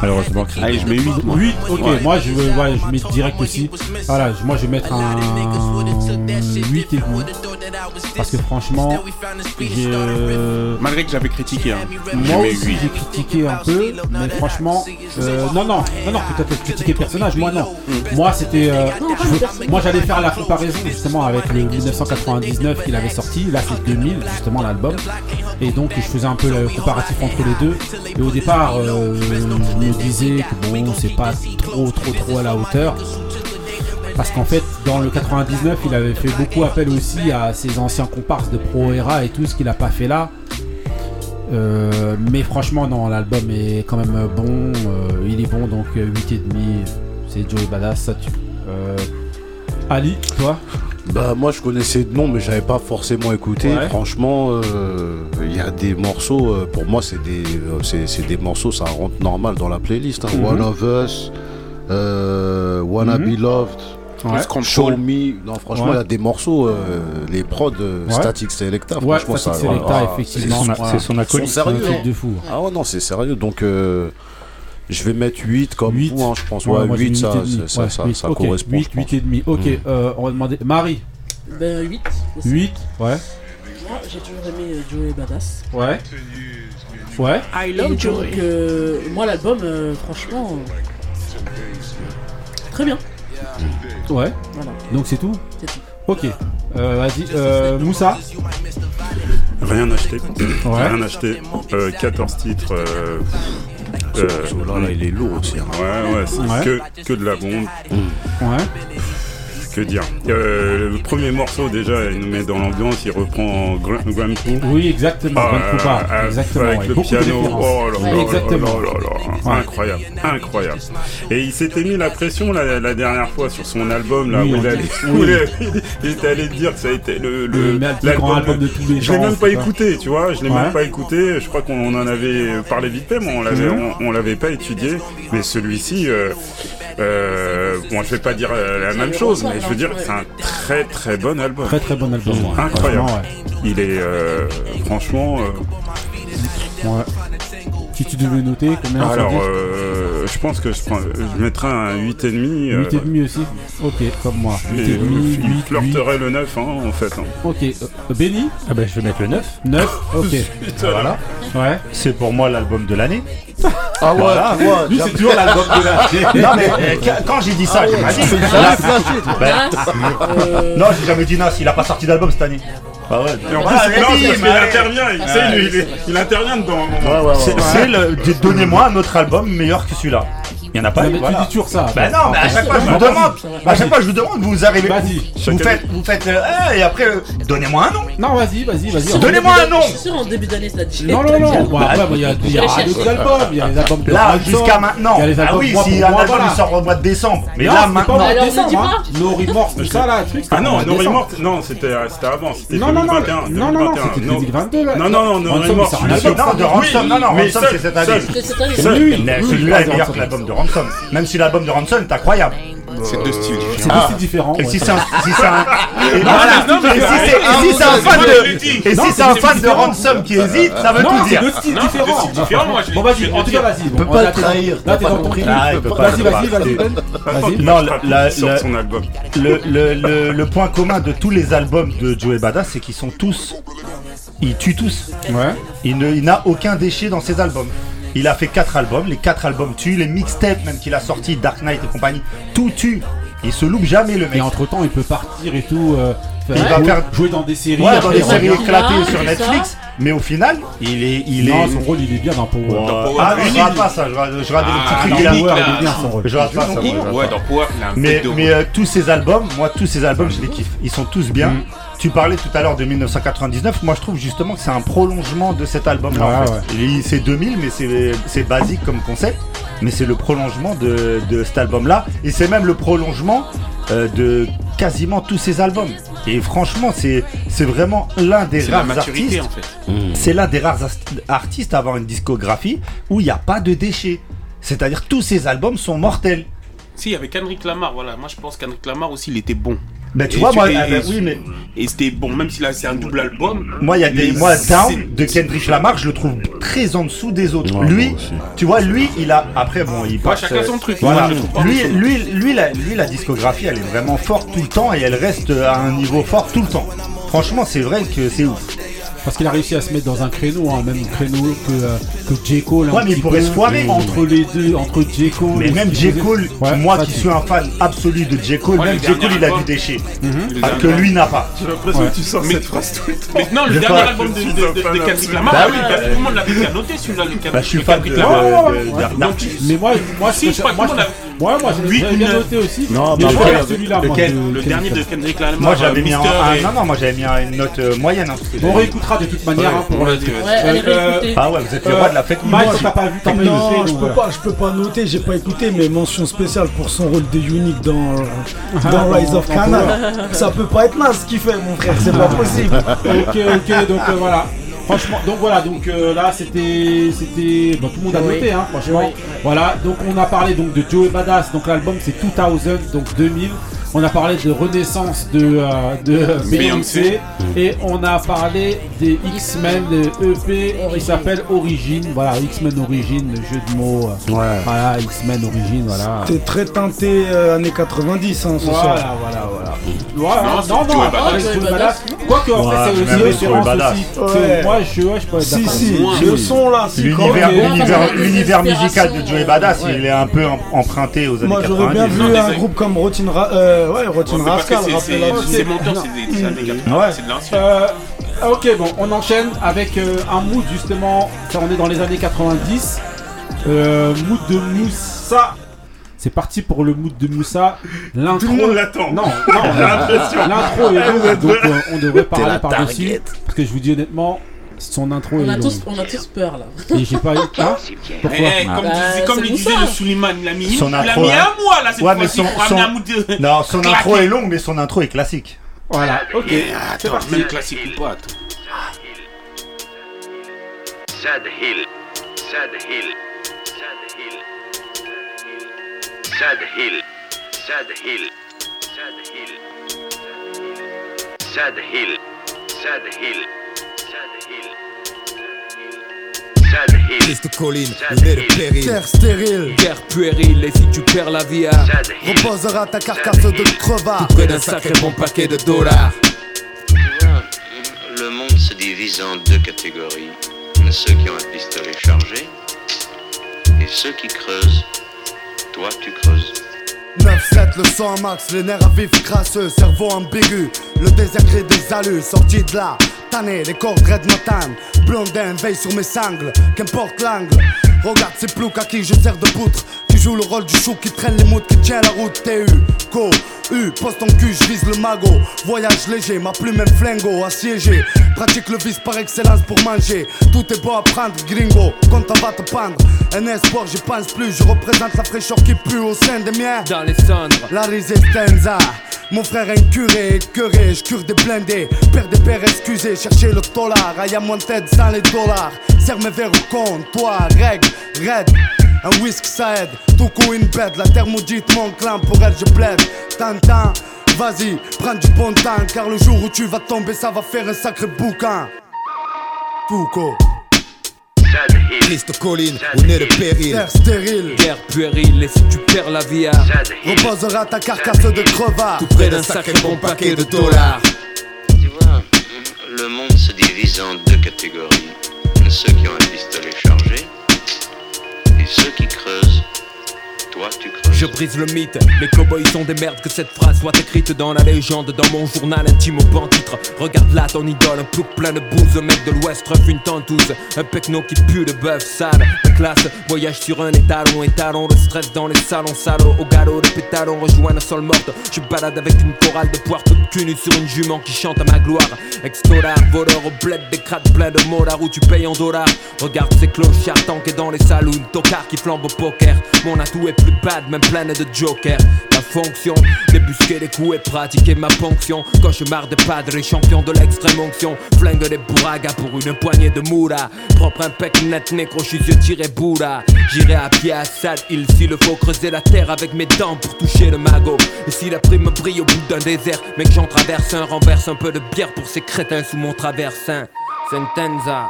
Malheureusement, Allez, je mets 8 moi. 8, ok, Ouais. moi je, veux- ouais, je mets direct aussi. Voilà, moi je vais mettre un 8 et demi. Parce que franchement, j'ai. euh, Malgré que j'avais critiqué, hein. Moi aussi 8. j'ai critiqué un peu, mais franchement, euh, non non, non non, peut-être critiquer le personnage, moi non. Moi c'était, euh, je moi j'allais faire la comparaison justement avec le 1999 qu'il avait sorti, là c'est 2000 justement l'album, et donc je faisais un peu le comparatif entre les deux. Et au départ, euh, je me disais que bon c'est pas trop trop trop à la hauteur. Parce qu'en fait, dans le 99, il avait fait beaucoup appel aussi à ses anciens comparses de Pro Era et tout ce qu'il a pas fait là. Euh, mais franchement, non, l'album est quand même bon. euh, il est bon, donc euh, 8,5. C'est Joey Badass, ça tue. Euh, Ali, toi? Bah moi je connaissais de nom mais j'avais pas forcément écouté. Ouais. Franchement, euh, il y a des morceaux, euh, pour moi c'est des, euh, c'est, des morceaux, ça rentre normal dans la playlist. hein. Mhm. One of Us, euh, Wanna Mhm. Be Loved, Ouais. Show Me. Non franchement il Ouais. y a des morceaux, euh, les prods euh, Ouais. Static Selecta. Ouais, franchement Static ça, Selecta, ah, effectivement. c'est son- Voilà. C'est son acolyte. C'est un truc hein. de fou. Ah ouais non c'est sérieux donc. euh, je vais mettre 8 comme vous, hein, je pense. Ouais, moi, j'ai 8, mis ça, 8,5. ça, Ouais, ça, huit, ça ok, correspond. 8, je pense. 8 et demi. Ok, Mm. euh, on va demander. Marie, Ben 8. 8, ouais. Moi, j'ai toujours aimé euh, Joey Badass. Ouais. Ouais. I love Joey. moi, l'album, euh, franchement. euh, Très bien. Ouais. Voilà. Donc c'est tout C'est tout. Ok. Euh, Vas-y, euh, Moussa Rien acheté. Ouais. Rien acheté. Euh, 14 titres. Euh, euh, là, là, il est lourd aussi. hein. Ouais, ouais, c'est Ouais. Que, que de la bombe. Ouais. Que dire Euh, Le premier morceau, déjà, il nous met dans l'ambiance, il reprend Grand. Oui, exactement. Ah, Grand Coupa, euh, exactement. Avec ouais. le piano, oh là là exactement. là là là, Ouais. incroyable, incroyable. Et il s'était mis la pression la, la dernière fois sur son album là Oui, où on il, allait, où il était allé dire que ça a été le, le, grand album de tous les Je l'ai même pas écouté, tu vois, je l'ai Ouais. même pas écouté. Je crois qu'on en avait parlé vite fait, mais on l'avait, on, on l'avait pas étudié. Mais celui-ci, euh, euh, bon, je vais pas dire euh, la même chose, mais je veux dire, c'est un très très bon album. Très très bon album. ouais. Incroyable. Il est euh, franchement. euh, ouais. Si tu devais noter combien alors, sur 10? Je pense que je, prends, je mettrais un 8,5. euh, 8,5 aussi Ok, comme moi. et, 8,5, euh, il 8, flirterait le 9 hein, en fait. hein. Ok, euh, Benny Ah ben je vais mettre le 9. 9 Ok. Putain. Voilà. Ouais. C'est pour moi l'album de l'année. Ah ouais, Voilà. Lui, c'est toujours l'album de l'année. Non mais euh, quand- j'ai dit ça, Ah j'ai ouais, pas dit. Ben, Euh, Non, j'ai jamais dit Nas, il a pas sorti d'album cette année. Ah ouais. Et en plus, non, vas-y, c'est parce qu'il mais- intervient, il, il intervient dedans. Ouais, ouais, ouais, C'est ouais. c'est le. Donnez-moi un autre album meilleur que celui-là. Il y en a pas eu, mais voilà. tu dis toujours ça. Bah non, mais à chaque fois je Vas-y. vous demande, à Vas-y. chaque fois je vous demande, vous arrivez, Vas-y. vous faites, vous faites, euh, eh, et après, euh, donnez-moi un nom. Non, vas-y, vas-y, vas-y. Donnez-moi un nom. Je suis sûr, en début d'année, ça dit. Non, non, non. Après, il y a, il y a d'autres albums. Il y a les albums de Là, jusqu'à maintenant. Il y a les Ah albums oui, si un album sort au mois de décembre. Mais Non, là, maintenant. hein. No Remorse, tout ça là, Ah non, No. Remorse, non, c'était c'était avant, c'était Non, non, non, 2021. non, non, non, 2021, c'était non. 2022 là. Non, non, non, No Remorse. de Ransom, non, non, Ransom c'est cette année. Celui-là est meilleur que l'album de Ransom. Même si l'album de Ransom est incroyable. C'est deux styles différents. C'est deux styles différents. Et si c'est un. Fan de. Ransom qui hésite, ça veut tout dire. C'est deux styles différents. Bon, vas-y, en tout cas, vas-y. On peut pas trahir. Là, t'es dans ton ah, Vas-y, vas-y, vas-y. Non, le point commun de tous les albums de Joey Bada, c'est qu'ils sont tous. Ils tuent tous. Il n'a aucun déchet dans ses albums. Il a fait 4 albums, les 4 albums tuent, les mixtapes même qu'il a sortis, Dark Knight et compagnie, tout tue. Il se loupe jamais le mec. Et entre temps, il peut partir et tout. euh, Il va jouer, faire- jouer dans des séries. Ouais, dans des séries éclatées Ah, sur Netflix, mais au final, il est. Il Non, est... son rôle, il est bien dans Power. Ouais. Dans Power, Ah, unique. je rate pas ça, je rate, je rate Ah, le petit truc dans qu'il a. Unique, Power, là. il est bien son rôle. Je rate pas ça. Ouais, dans Power, il a un Mais, mais euh, tous ces albums, moi tous ces albums je les kiffe. Ils sont tous bien. Tu parlais tout à l'heure de 1999. Moi je trouve justement que c'est un prolongement de cet album là. Ouais, en fait. Il- C'est 2000 mais c'est basique comme concept. Mais c'est le prolongement de, de cet album là. Et c'est même le prolongement euh, de quasiment tous ces albums. Et franchement c'est c'est vraiment l'un des rares maturité, artistes. en fait. C'est l'un des rares artistes à avoir une discographie où il n'y a pas de déchets. C'est-à-dire tous ces albums sont mortels. Si, il y avait Kendrick Lamar, voilà. Moi, je pense qu'Hendrick Lamar aussi, il était bon. Ben, tu Et vois, moi, et- ah, ben, et- oui, mais Et c'était bon, même s'il a c'est un double album. moi, il y a des, mais moi, Down de Kendrick Lamar, je le trouve très en dessous des autres. Ouais, lui, tu vois, lui, il a, après, bon, il passe. chacun son truc. Voilà. Lui, lui, lui, la, lui, la discographie, elle est vraiment forte tout le temps et elle reste à un niveau fort tout le temps. Franchement, c'est vrai que c'est ouf. Parce qu'il a réussi à se mettre dans un créneau, hein, même créneau que, euh, que J. Cole. Ouais, mais il pourrait se foirer. Entre les deux, entre J. Cole. Mais et même J. Cole. Ouais, moi ça, qui suis un fan absolu de J. Cole, Ouais, même J. Cole, il a du déchet. Mhm. Que lui n'a pas. J'ai l'impression Ouais. que tu sors Mais- cette phrase tout le temps. Mais non, le De dernier album de, Je suis de, Kendrick. Lamar, Bah oui, tout le monde l'a bien noté celui-là, le Kendrick Bah, je suis fan Kendrick de. Mais moi, moi, Si, je crois que ouais, moi, j'ai bien noté aussi. Non, que celui-là, Le dernier de. Kendrick Lamar. Moi, j'avais mis un, Mister un- et- non, non, moi, j'avais mis un- une note euh, moyenne. hein, parce que On réécoutera de toute manière. hein, pour le- Euh. Ah ouais, vous êtes le Euh, roi de la fête. Mike, Moi, t'as pas vu, pas Non, je peux pas, je peux pas noter, j'ai pas écouté, mais mention spéciale pour son rôle de Unique dans, Ah, dans Rise of. Power. Ça peut pas être naze ce qu'il fait, mon frère, c'est pas possible. ok, ok, donc euh, voilà. Franchement, donc voilà, donc euh, là c'était, c'était, tout le monde a Oui. noté, hein, franchement. Oui. Voilà, donc on a parlé donc de Joey Badass, donc l'album c'est 2000, donc 2000. On a parlé de Renaissance de, euh, de Beyoncé Beyoncé. et on a parlé des X-Men de EP qui s'appelle Origin. Voilà, X-Men Origin, le jeu de mots. euh, Ouais. Voilà, X-Men Origin, voilà. T'es très teinté euh, années 90 hein, ce soir. Voilà, voilà, voilà. Voilà, Non, non, c'est non, Badass. Badass. Quoique, en fait, c'est aussi Joey référence Badass. aussi. Ouais. C'est- Moi, je, ouais, je peux être Si, d'accord. si, le son là, quand L'univers, musical de Joey Badass, ouais. il est un peu em- emprunté aux années Moi 90. j'aurais bien Non, vu des un groupe comme Rotin Ra euh, ouais, Rotin Ouais, Rascal, c'est- c'est- là-dessus. C'est monteur, c'est des c'est années 80, Ouais. c'est de l'ancien. Euh, ok, bon, on enchaîne avec euh, un mood justement. Ça, on est dans les années 90. Euh, mood de Moussa. C'est parti pour le mood de Moussa. L'intro. Tout le monde l'attend. Non, non, J'ai l'impression. l'intro est longue, donc euh, on devrait parler par-dessus. Parce que je vous dis honnêtement, son intro On est a, longue. tous, on a tous peur là. Et j'ai pas eu. Hein Pourquoi Eh, comme Bah, disait, comme c'est pour disait ça. le Suleiman, il a mis, Son il a intro, mis hein. un mois là cette Ouais, mais fois-ci son- pour son- amener. Non, son Claqué. intro est longue, mais son intro est classique. Voilà, ok. Eh, C'est Attends, parti. même classique ou pas, attends. Sad Hill, Sad Hill, Sad Hill, Sad Hill, Sad Hill, Sad Hill, Sad Hill, Sad Hill, Sad Fils de colline, le nez de péril. Terre stérile, Guerre puérile, et si tu perds la vie reposera ta carcasse de crevard. près d'un sacré bon paquet de dollars. Le monde se divise en deux catégories. Ceux qui ont un pistolet chargé et ceux qui creusent. Toi, tu creuses. 9-7, le sang max, les nerfs à vif crasseux, cerveau ambigu. Le désert crée des alus, sorti de là. Tanné, les cordes red matin. Blondin, veille sur mes sangles, qu'importe l'angle. Regarde ces ploucs à qui je sers de poutre. Tu joues le rôle du chou qui traîne les moutes, qui tient la route. TU, go, U, poste ton cul, je vise le magot. Voyage léger, ma plume même flingo, assiégé. Pratique le vice par excellence pour manger. Tout est bon à prendre, gringo, quand on va te pendre. Un espoir, j'y pense plus, je représente la fraîcheur qui pue au sein des miens. Dans les cendres, La resistenza Mon frère est incuré, écœuré, je cure des blindés Père des pères excusez, cherchez le dollar I am wanted sans les dollars Serre mes verres au comptoir, règle, raide Un whisky ça aide, tout coup une bête. La thermodite m'enclin, pour elle je plaide. Tintin, vas-y, prends du bon temps. Car le jour où tu vas tomber, ça va faire un sacré bouquin. Foucault. Triste colline, on est le péril. Terre stérile. Guerre puérile, et si tu perds la vie, Reposera ta carcasse de crevard. tout près d'un sacré bon paquet de dollars. Tu vois, le monde se divise en deux catégories. Ceux qui ont un pistolet chargé ceux qui creusent. Toi, tu creuses. Je brise le mythe, les cowboys sont des merdes Que cette phrase soit écrite dans la légende Dans mon journal intime au bon titre. Regarde là ton idole, un plouc plein de bouse Un mec de l'ouest refait une tentouse Un pecno qui pue de bœuf sale. La classe voyage sur un étalon Étalon de stress dans les salons Salaud au galop de pétalons rejoint la sol morte. Je balade avec une chorale de poire toute cul nue sur une jument qui chante à ma gloire. Ex-dollar, voleur au bled Des crades pleins de molards où tu payes en dollars. Regarde ces clochards tankés dans les saloons Tocards qui flambent au poker. Mon atout est plus bad, même pleine de jokers Ma fonction, débusquer les coups et pratiquer ma ponction. Cauchemar de padre, champion de l'extrême onction. Flingue des bourragas pour une poignée de moula Propre un pec net nécro, je suis yeux tiré boula J'irai à pied à Sad Hill s'il le faut creuser la terre avec mes dents pour toucher le magot. Et si la prime brille au bout d'un désert Mec j'en traverse un, renverse un peu de bière pour ces crétins sous mon traversin. Sentenza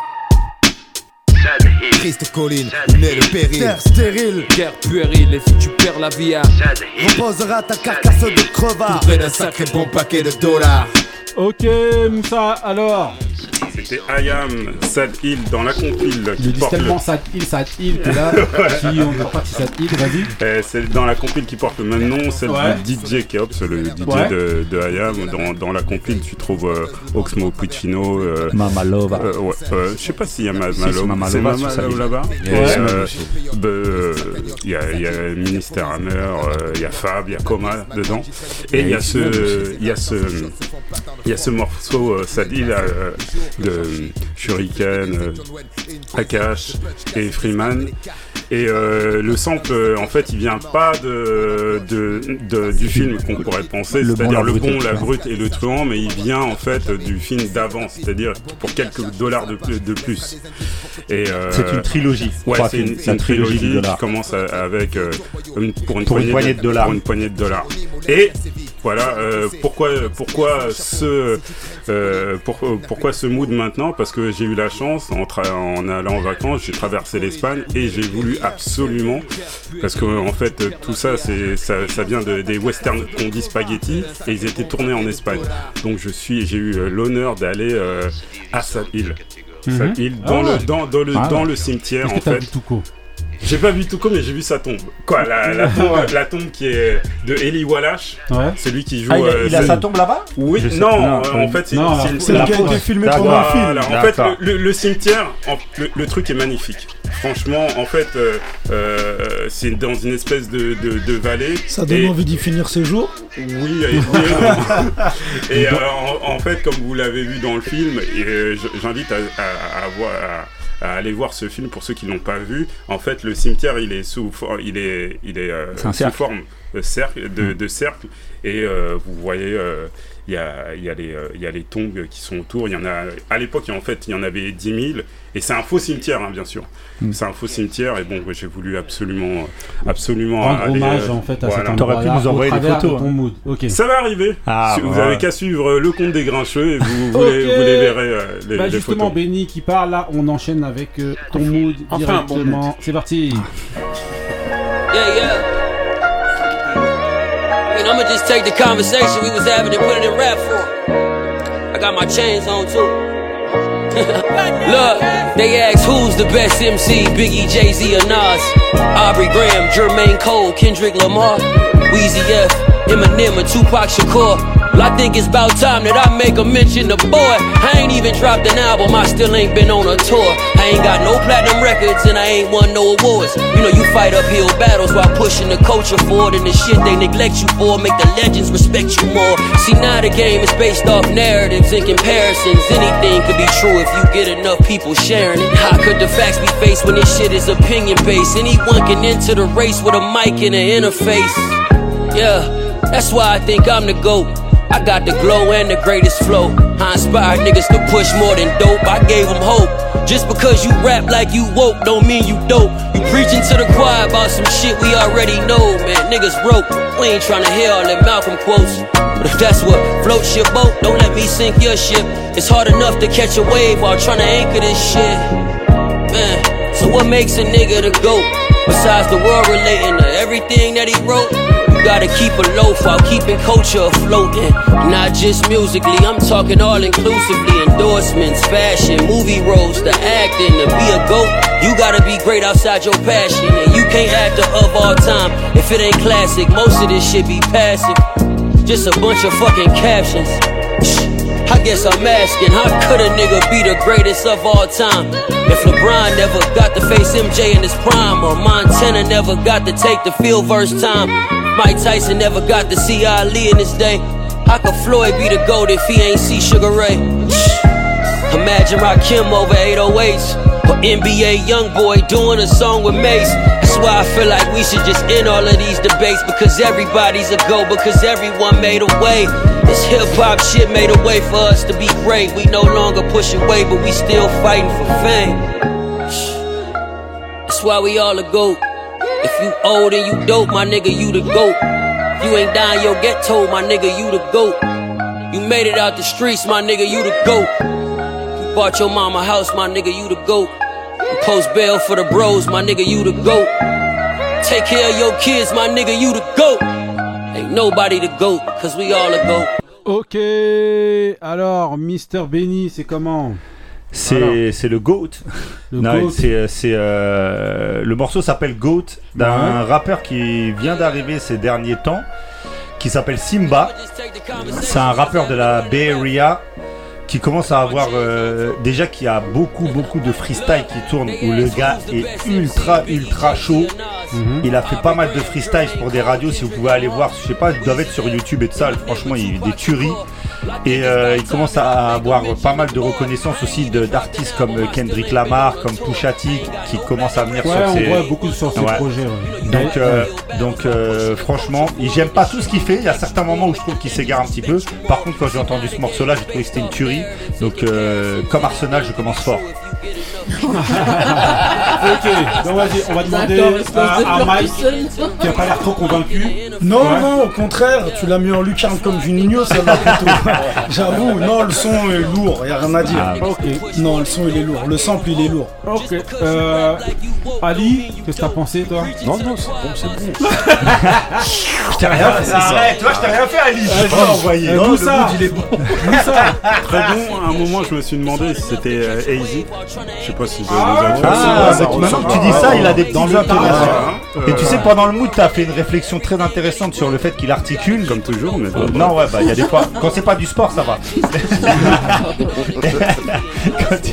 Triste colline, est le péril. Terre stérile. Guerre puérile, et si tu perds la vie, Reposera ta carcasse de crevard. près d'un sacré bon paquet de dollars. Ok, Moussa, alors C'était Ayam, Sad Hill dans la compile. Dis porte tellement le- Sad Hill, Sad Hill que là, si on est parti Sad Hill, vas-y. C'est dans la compile qui porte le même nom, celle Ouais. du DJ Keops, le DJ Ouais. de, de Ayam. Dans, dans la compile, tu trouves euh, Oxmo Puccino. Euh, Mamalova. euh, ouais, euh, je sais pas s'il y a Si, Mamalova. c'est Mamalova Mamalova sa là-bas. Il y a Euh, bah, euh, Ministère Hammer, euh, il y a Fab, il y a Coma dedans. Et il y a ce, il y a ce, il y a ce morceau euh, Sadil euh, de Shuriken, euh, Akash et Freeman. Et euh, le sample, euh, en fait, il vient pas de, de, de- du film qu'on pourrait penser, c'est-à-dire le bon, la brute et le truand, mais il vient en fait du film d'avant, c'est-à-dire pour quelques dollars de, plus- de plus. Et euh, C'est une trilogie, Ouais, c'est une, c'est trilogie qui commence avec euh, une- pour, une Pour une poignée de dollars. Pour une poignée de dollars. Et voilà, euh, pourquoi, pourquoi ce, euh, pour- pourquoi ce mood maintenant? Parce que j'ai eu la chance, en, allant en vacances, j'ai traversé l'Espagne et j'ai voulu absolument, parce que en fait tout ça, c'est ça, ça vient de- des westerns qu'on dit spaghetti et ils étaient tournés en Espagne. Donc je suis, j'ai eu l'honneur d'aller euh, à Sad Hill. Hill, Ah dans, le, dans, dans le, Ah dans le cimetière Est-ce en que t'as fait. vu J'ai pas vu Touko, mais j'ai vu sa tombe. Quoi, la, la tombe, Ouais. la tombe qui est de Eli Wallace. Ouais. C'est lui qui joue. Ah, il a- euh, il a c'est- sa tombe là-bas? Oui, non, non, euh, en fait, c'est non, c'est la- une C'est le la qui a été filmé pendant le film. En fait, le, le- le cimetière, en- le, le truc est magnifique. Franchement, en fait, euh, euh, c'est dans une espèce de, de, de vallée. Ça donne Et- envie d'y finir ses jours. oui, et, oui et euh, en, en fait, comme vous l'avez vu dans le film, euh, j'invite à, à- à voir- à- à aller voir ce film pour ceux qui l'ont pas vu. En fait, le cimetière, il est sous, for- il est, il est euh, C'est un sous cercle. forme de cercle, de, de cercle. Et euh, vous voyez, euh, il y, a, y, a les, euh, il y a les tombes qui sont autour. Il y en a, à l'époque, en fait, il y en avait 10 000. Et c'est un faux cimetière, hein, bien sûr. Mm. C'est un faux cimetière. Et bon, j'ai voulu absolument, absolument Rendre aller, hommage euh, en fait à voilà. cet T'aurais pu nous envoyer des photos, de ton hein. mood. Ça va arriver. Ah, Si- vous voilà. avez qu'à suivre euh, le compte des grincheux et vous, vous, les, Ok. vous les verrez euh, les, Bah les justement, photos. Benny qui parle là, on enchaîne avec euh, ton mood Enfin, un bon directement. C'est parti. Yeah, yeah. I'ma just take the conversation we was having and put it in rap form. I got my chains on too. Look, they ask who's the best MC, Biggie, Jay Z, or Nas. Aubrey Graham, Jermaine Cole, Kendrick Lamar, Weezy F, Eminem, and Tupac Shakur. I think it's about time that I make a mention of boy. I ain't even dropped an album, I still ain't been on a tour. I ain't got no platinum records and I ain't won no awards. You know, you fight uphill battles while pushing the culture forward, and the shit they neglect you for make the legends respect you more. See, now the game is based off narratives and comparisons. Anything could be true if you get enough people sharing it. How could the facts be faced when this shit is opinion based? Anyone can enter the race with a mic and an interface. Yeah, that's why I think I'm the GOAT. I got the glow and the greatest flow. I inspired niggas to push more than dope. I gave them hope. Just because you rap like you woke don't mean you dope. You preaching to the choir about some shit we already know, man. Niggas broke. We ain't tryna hear all them Malcolm quotes. But if that's what floats your boat, don't let me sink your ship. It's hard enough to catch a wave while tryna anchor this shit. Man, so what makes a nigga the GOAT? Besides the world relating to everything that he wrote, you gotta keep a loaf while keeping culture afloat. And not just musically, I'm talking all inclusively. Endorsements, fashion, movie roles, the acting, to be a GOAT. You gotta be great outside your passion. And you can't act the of all time if it ain't classic. Most of this shit be passive. Just a bunch of fucking captions. I guess I'm asking, how could a nigga be the greatest of all time? If LeBron never got to face MJ in his prime, or Montana never got to take the field first time, Mike Tyson never got to see Ali in his day, how could Floyd be the GOAT if he ain't see Sugar Ray? Imagine Rakim over 808s. Or NBA Youngboy doing a song with Mace. That's why I feel like we should just end all of these debates. Because everybody's a go, because everyone made a way. This hip hop shit made a way for us to be great. We no longer push away, but we still fighting for fame. That's why we all a GOAT. If you old and you dope, my nigga, you the GOAT. If you ain't dying your told, my nigga, you the GOAT. You made it out the streets, my nigga, you the GOAT. You bought your mama a house, my nigga, you the GOAT. Post bail for the bros, my nigga, you the GOAT. Take care of your kids, my nigga, you the GOAT. Ain't nobody the GOAT, cause we all a GOAT. Ok, alors Mister Benny, c'est comment? C'est c'est le GOAT. Le Non, GOAT. c'est, euh, c'est, euh, le morceau s'appelle GOAT d'un Ouais. rappeur qui vient d'arriver ces derniers temps, qui s'appelle Simba. C'est un rappeur de la Bay Area qui commence à avoir euh, déjà qui a beaucoup beaucoup de freestyle qui tourne où le gars est ultra ultra chaud. Il a fait pas mal de freestyle pour des radios si vous pouvez aller voir, je sais pas, ils doivent être sur YouTube et tout ça. Franchement, il y a eu des tueries. Et euh, il commence à avoir pas mal de reconnaissance aussi de- d'artistes comme Kendrick Lamar, comme Pusha T, qui commencent à venir Ouais, sur on ses... voit beaucoup sur ses projets, ouais. Donc, euh, donc euh, franchement, j'aime pas tout ce qu'il fait. Il y a certains moments où je trouve qu'il s'égare un petit peu. Par contre, quand j'ai entendu ce morceau-là, j'ai trouvé que c'était une tuerie. Donc, euh, comme Arsenal, je commence fort. ok, donc vas-y, on va demander à, à Mike, qui a pas l'air trop convaincu. Non, Ouais. non, au contraire, tu l'as mis en lucarne comme Juninho, ça va plutôt. J'avoue, non, le son est lourd, y a rien à dire. Ah, ok. Non, le son il est lourd, le sample il est lourd. Ok, euh, Ali, qu'est-ce que t'as pensé toi? Non, non, c'est bon, c'est bon. Je t'ai rien fait. Arrête, toi, je t'ai rien fait, Ali. Je t'ai envoyé. Euh, Non, mood, il est bon. Très bon. À un moment, je me suis demandé si c'était euh, Easy. Je sais pas si vous avez déjà Ah, vu. bah, tu- maintenant que tu dis ça, il a des Dans petites intonations. hein. Et tu sais, pendant le mood, t'as fait une réflexion très intéressante sur le fait qu'il articule. Comme toujours, mais Euh, non, ouais, bah, il y a des fois. Quand c'est pas du sport, ça va. Quand tu-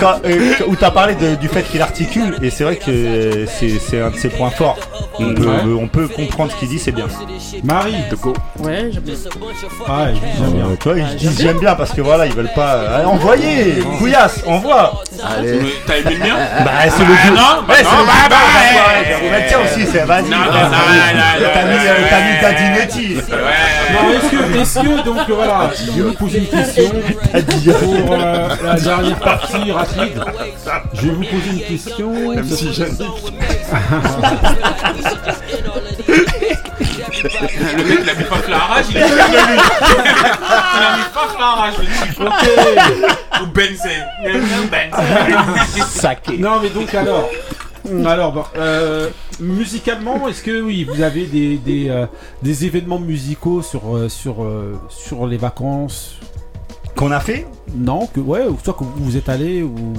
Quand, euh, où t'as parlé de- du fait qu'il articule, et c'est vrai que c'est un de ses points forts. On, Mm. peut, Ouais. on peut comprendre ce qu'il dit, c'est bien. Marie, Ouais, j'aime bien. Ah, ouais, j'aime bien. Euh, vois, ils disent j'aime bien parce que voilà, ils veulent pas. Allez, envoyez Couillasse, envoie Allez. T'as aimé le mien Bah, c'est le Ah, non, bah Ouais, non, le bah, goût. bah, Bah, ouais. ouais, bah, tiens aussi, c'est vas-y. Non, non, vas-y. non, non, T'as non, mis, euh, t'as mis Dadinetti. Non, donc euh, voilà, je vais vous poser une question pour euh, la dernière partie rapide. Je vais vous poser une question. Le mec, il a mis pas que la rage, il est fier de lui. Il a mis pas que la rage, je dis. Ou Benzen. Saké. Non, mais donc alors. Alors, bon, euh, musicalement, est-ce que oui, vous avez des, des, euh, des événements musicaux sur, euh, sur, euh, sur les vacances? Qu'on a fait? Non, que ouais, ou soit que vous vous êtes allé ou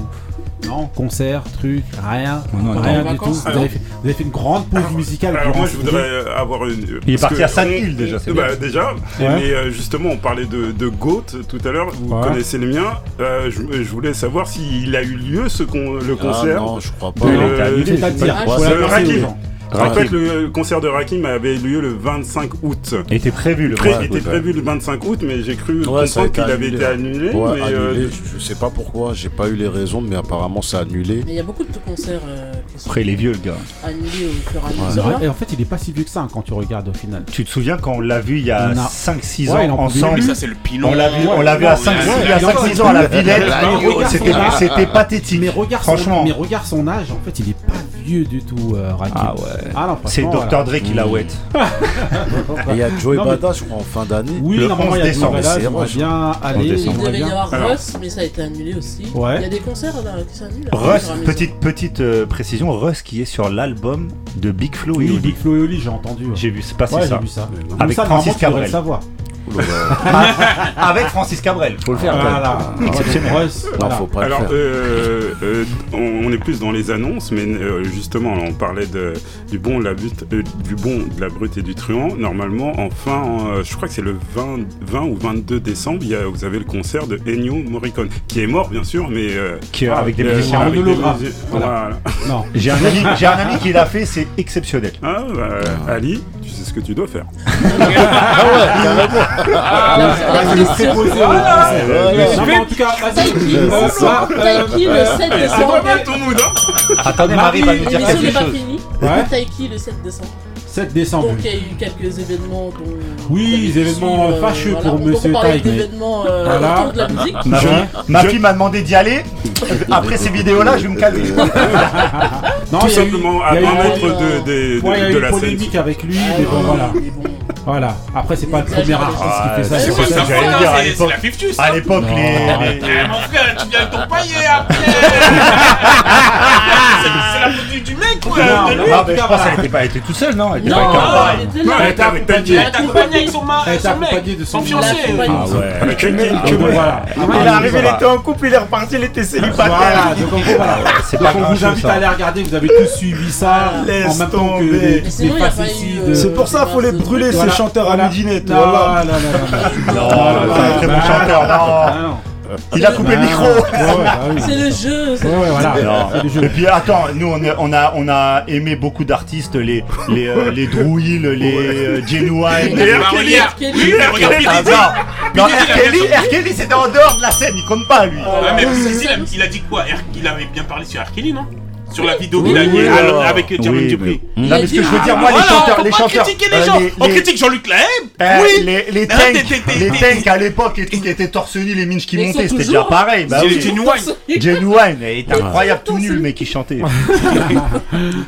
non, concert, truc, rien, non, rien du tout. Vous avez, fait, vous avez fait une grande pause musicale. Alors moi je voudrais euh, avoir une. Il est parti à 5 on- îles, déjà, c'est bah, bien. déjà. Ouais. Mais euh, justement on parlait de, de Goat tout à l'heure. Vous Ouais. connaissez le mien. Euh, je, je voulais savoir s'il a eu lieu ce con- le concert. Ah non, je crois pas. de- Il annulé. C'est-à-dire, Rakim. En fait, le concert de Rakim avait lieu le 25 août. Il était prévu le Pré- vrai. il était prévu le 25 août, mais j'ai cru Ouais, comprendre qu'il avait annulé. été annulé. Ouais, mais, annulé, euh, je, je sais pas pourquoi, j'ai pas eu les raisons, mais apparemment c'est annulé. Mais il y a beaucoup de concerts euh, Après, il est vieux, le gars. annulés au fur et à mesure. en fait, il est pas si vieux que ça hein, quand tu regardes au final. Tu te souviens quand on l'a vu il y a a- 5-6 Ouais, il ans ensemble? Mais ça, c'est le pilon. On l'a vu, Ouais, on l'a vu à ouais, 5 ouais, il y a ouais, 5-6 ouais, ans à la Villette. C'était pathétique. Mais regarde, son, Franchement. mais regarde son âge, en fait, il est pas vieux du tout, euh, Rakim. Ah non, C'est Dr. Dre qui la. Et il y a Joey Bada, je crois, en fin d'année. Oui, Le normalement, 11 il y a décembre, Joey Bada, j'aimerais rush. bien aller. Il devait y avoir. Russ, mais ça a été annulé aussi. Ouais. Il y a des concerts là, qui s'annulent. Russ, petite, petite euh, précision, Russ qui est sur l'album de Big Flo et Oui, Oli. Big Flo et Oli, j'ai entendu. J'ai vu, c'est passé Ouais, ça. j'ai vu ça. Avec ça, Francis Cabrel. savoir. Avec Francis Cabrel, faut le faire. Voilà. Non, faut pas Alors, le faire. euh, euh, on, on est plus dans les annonces, mais euh, justement, on parlait de, du bon, la butte, euh, du bon, de la brute et du truand. Normalement, enfin, euh, je crois que c'est le 20, 20 ou 22 décembre, il y a, vous avez le concert de Ennio Morricone, qui est mort, bien sûr, mais euh, Qui avec des euh, musiciens. avec En des Voilà. voilà. Non. J'ai un, ami, j'ai un ami qui l'a fait, c'est exceptionnel. Ah, bah, Ali, tu sais ce que tu dois faire. Ah, mais en tout cas, vas-y. Taiki, le 7 C'est décembre. pas mal ton mood, hein. Attendez, Marie va nous dire quelque pas chose. Ouais. Taiki le 7 décembre. 7 décembre. Donc il y a eu quelques événements dont. Oui, des événements suivre, fâcheux voilà. pour Monsieur mais- euh, Voilà. autour de la musique. Ma Je- fille, ma fille m'a demandé d'y aller. Après ces vidéos-là, je vais me calmer. Non, Tout il y a eu- simplement, il y a à eu- un mètre de, de, Ouais, il y a de, eu de une la scène. polémique avec lui, Ah, mais bon, oui, voilà. Voilà. Après, c'est pas le premier artiste qui fait ça. C'est c'est pas ça, ça. j'allais dire à c'est l'époque. la fiftus, À l'époque, Non, les. Eh, mon frère, tu viens avec ton paillet après C'est c'est la faute du- mec ou Non, Ah, mais je pense qu'elle était pas, était toute seule, non? Elle était Non, pas avec un elle était Elle était avec accompagnée. Elle est accompagnée avec son, était mec, accompagnée de son fiancé. Ah ouais. Ah. Il est arrivé, il était en couple, il est reparti, il était célibataire. Voilà, donc voilà. C'est Donc pas on vous invite ça. à aller regarder, vous avez tous suivi ça Laisse tomber. euh, C'est pour ça qu'il faut les brûler, ces Voilà. chanteurs à midinette. Non, non, c'est un très bon chanteur. Ah. Il a coupé le Ah, micro. C'est le jeu. Et puis attends, nous on, a on a aimé beaucoup d'artistes, les les euh, les Hill, les euh, Genuine. R. Kelly. Ah, non, R. c'était en dehors de la scène, il compte pas lui. Diddy, il a- dit quoi Il avait bien parlé sur R. Kelly, non? Sur la vidéo qu'il a mis avec Jermaine Dupri. Non, mais ce que je veux dire, moi, les chanteurs, les chanteurs, les euh, les- On les- critique Jean-Luc Lahaye. Euh, Oui. les, les tanks, les à l'époque et tout qui étaient torse nu, les minches qui montaient, c'était déjà pareil. Bah C'est. Genuine. Était incroyable tout nul, mais qui chantait.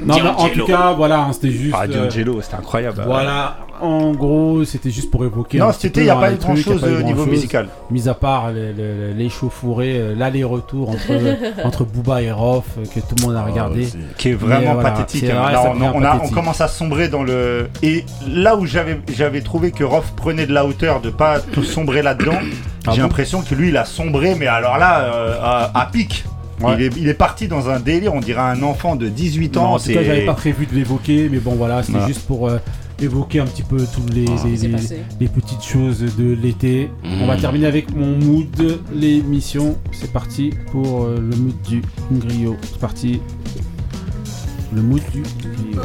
Non, mais en tout cas, voilà, hein, c'était juste. Ah, euh, D'Angelo, c'était incroyable. Voilà, en gros, c'était juste pour évoquer. Non, c'était, peu, y a hein, a grand-chose pas eu au niveau musical. Mis à part les, les, les chauffourées, euh, l'aller-retour entre, entre Booba et Rof, euh, que tout le monde a regardé. qui est vraiment voilà, pathétique. hein. vrai, Là, ça on, devient on a- on pathétique. commence à sombrer dans le. Et là où j'avais, j'avais trouvé que Roth prenait de la hauteur de pas tout sombrer là-dedans, Ah j'ai bon l'impression que lui il a sombré, mais alors là, euh, à, à pic. Ouais. Il, est, il est parti dans un délire, on dirait un enfant de 18 ans. Non, en tout c'est- cas, j'avais pas prévu de l'évoquer, mais bon, voilà, c'était Voilà. juste pour euh, évoquer un petit peu toutes les, les, s'est les- petites choses de l'été. On va terminer avec mon mood, l'émission. C'est parti pour euh, le mood du griot. C'est parti. Le mood du griot.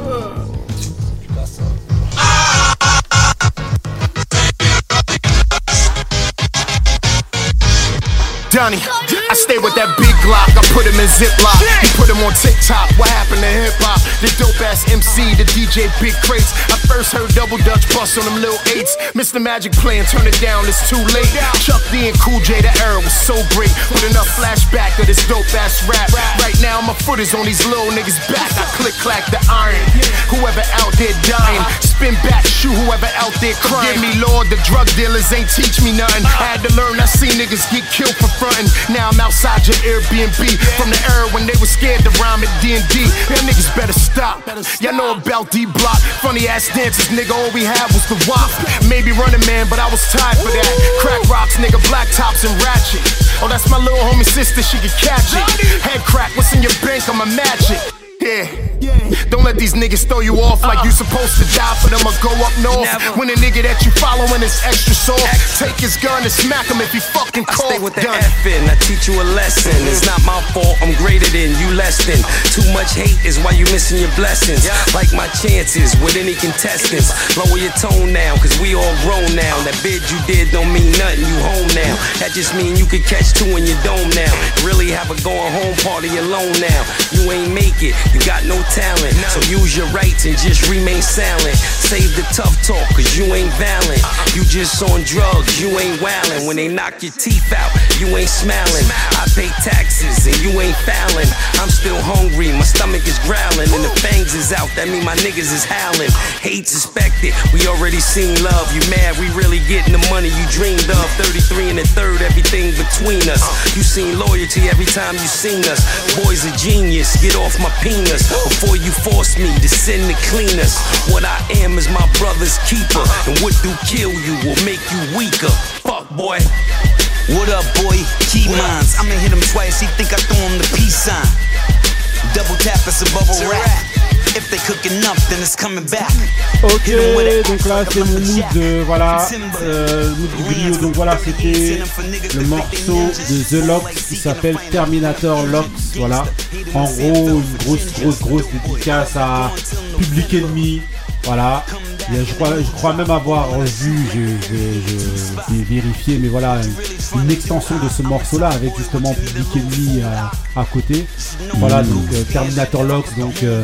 Donnie, I stay with that big Glock. I put him in Ziploc. He put him on TikTok. What happened to hip hop? The dope ass MC, the DJ Big Crates. I first heard Double Dutch bust on them little eights. Mr. Magic playing, turn it down, it's too late. Chuck D and Cool J, the era was so great. With enough flashback of this dope ass rap. Right now, my foot is on these little niggas' back. I click clack the iron. Whoever out there dying, spin back, shoot whoever out there crying. Forgive me, Lord, the drug dealers ain't teach me nothing. I had to learn, I seen niggas get killed for frontin'. Now I'm outside your Airbnb. From the era when they was scared to rhyme at D&D. Them niggas better stop. Y'all know about D-Block. Funny ass dances, nigga, all we had was the wop. Maybe running man, but I was tired for that. Crack rocks, nigga, black tops and ratchet. Oh, that's my little homie sister, she can catch it. Head crack, what's in your bank? I'ma match it. Yeah. Don't let these niggas throw you off like uh. you supposed to die for them or go up north. When a nigga that you following is extra soft, take his gun and smack him if he fucking I stay with the. F in, I teach you a lesson. It's not my fault, I'm greater than you less than. Too much hate is why you missing your blessings. Like my chances with any contestants. Lower your tone now, cause we all grown now. That bid you did don't mean nothing, you home now. That just mean you could catch two in your dome now. Really have a going home party alone now. You ain't make it, you got no talent. So use your rights and just remain silent. Save the tough talk, cause you ain't valiant. You just on drugs, you ain't wildin'. When they knock your teeth out, you ain't smiling. I pay taxes and you ain't fouling. I'm still hungry, my stomach is growling, and the fangs is out. That mean my niggas is howling. Hate suspected, we already seen love. You mad, we really getting the money you dreamed of. 33 and a third, everything between us. You seen loyalty every time you seen us. Boys a genius, get off my penis before you force me to send the cleaners. What I am is my brother's keeper, and what do kill you will make you weaker. Fuck boy. What up, boy? Key mines. I'ma hit him twice. He think I threw him the peace sign. Double tap, it's a bubble wrap. If they cook enough, then it's coming back. Ok, donc là c'est mon mood de voilà, euh, mood du griot. Donc voilà, c'était le morceau de The Locks qui s'appelle Terminator Locks. Voilà, en gros, une grosse, grosse, grosse dédicace à Public Enemy. Voilà, je crois, je crois même avoir vu, je, vérifié, mais voilà, une, une extension de ce morceau-là avec justement Public Enemy à, à côté. Voilà, donc euh, Terminator Locks, donc euh,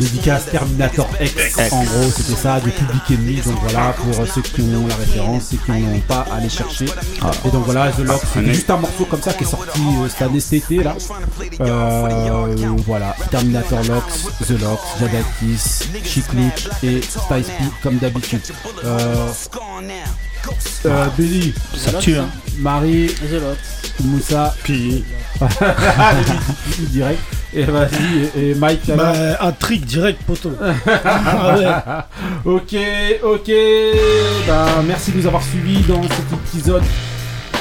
dédicace Terminator X. X. En gros, c'était ça, de Public Enemy. Donc voilà, pour ceux qui ont la référence, ceux qui n'en ont pas, allez chercher. Et donc voilà, The Locks, c'est juste un morceau comme ça qui est sorti euh, cette année, cet été là. Euh, voilà, Terminator Locks, The Locks, Jadakis, Chic et Spice P comme d'habitude. Euh, euh, Billy, Ça tue, hein. Marie, The Locks. Moussa, puis direct. Et vas-y, et, et Mike alors Bah, un trick direct, poteau. Ah ouais. ok, ok. Ben, merci de nous avoir suivis dans cet épisode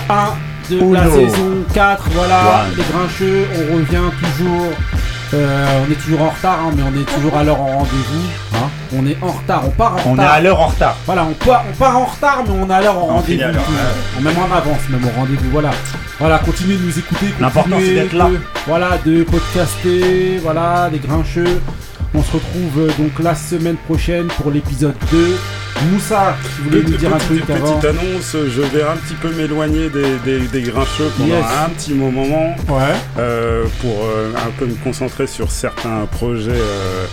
1 de la Uno. saison 4. Voilà, One. les grincheux, on revient toujours. Euh, on est toujours en retard, hein, mais on est toujours à l'heure en rendez-vous. hein. On est en retard, on part en On est retard. à l'heure en retard. Voilà, on part, on part en retard, mais on est à l'heure en rendez-vous. toujours. Même en avance, même au rendez-vous. Voilà. Voilà, continuez de nous écouter. L'important, c'est d'être là. de- voilà, de podcaster. Voilà, les grincheux. On se retrouve euh, donc la semaine prochaine pour l'épisode 2. Moussa, tu voulais nous dire un Petite- truc avant Petite annonce, je vais un petit peu m'éloigner des, des, des grincheux pendant Yes. un petit moment Ouais. euh, pour euh, un peu me concentrer sur certains projets euh,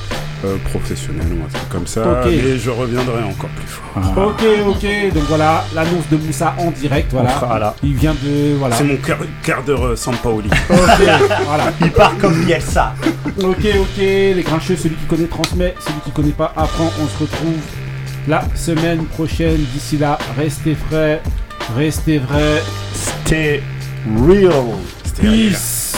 euh, professionnels ou un truc comme ça. Ok. Mais je reviendrai encore plus fort. Ok, ok, donc voilà, l'annonce de Moussa en direct, voilà. On fera là. Il vient de. Voilà. C'est mon quart, quart d'heure euh, Sampaoli. Ok, voilà. Il part comme Bielsa. Ok, ok, les grincheux, celui qui connaît transmet, celui qui connaît pas apprend. On se retrouve la semaine prochaine. D'ici là, restez frais, restez vrais. Stay real. Peace.